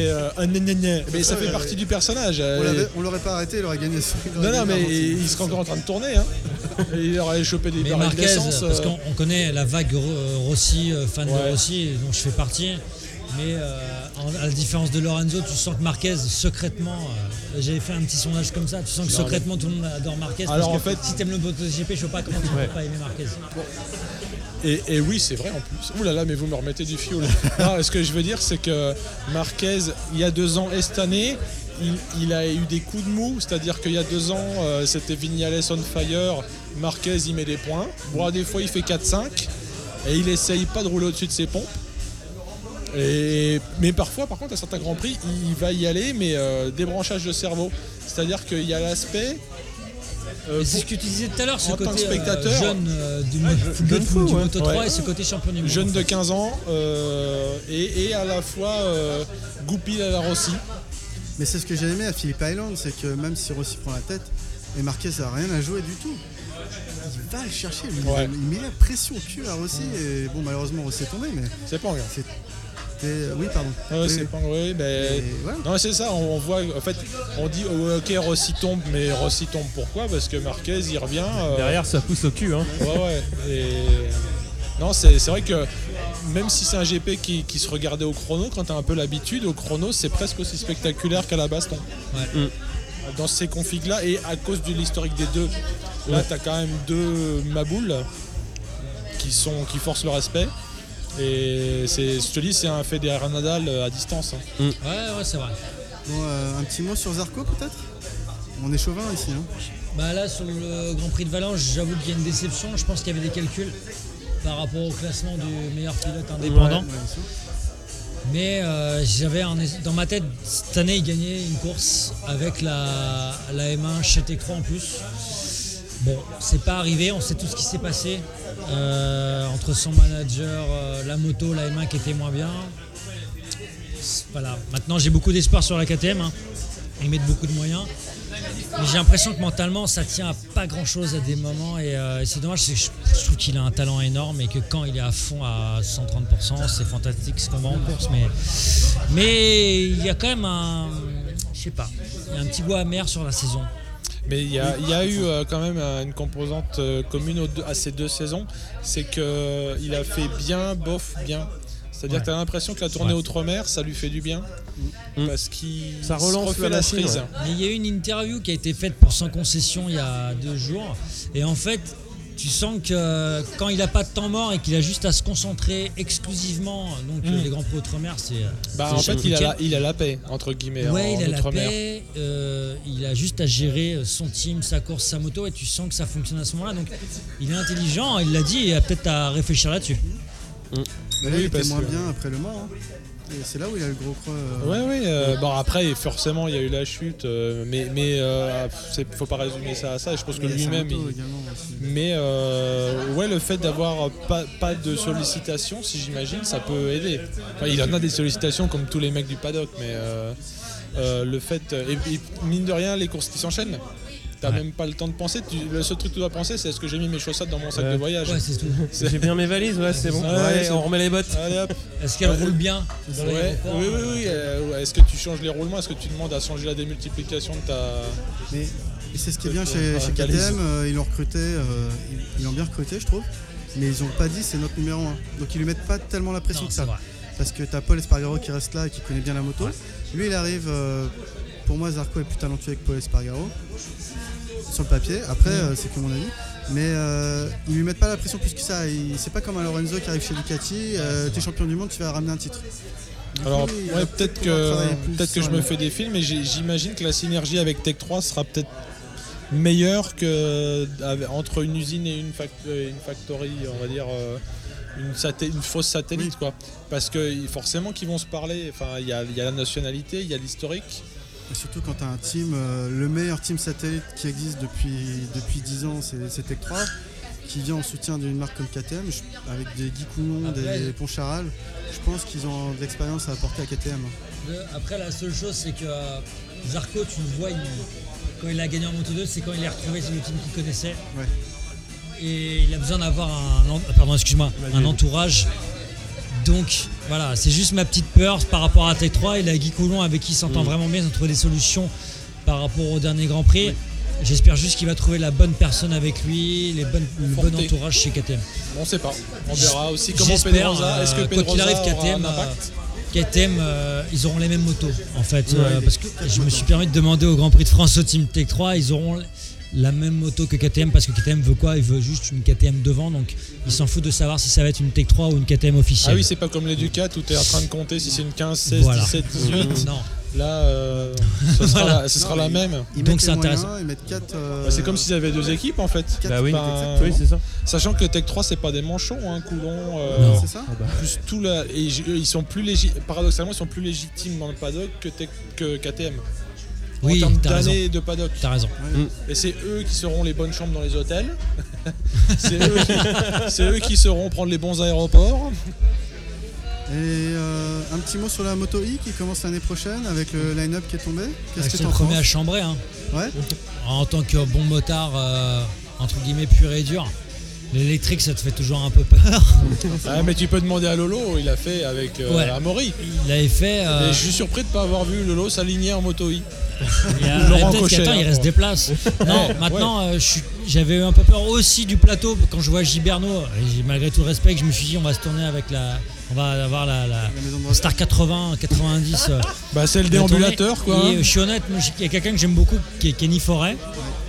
euh, un gna gna gna. Mais ça fait partie du personnage. On l'aurait pas arrêté, il aurait gagné. il aurait Non, non, mais il serait encore en train de tourner. Hein. Il aurait chopé des barils d'essence. parce qu'on on connaît la vague Ro- Rossi, fan Ouais. de Rossi, dont je fais partie. Mais euh, à la différence de Lorenzo, tu sens que Marquez, secrètement, euh, j'avais fait un petit sondage comme ça, tu sens que Non, secrètement tout le monde adore Marquez. Alors, parce que en fait- si t'aimes le MotoGP, je sais pas comment tu Ouais. peux pas aimer Marquez. Et, et oui, c'est vrai en plus. Ouh là là, mais vous me remettez du fioul. non, ce que je veux dire, c'est que Marquez, il y a deux ans et cette année, il, il a eu des coups de mou. C'est-à-dire qu'il y a deux ans, euh, c'était Vignales on fire. Marquez, il met des points. Bon, des fois, il fait 4-5. Et il essaye pas de rouler au-dessus de ses pompes. Et, mais parfois, par contre, à certains grands prix, il va y aller, mais euh, débranchage de cerveau. C'est-à-dire qu'il y a l'aspect Euh, c'est ce que tu disais tout à l'heure, ce côté euh, spectateur, jeune euh, du, je- du- jeune fou, du ouais. Moto 3 Ouais. et ce côté champion du monde. jeune de fait. 15 ans euh, et, et à la fois euh, goupil à la Rossi. Mais c'est ce que j'ai aimé à Philippe Island, c'est que même si Rossi prend la tête, et Marquez a rien à jouer du tout. Il va le chercher. Ouais. il met la pression au cul à Rossi, et bon, malheureusement, Rossi est tombé, mais C'est pas grave. C'était. Oui, pardon. Ouais, Oui, c'est oui. pas oui, ben, voilà. Non, c'est ça, on, on voit, en fait, on dit, oh, ok, Rossi tombe, mais Rossi tombe pourquoi? Parce que Marquez, il revient. euh, Derrière, ça pousse au cul. Hein. Ouais, ouais. Et... Non, c'est c'est vrai que même si c'est un GP qui, qui se regardait au chrono, quand tu as un peu l'habitude, au chrono, c'est presque aussi spectaculaire qu'à la baston. Ouais. Mm. Dans ces configs-là, et à cause de l'historique des deux, là, Ouais. tu as quand même deux maboules qui, sont, qui forcent le respect. Et c'est- je te dis, c'est un Federer Nadal à distance. hein. Ouais, ouais, c'est vrai. Bon, euh, un petit mot sur Zarco, peut-être? On est chauvin ici. Hein. Bah là, sur le Grand Prix de Valence, j'avoue qu'il y a une déception. Je pense qu'il y avait des calculs par rapport au classement du meilleur pilote indépendant. Ouais, bien sûr. Mais euh, j'avais dans ma tête, cette année, il gagnait une course avec la, la M1 chez Tech3 en plus. Bon, c'est pas arrivé, on sait tout ce qui s'est passé euh, entre son manager, euh, la moto, la M1 qui était moins bien. Voilà, maintenant j'ai beaucoup d'espoir sur la KTM. hein. Ils mettent beaucoup de moyens. Mais j'ai l'impression que mentalement ça tient à pas grand chose à des moments et, euh, c'est dommage, je trouve qu'il a un talent énorme et que quand il est à fond à 130%, c'est fantastique ce qu'on voit en course. Mais, mais il y a quand même un. Je sais pas, il y a un petit goût amer sur la saison. Mais il y a, il y a eu euh, quand même euh, une composante euh, commune aux deux- à ces deux saisons, c'est qu'il a fait bien, bof, bien. C'est-à-dire Ouais. que tu as l'impression que la tournée Ouais. Outre-mer, ça lui fait du bien. Mm. Parce qu'il Ça se relance refait la cerise. ouais. Mais il y a eu une interview qui a été faite pour Sans Concession il y a deux jours. Et en fait, tu sens que quand il n'a pas de temps mort et qu'il a juste à se concentrer exclusivement, donc euh, Mm. les Grands Prix Outre-mer, c'est. Bah, c'est en fait, il a, la, il a la paix, entre guillemets, Ouais, en il a la paix, euh, il a juste à gérer son team, sa course, sa moto, et tu sens que ça fonctionne à ce moment-là. Donc il est intelligent, il l'a dit, et il a peut-être à réfléchir là-dessus. Mais là, Oui, il était parce moins que- bien après le Mans. hein. Et c'est là où il a le gros creux. euh, Ouais, ouais. euh, bon, après, forcément, il y a eu la chute, euh, mais mais euh, faut pas résumer ça à ça. Je pense que mais y lui-même, il-. Mais euh, ouais, le fait d'avoir pas, pas de sollicitations, si j'imagine, ça peut aider. Enfin, il en a des sollicitations comme tous les mecs du paddock, mais le fait. Et, et mine de rien, les courses qui s'enchaînent, t'as Ouais. même pas le temps de penser. Tu- le seul truc que tu dois penser, c'est est-ce que j'ai mis mes chaussettes dans mon sac de voyage Ouais, c'est tout. J'ai bien mes valises, ouais, c'est bon. Ouais, on remet les bottes. Est-ce qu'elle roule bien dans Ouais, oui, oui, oui. euh, Est-ce que tu changes les roulements? Est-ce que tu demandes à changer la démultiplication de ta. Mais c'est ce qui est bien chez. KTM, euh, ils l'ont recruté, euh, ils- l'ont bien recruté, je trouve. Mais ils ont pas dit c'est notre numéro 1. Donc ils lui mettent pas tellement la pression Non, que ça. vrai. Parce que t'as Paul Espargaro qui reste là et qui connaît bien la moto. Lui il arrive, euh, pour moi Zarco est plus talentueux que Paul Espargaro. Sur le papier, après euh, c'est que mon avis. Mais euh, ils lui mettent pas la pression plus que ça. C'est pas comme un Lorenzo qui arrive chez Ducati, euh, t'es champion du monde, tu vas ramener un titre. Du Alors, ouais, peut-être que, peut-être que je me fais des films, mais j'imagine que la synergie avec Tech 3 sera peut-être meilleure que entre une usine et une, euh, une factory, on va dire euh, une, fausse satellite, quoi. Parce que forcément qu'ils vont se parler. Enfin, il y y a la nationalité, il y a l'historique. Et surtout quand tu as un team, euh, le meilleur team satellite qui existe depuis, depuis 10 ans, c'est Tech 3, qui vient en soutien d'une marque comme KTM, je- avec des Guy Coulon, Après- des Poncharal. Je pense qu'ils ont de l'expérience à apporter à KTM. Après, la seule chose, c'est que euh, Zarco, tu le vois, il- quand il a gagné en Moto 2, c'est quand il est retrouvé sur le team qu'il connaissait. Ouais. Et il a besoin d'avoir un, pardon, excuse-moi, un entourage. Donc voilà, c'est juste ma petite peur par rapport à Tech 3. Il a Guy Coulon avec qui il s'entend Mm. vraiment bien. Ils ont trouvé des solutions par rapport au dernier Grand Prix. J'espère juste qu'il va trouver la bonne personne avec lui, les bonnes, le bon entourage chez KTM. On sait pas. On verra aussi comment Pedrosa. Est-ce que euh, Pedrosa quand il arrive, aura KTM, un impact euh, KTM, euh, ils auront les mêmes motos en fait. Ouais, euh, parce que je me suis permis de demander au Grand Prix de France au Team Tech 3, ils auront la même moto que KTM parce que KTM veut quoi? Il veut juste une KTM devant, donc il s'en fout de savoir si ça va être une Tech 3 ou une KTM officielle. Ah oui, c'est pas comme les Ducat où tu es en train de compter si c'est une 15, 16, Voilà. 17, 18. non. Là, euh, ce sera, Voilà. la, ce sera Non, la même. Ils Donc c'est intéressant. Ils mettent 4. Bah, c'est comme s'ils avaient deux équipes en fait. Bah oui, Enfin, oui, c'est ça. Sachant que Tech 3 c'est pas des manchons, hein, Coulon. euh, Non. C'est ça Ah bah. Plus tout la, et ils sont plus légi- paradoxalement ils sont plus légitimes dans le paddock que, Tech- que KTM. Oui, en termes t'as raison. d'années de paddock. T'as raison. Et c'est eux qui seront les bonnes chambres dans les hôtels. c'est eux, qui- c'est eux qui sauront prendre les bons aéroports. Et euh, un petit mot sur la Moto E qui commence l'année prochaine avec le line-up qui est tombé. Qu'est-ce que J'étais tu le en premier à penses chambrer. Hein. Ouais. En tant que bon motard, euh, entre guillemets, pur et dur. L'électrique, ça te fait toujours un peu peur. Ah, mais tu peux demander à Lolo, il a fait avec euh, Ouais. Amaury. Il avait fait. euh, Et je suis surpris de ne pas avoir vu Lolo s'aligner en moto I. il y a- Laurent peut-être Cochet, qu'attends, il hein, reste des places. Non, Ouais, maintenant, euh, j'avais eu un peu peur aussi du plateau quand je vois Giberno. Et malgré tout le respect, que je me suis dit, on va se tourner avec la. On va avoir la. Star 80, 90. euh, Bah, c'est le la déambulateur, quoi. Et euh, je suis honnête, il y a quelqu'un que j'aime beaucoup qui est Kenny Forêt.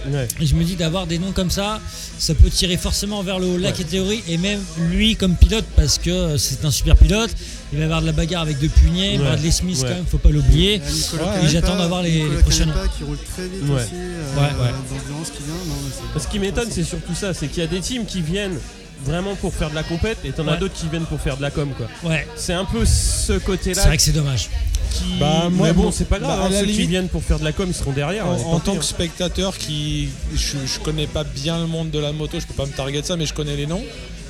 Ouais. Et je me dis d'avoir des noms comme ça, ça peut tirer forcément vers le haut la catégorie et même lui comme pilote parce que euh, c'est un super pilote. Il va y avoir de la bagarre avec deux puniers, Ouais. Bradley Smith Ouais. quand même, faut pas l'oublier. Il y a Nicolas Ouais, Canepa, j'attends d'avoir les- les prochaines. Canepa qui roule très vite Ouais. aussi. euh, Ouais, ouais. D'endurance qui vient. Non, mais c'est- Ce qui m'étonne, c'est surtout ça, c'est qu'il y a des teams qui viennent vraiment pour faire de la compète et t'en as d'autres qui viennent pour faire de la com quoi. Ouais, C'est un peu ce c'est côté-là vrai que c'est dommage. qui. Bah, moi, mais bon, bon, c'est pas grave. bah, à hein, ceux qui viennent pour faire de la com, ils seront derrière. En, et en tant que hein. spectateur qui je, je connais pas bien le monde de la moto, je peux pas me targuer de ça, mais je connais les noms.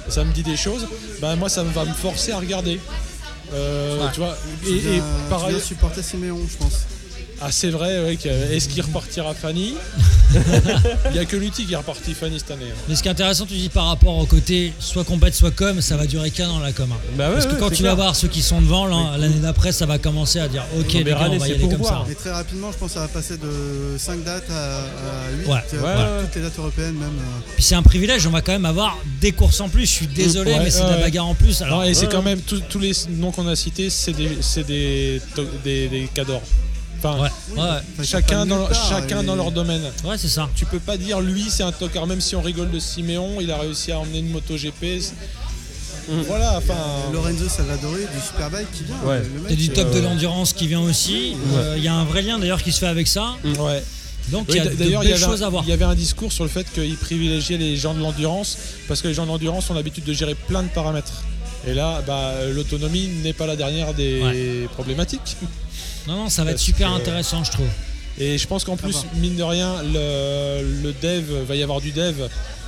Ça me dit des choses. Bah moi ça va me forcer à regarder. Euh, Ouais. Tu vois. Tu Et, et viens- par tu viens ailleurs, supporter Siméon, je pense. Ah c'est vrai. ouais, que- Est-ce qu'il repartira Fanny Il y a que Lutti qui est reparti Fanny cette année. hein. Mais ce qui est intéressant, tu dis par rapport au côté soit compète, soit com, ça va durer qu'un an la com. hein. Bah ouais, Parce que ouais, quand c'est tu vas clair. voir ceux qui sont devant, l'an- l'année d'après, ça va commencer à dire ok, les gars, verra, on va y c'est aller pour comme ça. Et très rapidement, je pense que ça va passer de 5 dates à, à 8. Ouais. euh, Ouais. Toutes les dates européennes, même. euh. Puis c'est un privilège, on va quand même avoir des courses en plus. Je suis désolé, Ouais, mais c'est de la ouais. bagarre en plus. Alors, Alors, et c'est ouais. quand même tous- tous les noms qu'on a cités, c'est des c'est des, to- des, des cadors. Enfin, ouais, ouais, Enfin, chacun dans, part, chacun et- dans leur domaine. ouais, c'est ça. Tu peux pas dire lui c'est un tocard, même si on rigole de Siméon, il a réussi à emmener une moto GP. Mm. Voilà, enfin. Lorenzo Salvadori du Superbike qui vient. Ouais. le mec, T'as du euh, top de l'endurance qui vient aussi. Euh, Il y a un vrai lien d'ailleurs qui se fait avec ça. Ouais. Donc il Oui, y a y, choses à voir. il y avait un discours sur le fait qu'il privilégiait les gens de l'endurance parce que les gens de l'endurance ont l'habitude de gérer plein de paramètres. Et là, bah, l'autonomie n'est pas la dernière des problématiques. Non, non, ça va être super que- intéressant, je trouve. Et je pense qu'en plus, va. mine de rien, le, le dev, va y avoir du dev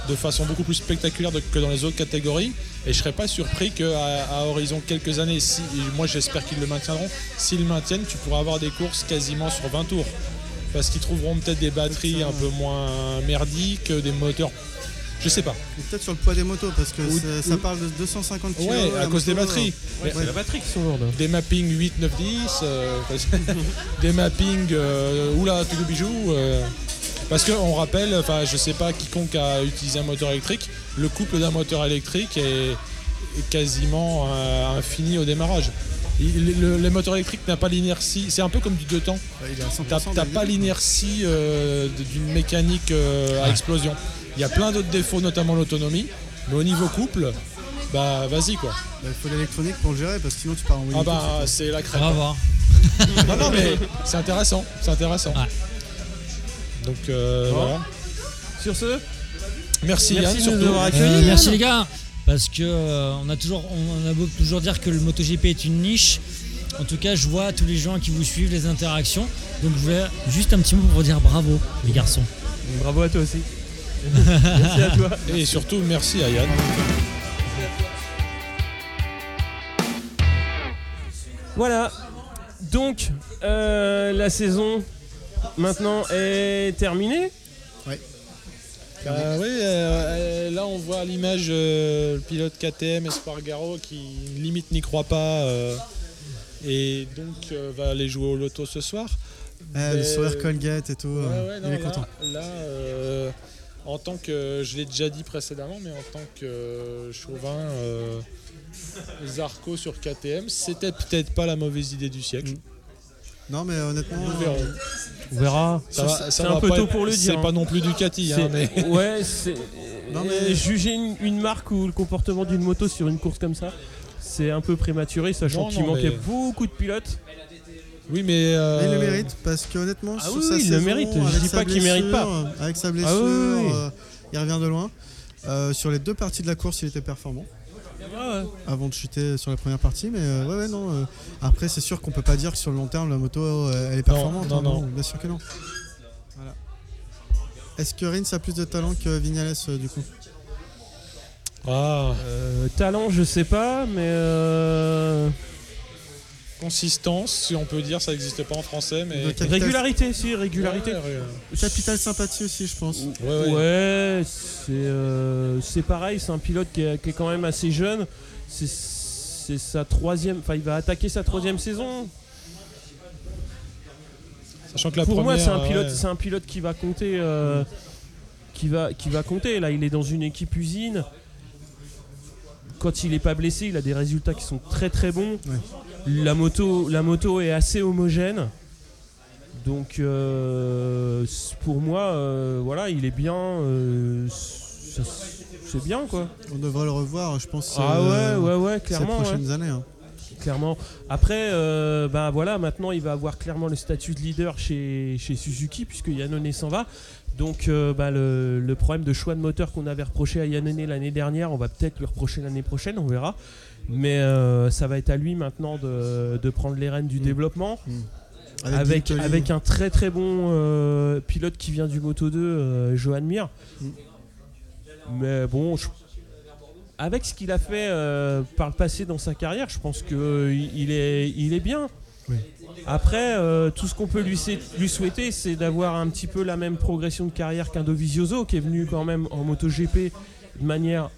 de façon beaucoup plus spectaculaire de- que dans les autres catégories. Et je serais pas surpris qu'à à horizon quelques années, si, moi j'espère qu'ils le maintiendront, s'ils le maintiennent, tu pourras avoir des courses quasiment sur 20 tours. Parce qu'ils trouveront peut-être des batteries un peu moins merdiques, des moteurs. Je sais pas. Peut-être sur le poids des motos, parce que Ou- ça ou- parle de 250 kg. Ouais, à cause des batteries. Ouais, c'est la batterie qui sont lourdes. Des mappings 8, 9, 10, euh, des mappings, euh, oula, tout le bijou. euh, parce qu'on rappelle, enfin, je sais pas quiconque a utilisé un moteur électrique, le couple d'un moteur électrique est, est quasiment euh, infini au démarrage. Il- le- les moteurs électriques n'ont pas l'inertie, c'est un peu comme du deux temps. Ouais, il est à 100% T'as pas l'inertie euh, d'une mécanique euh, à Ouais. explosion. Il y a plein d'autres défauts, notamment l'autonomie, mais au niveau couple, bah vas-y quoi. Bah, Il faut l'électronique pour le gérer, parce que sinon tu pars en Ah Winnie bah Pooh, c'est la On crème. va voir. Non, non, mais c'est intéressant. C'est intéressant. Ouais. Donc euh, voilà. Sur ce, Merci, Merci Yann, de nous surtout. avoir accueillis. Euh, merci les gars, parce que euh, on a toujours, on a beau toujours dire que le MotoGP est une niche. En tout cas, je vois tous les gens qui vous suivent, les interactions. Donc je voulais juste un petit mot pour vous dire bravo, les garçons. bravo à toi aussi. Merci à toi. Et surtout, merci à Yann. Voilà. Donc, euh, la saison maintenant est terminée. Oui, euh, euh, là on voit à l'image euh, le pilote KTM Espargaro qui limite n'y croit pas euh, et donc euh, va aller jouer au loto ce soir. Ah, le sourire Colgate et tout. Ouais, ouais, non, il est là, content. Là, euh, en tant que, je l'ai déjà dit précédemment, mais en tant que euh, chauvin, euh, Zarco sur KTM, c'était peut-être pas la mauvaise idée du siècle. Non, mais honnêtement. Nous verrons. On verra. Ça va- C'est ça un va peu pas tôt être- pour le dire. C'est hein. pas non plus Ducati, hein, C'est- mais Ouais, c'est. Non, euh, mais- Juger une, une marque ou le comportement d'une moto sur une course comme ça, c'est un peu prématuré, sachant Non, qu'il non, manquait mais- beaucoup de pilotes. Oui, mais, euh, Mais il le mérite parce qu'honnêtement, Ah sur oui, sa il le mérite, je avec dis sa pas qu'il mérite pas. blessure, Avec sa blessure, Ah oui, oui, oui. euh, il revient de loin. Euh, sur les deux parties de la course, il était performant. Ouais, ouais. avant de chuter sur la première partie. Mais euh, ouais, ouais, non. euh, après, c'est sûr qu'on peut pas dire que sur le long terme, la moto, elle est performante. non, hein, non. Bien sûr que non. Voilà. Est-ce que Rins a plus de talent que Vignales euh, du coup? Ah, Euh, talent, je sais pas, mais euh, consistance, si on peut dire, ça n'existe pas en français, mais. De capital- régularité, si régularité. Ouais, ouais, Capital sympathie aussi, je pense. ouais, ouais. Ouais, c'est euh, c'est pareil, c'est un pilote qui est, qui est quand même assez jeune. C'est c'est sa troisième, enfin il va attaquer sa troisième saison. Sachant que la Pour moi, c'est un pilote, ouais. c'est un pilote qui va compter, euh, qui va, qui va compter. Là, il est dans une équipe usine. Quand il est pas blessé, il a des résultats qui sont très très bons. La moto, la moto est assez homogène. Donc, euh, pour moi, euh, voilà, il est bien. euh, c'est bien quoi. On devrait le revoir, je pense. Ah ouais, ouais, ouais, Ces clairement. ouais. prochaines années. hein. Clairement. Après, ben voilà, maintenant il va avoir clairement le statut de leader chez, chez Suzuki puisque Yannone s'en va. Donc bah, le, le problème de choix de moteur qu'on avait reproché à Yannone l'année dernière, on va peut-être lui reprocher l'année prochaine, on verra. Mais euh, ça va être à lui maintenant de, de prendre les rênes du Mm. développement avec, Guintoli. avec un très très bon euh, pilote qui vient du Moto 2, euh, Johan Mir. Mm. Mais bon, je- avec ce qu'il a fait par le passé dans sa carrière, je pense qu'il il est, il est bien. Oui. Après, euh, tout ce qu'on peut lui souhaiter, c'est d'avoir un petit peu la même progression de carrière qu'un Dovizioso, qui est venu quand même en MotoGP de manière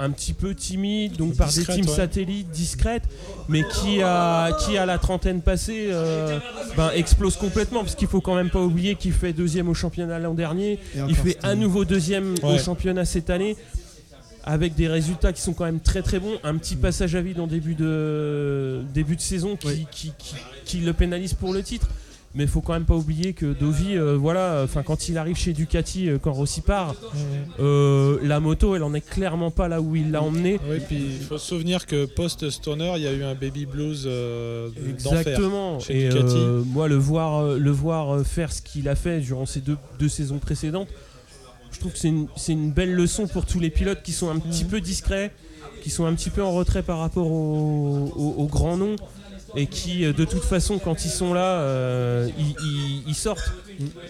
un petit peu timide, donc par Discrète, des teams ouais. satellites discrètes, mais qui a, qui à la trentaine passée euh, ben, explose complètement, parce qu'il faut quand même pas oublier qu'il fait deuxième au championnat l'an dernier, il fait à nouveau deuxième au championnat cette année, avec des résultats qui sont quand même très très bons, un petit passage à vide en début de, début de saison qui, Oui. qui, qui- qui le pénalise pour le titre. Mais il faut quand même pas oublier que Dovi, euh, voilà, enfin quand il arrive chez Ducati, euh, quand Rossi part, euh, la moto, elle en est clairement pas là où il l'a emmené. Oui, puis il faut se souvenir que post-Stoner, il y a eu un baby blues euh. Exactement. chez Et Ducati. euh, moi, le voir, le voir faire ce qu'il a fait durant ces deux, deux saisons précédentes, je trouve que c'est une, c'est une belle leçon pour tous les pilotes qui sont un petit peu discrets, qui sont un petit peu en retrait par rapport aux au, aux grands noms et qui, euh, de toute façon, quand ils sont là, euh, ils, ils- ils sortent.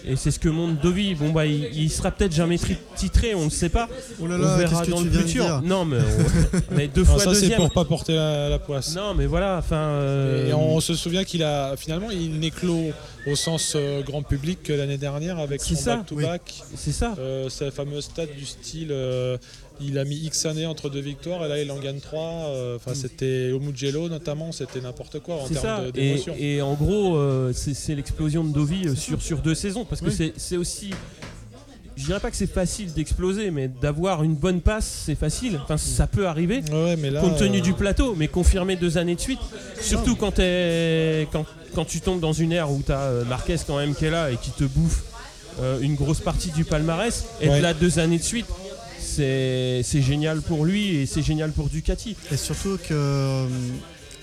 Et c'est ce que montre Dovi. Bon, bah, il, il sera peut-être jamais titré, on ne sait pas. Oh là on là, verra qu'est-ce que dans tu le viens de futur. dire Non, mais, on- mais deux Non, fois ça, c'est deuxième. pour pas porter la, la poisse. Non, mais voilà, enfin. euh, Et on se souvient qu'il a finalement il n'éclot au sens euh, grand public que l'année dernière avec C'est son ça, back-to-back. C'est ça. Euh, sa fameuse stat du style euh, il a mis X années entre deux victoires et là il en gagne trois. Euh, Enfin c'était au Mugello notamment, c'était n'importe quoi en termes Et, d'émotion. et en gros, euh, c'est l'explosion de Dovi sur, sur deux saisons. Parce que Oui. c'est- aussi. Je dirais pas que c'est facile d'exploser, mais d'avoir une bonne passe, c'est facile. Enfin, ça peut arriver. Ouais, ouais, mais là, compte tenu euh, du plateau, mais confirmé deux années de suite. Surtout quand, t'es- quand, quand tu tombes dans une ère où tu as Marquez quand même qui est là et qui te bouffe euh, une grosse partie du palmarès, être Ouais. là deux années de suite, c'est c'est génial pour lui et c'est génial pour Ducati. Et surtout que euh,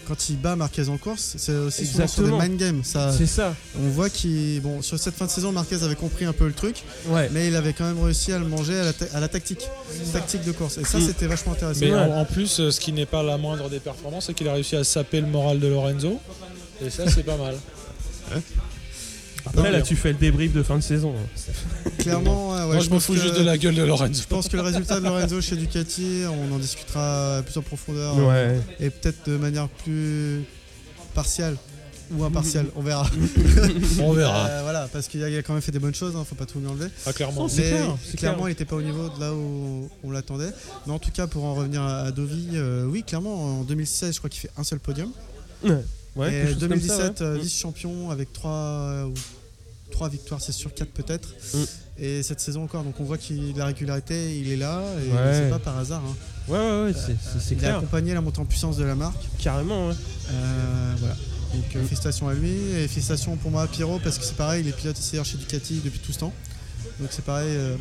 quand il bat Marquez en course, c'est aussi souvent sur des mind games. Ça, C'est ça. on voit qu'il. Bon, sur cette fin de saison, Marquez avait compris un peu le truc, Ouais. mais il avait quand même réussi à le manger à la, ta- à la tactique. Tactique de course. Et ça, Mm. c'était vachement intéressant. Mais Ouais. en, en plus, euh, ce qui n'est pas la moindre des performances, c'est qu'il a réussi à saper le moral de Lorenzo. Et ça, c'est pas mal. Après, là, tu fais le débrief de fin de saison. Clairement, ouais, ouais, Moi, je, me pense fous que- juste de la gueule de Lorenzo. Je pense que le résultat de Lorenzo chez Ducati, on en discutera plus en profondeur Ouais. et peut-être de manière plus partielle ou impartiale, on verra. On verra. Euh, voilà, parce qu'il a, quand même fait des bonnes choses, hein, faut pas tout lui enlever. Ah, clairement. Mais clair, clairement, clair. il n'était pas au niveau de là où on l'attendait. Mais en tout cas, pour en revenir à, Dovi, euh, oui, clairement, en 2016, je crois qu'il fait un seul podium. Ouais. Ouais, et quelque chose comme 2017, ça, ouais. euh, vice-champion avec trois, ou trois victoires, c'est sûr, quatre peut-être. Mm. Et cette saison encore, donc on voit qu'il la régularité, il est là, et Ouais. c'est pas par hasard. hein. Ouais, ouais, ouais, c'est- c'est c'est Il a clair. accompagné la montée en puissance de la marque. Carrément, ouais. Euh, voilà. Donc euh, Mm. félicitations à lui et félicitations pour moi à Pierrot parce que c'est pareil, il est pilote essayeur chez Ducati depuis tout ce temps. Donc c'est pareil. euh,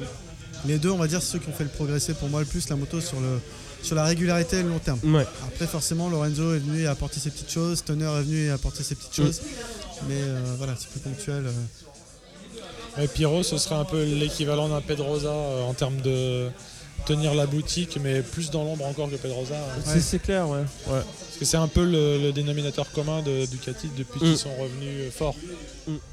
les deux, on va dire, c'est ceux qui ont fait le progresser pour moi le plus la moto sur, le, sur la régularité et le long terme. Ouais. Après, forcément, Lorenzo est venu et a apporté ses petites choses, Stoner est venu et a apporté ses petites Mm. choses. Mais euh, voilà, c'est plus ponctuel. euh. Et Pyro, ce serait un peu l'équivalent d'un Pedrosa euh, en termes de, tenir la boutique, mais plus dans l'ombre encore que Pedrosa. hein. C'est- C'est clair, ouais. ouais. Parce que c'est un peu le, le dénominateur commun de Ducati depuis Mm. qu'ils sont revenus euh, forts.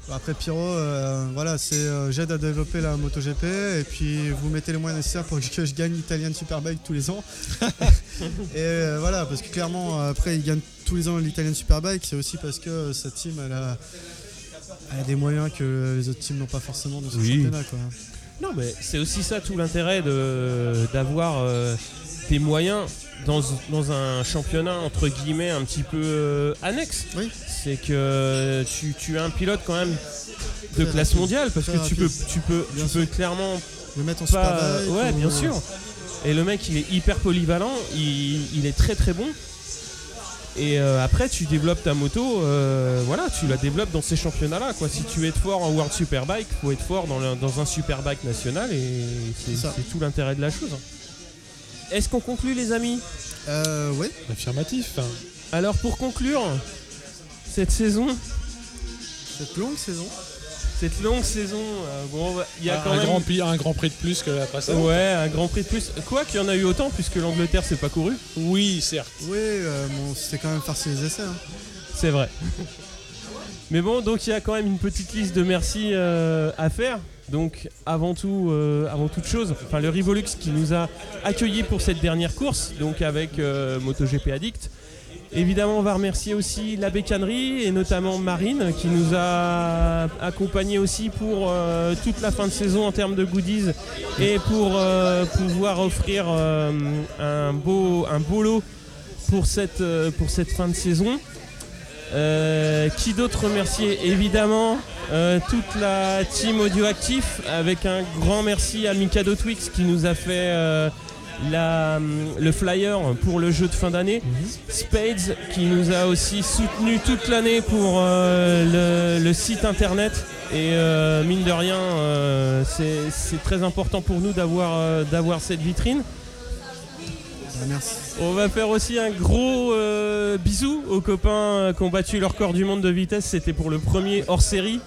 Après Pyro, euh, voilà, c'est euh, j'aide à développer la MotoGP et puis vous mettez les moyens nécessaires pour que je gagne l'Italian Superbike tous les ans. et euh, voilà, parce que clairement, euh, après, il gagne tous les ans l'Italian Superbike, c'est aussi parce que euh, sa team, elle a, a des moyens que les autres teams n'ont pas forcément dans ce Oui. championnat. Quoi. Non, mais c'est aussi ça tout l'intérêt de- d'avoir euh, des moyens dans, dans un championnat entre guillemets un petit peu euh, annexe. Oui. C'est que tu, tu as un pilote quand même de Très classe rapide, mondiale parce très que tu peux, rapide. tu peux, Bien tu peux clairement Le mettre en pas. Superbike. ouais, ou- bien sûr. Et le mec, il est hyper polyvalent, il, il est très très bon. Et euh, après, tu développes ta moto, euh, voilà, tu la développes dans ces championnats-là. Quoi. Si tu veux être fort en World Superbike, faut être fort dans, le- dans un Superbike national et c'est tout l'intérêt de la chose. Est-ce qu'on conclut, les amis? Euh, oui, Affirmatif. hein. Alors, pour conclure cette saison, cette longue saison. Cette longue saison, euh, bon, il y a un, quand un même. grand, prix- un grand prix de plus que la précédente. Ouais, un grand prix de plus. Quoi qu'il y en a eu autant, puisque l'Angleterre s'est pas couru. Oui, certes. Oui, euh, bon, c'était quand même farci les essais. hein. C'est vrai. Mais bon, donc il y a quand même une petite liste de merci euh, à faire. Donc avant tout, euh, avant toute chose, enfin le Revolux qui nous a accueillis pour cette dernière course, donc avec euh, MotoGP Addict. Évidemment, on va remercier aussi la bécannerie et notamment Marine qui nous a accompagnés aussi pour euh, toute la fin de saison en termes de goodies et pour euh, pouvoir offrir euh, un, beau, un lot pour cette, pour cette fin de saison. Qui d'autre remercier? Évidemment, toute la team Audioactif, avec un grand merci à Mikado Twix qui nous a fait la, le flyer pour le jeu de fin d'année. Spades qui nous a aussi soutenu toute l'année pour euh, le, le site internet. Et euh, mine de rien, euh, c'est très important pour nous d'avoir euh, cette vitrine. Ah, merci. On va faire aussi un gros euh, bisou aux copains euh, qui ont battu leur corps du monde de vitesse. C'était pour le premier hors série.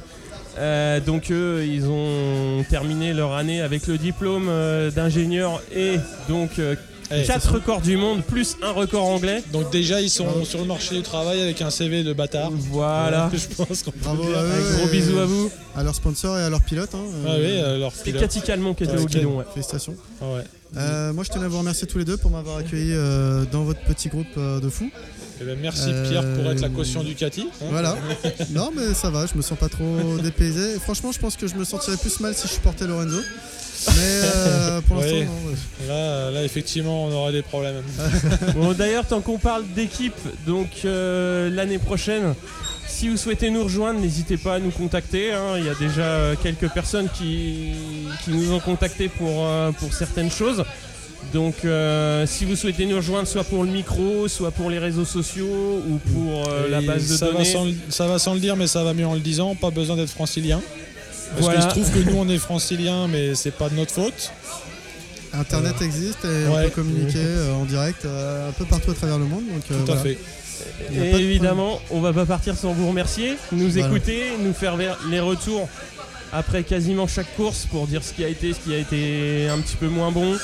Euh, donc eux, ils ont terminé leur année avec le diplôme euh, d'ingénieur et donc euh, Eh, 4 records du monde plus un record anglais. Donc déjà, ils sont sur le marché du travail avec un CV de bâtard. Voilà. Je pense qu'on peut Bravo dire. à eux. Gros et bisou à vous. À leurs sponsors et à leurs pilotes. hein. Ah oui, euh, leur C'est pilote. Cathy Calmont qui était au guidon. ouais. Félicitations. Ah ouais. Euh, moi, je tenais à vous remercier tous les deux pour m'avoir accueilli euh, dans votre petit groupe euh, de fous. Eh ben, merci Euh, Pierre pour être la caution Ducati. hein. Voilà. non, mais ça va, je me sens pas trop dépaysé. Et franchement, je pense que je me sentirais plus mal si je portais Lorenzo. Mais euh, pour l'instant, non. Là, là, effectivement, on aurait des problèmes. Bon, d'ailleurs, tant qu'on parle d'équipe, donc euh, l'année prochaine, si vous souhaitez nous rejoindre, n'hésitez pas à nous contacter. hein. Il y a déjà euh, quelques personnes qui, qui nous ont contactés pour, euh, pour certaines choses. Donc, euh, si vous souhaitez nous rejoindre, soit pour le micro, soit pour les réseaux sociaux ou pour euh, la base de ça Va données. sans, le- ça va sans le dire, mais ça va mieux en le disant. Pas besoin d'être francilien. Parce Voilà. qu'il se trouve que nous, on est francilien, mais c'est pas de notre faute. Internet existe et on peut communiquer euh, en direct euh, un peu partout à travers le monde. Donc, euh, Tout à voilà. fait. Et évidemment, on va pas partir sans vous remercier, nous Voilà. écouter, nous faire ver- les retours après quasiment chaque course pour dire ce qui a été, ce qui a été un petit peu moins bon.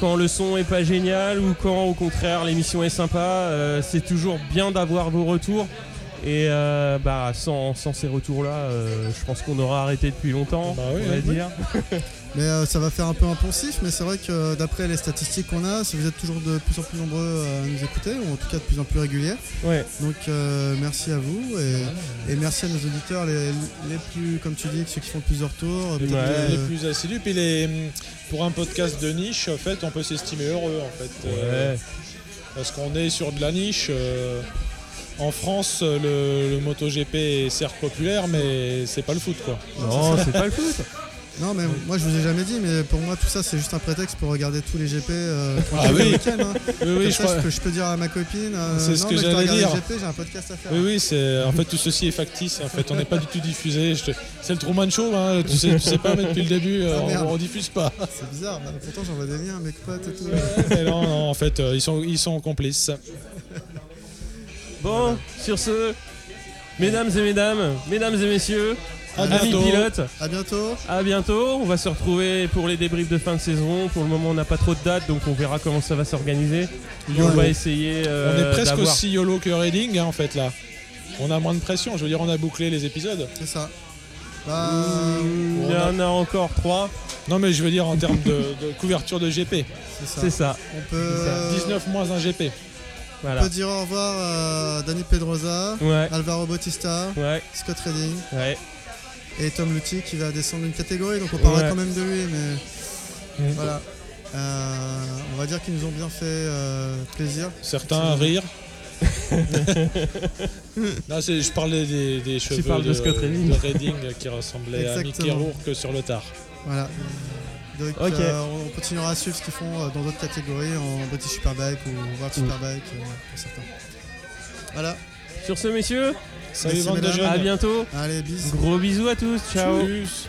Quand le son est pas génial ou quand au contraire l'émission est sympa, euh, c'est toujours bien d'avoir vos retours. Et euh, bah, sans, sans ces retours-là, euh, je pense qu'on aura arrêté depuis longtemps, Bah oui, on va oui. dire. Mais euh, ça va faire un peu impensif, mais c'est vrai que euh, d'après les statistiques qu'on a, si vous êtes toujours de plus en plus nombreux à nous écouter, ou en tout cas de plus en plus réguliers, Ouais. donc euh, merci à vous et, et merci à nos auditeurs les, les plus, comme tu dis, ceux qui font plusieurs tours. Ouais. les- Les plus assidus. Puis les, pour un podcast de niche, en fait, on peut s'estimer heureux, en fait. Euh, Ouais. parce qu'on est sur de la niche. euh, en France, le, le MotoGP est certes populaire, mais c'est pas le foot, quoi. Non, c'est pas le foot. Non, mais moi je vous ai jamais dit, mais pour moi tout ça c'est juste un prétexte pour regarder tous les GP euh, Ah oui. le week-end, hein. Oui, oui, je ça, crois. je, peux, je peux dire à ma copine, euh, C'est ce non, que mais j'allais dire. j'ai un podcast à faire. Oui, oui, c'est en fait tout ceci est factice. En fait, on n'est pas du tout diffusé. Te- C'est le Truman Show. Hein. Tu sais, tu sais pas, mais depuis le début, euh, Ah, merde. on, on diffuse pas. C'est bizarre, bah, pourtant j'envoie des liens à mes potes et tout. Mais non, non, en fait, euh, ils sont, ils sont complices. Bon, sur ce, mesdames et mesdames, mesdames et messieurs, À bientôt. À bientôt. à bientôt. On va se retrouver pour les débriefs de fin de saison. Pour le moment, on n'a pas trop de dates, donc on verra comment ça va s'organiser. on YOLO. va essayer. euh, On est presque aussi YOLO que Reading hein, en fait là. On a moins de pression, je veux dire on a bouclé les épisodes. C'est ça. Bah, Mmh, Il y on en a encore trois. Non mais je veux dire en termes de, de couverture de GP. c'est ça. C'est ça. On peut, 19 moins un GP. on peut dire au revoir à Dani Pedrosa, Ouais. Alvaro Bautista, Ouais. Scott Redding Ouais. Et Tom Lutti qui va descendre une catégorie. Donc on parlera Ouais. quand même de lui, mais voilà. Euh, on va dire qu'ils nous ont bien fait euh, plaisir. Certains à rire. Là, c'est- je parlais des, des cheveux de Scott Redding. de Redding qui ressemblaient à Mickey. Rourke sur le tard. Voilà. Donc Ok. euh, on continuera à suivre ce qu'ils font dans d'autres catégories, en British Superbike ou World. Superbike euh, pour certains. Voilà. Sur ce, messieurs, Salut Merci, bande de mesdames. jeunes. à bientôt. Allez, bis. Gros bisous à tous. Ciao. Tchuss.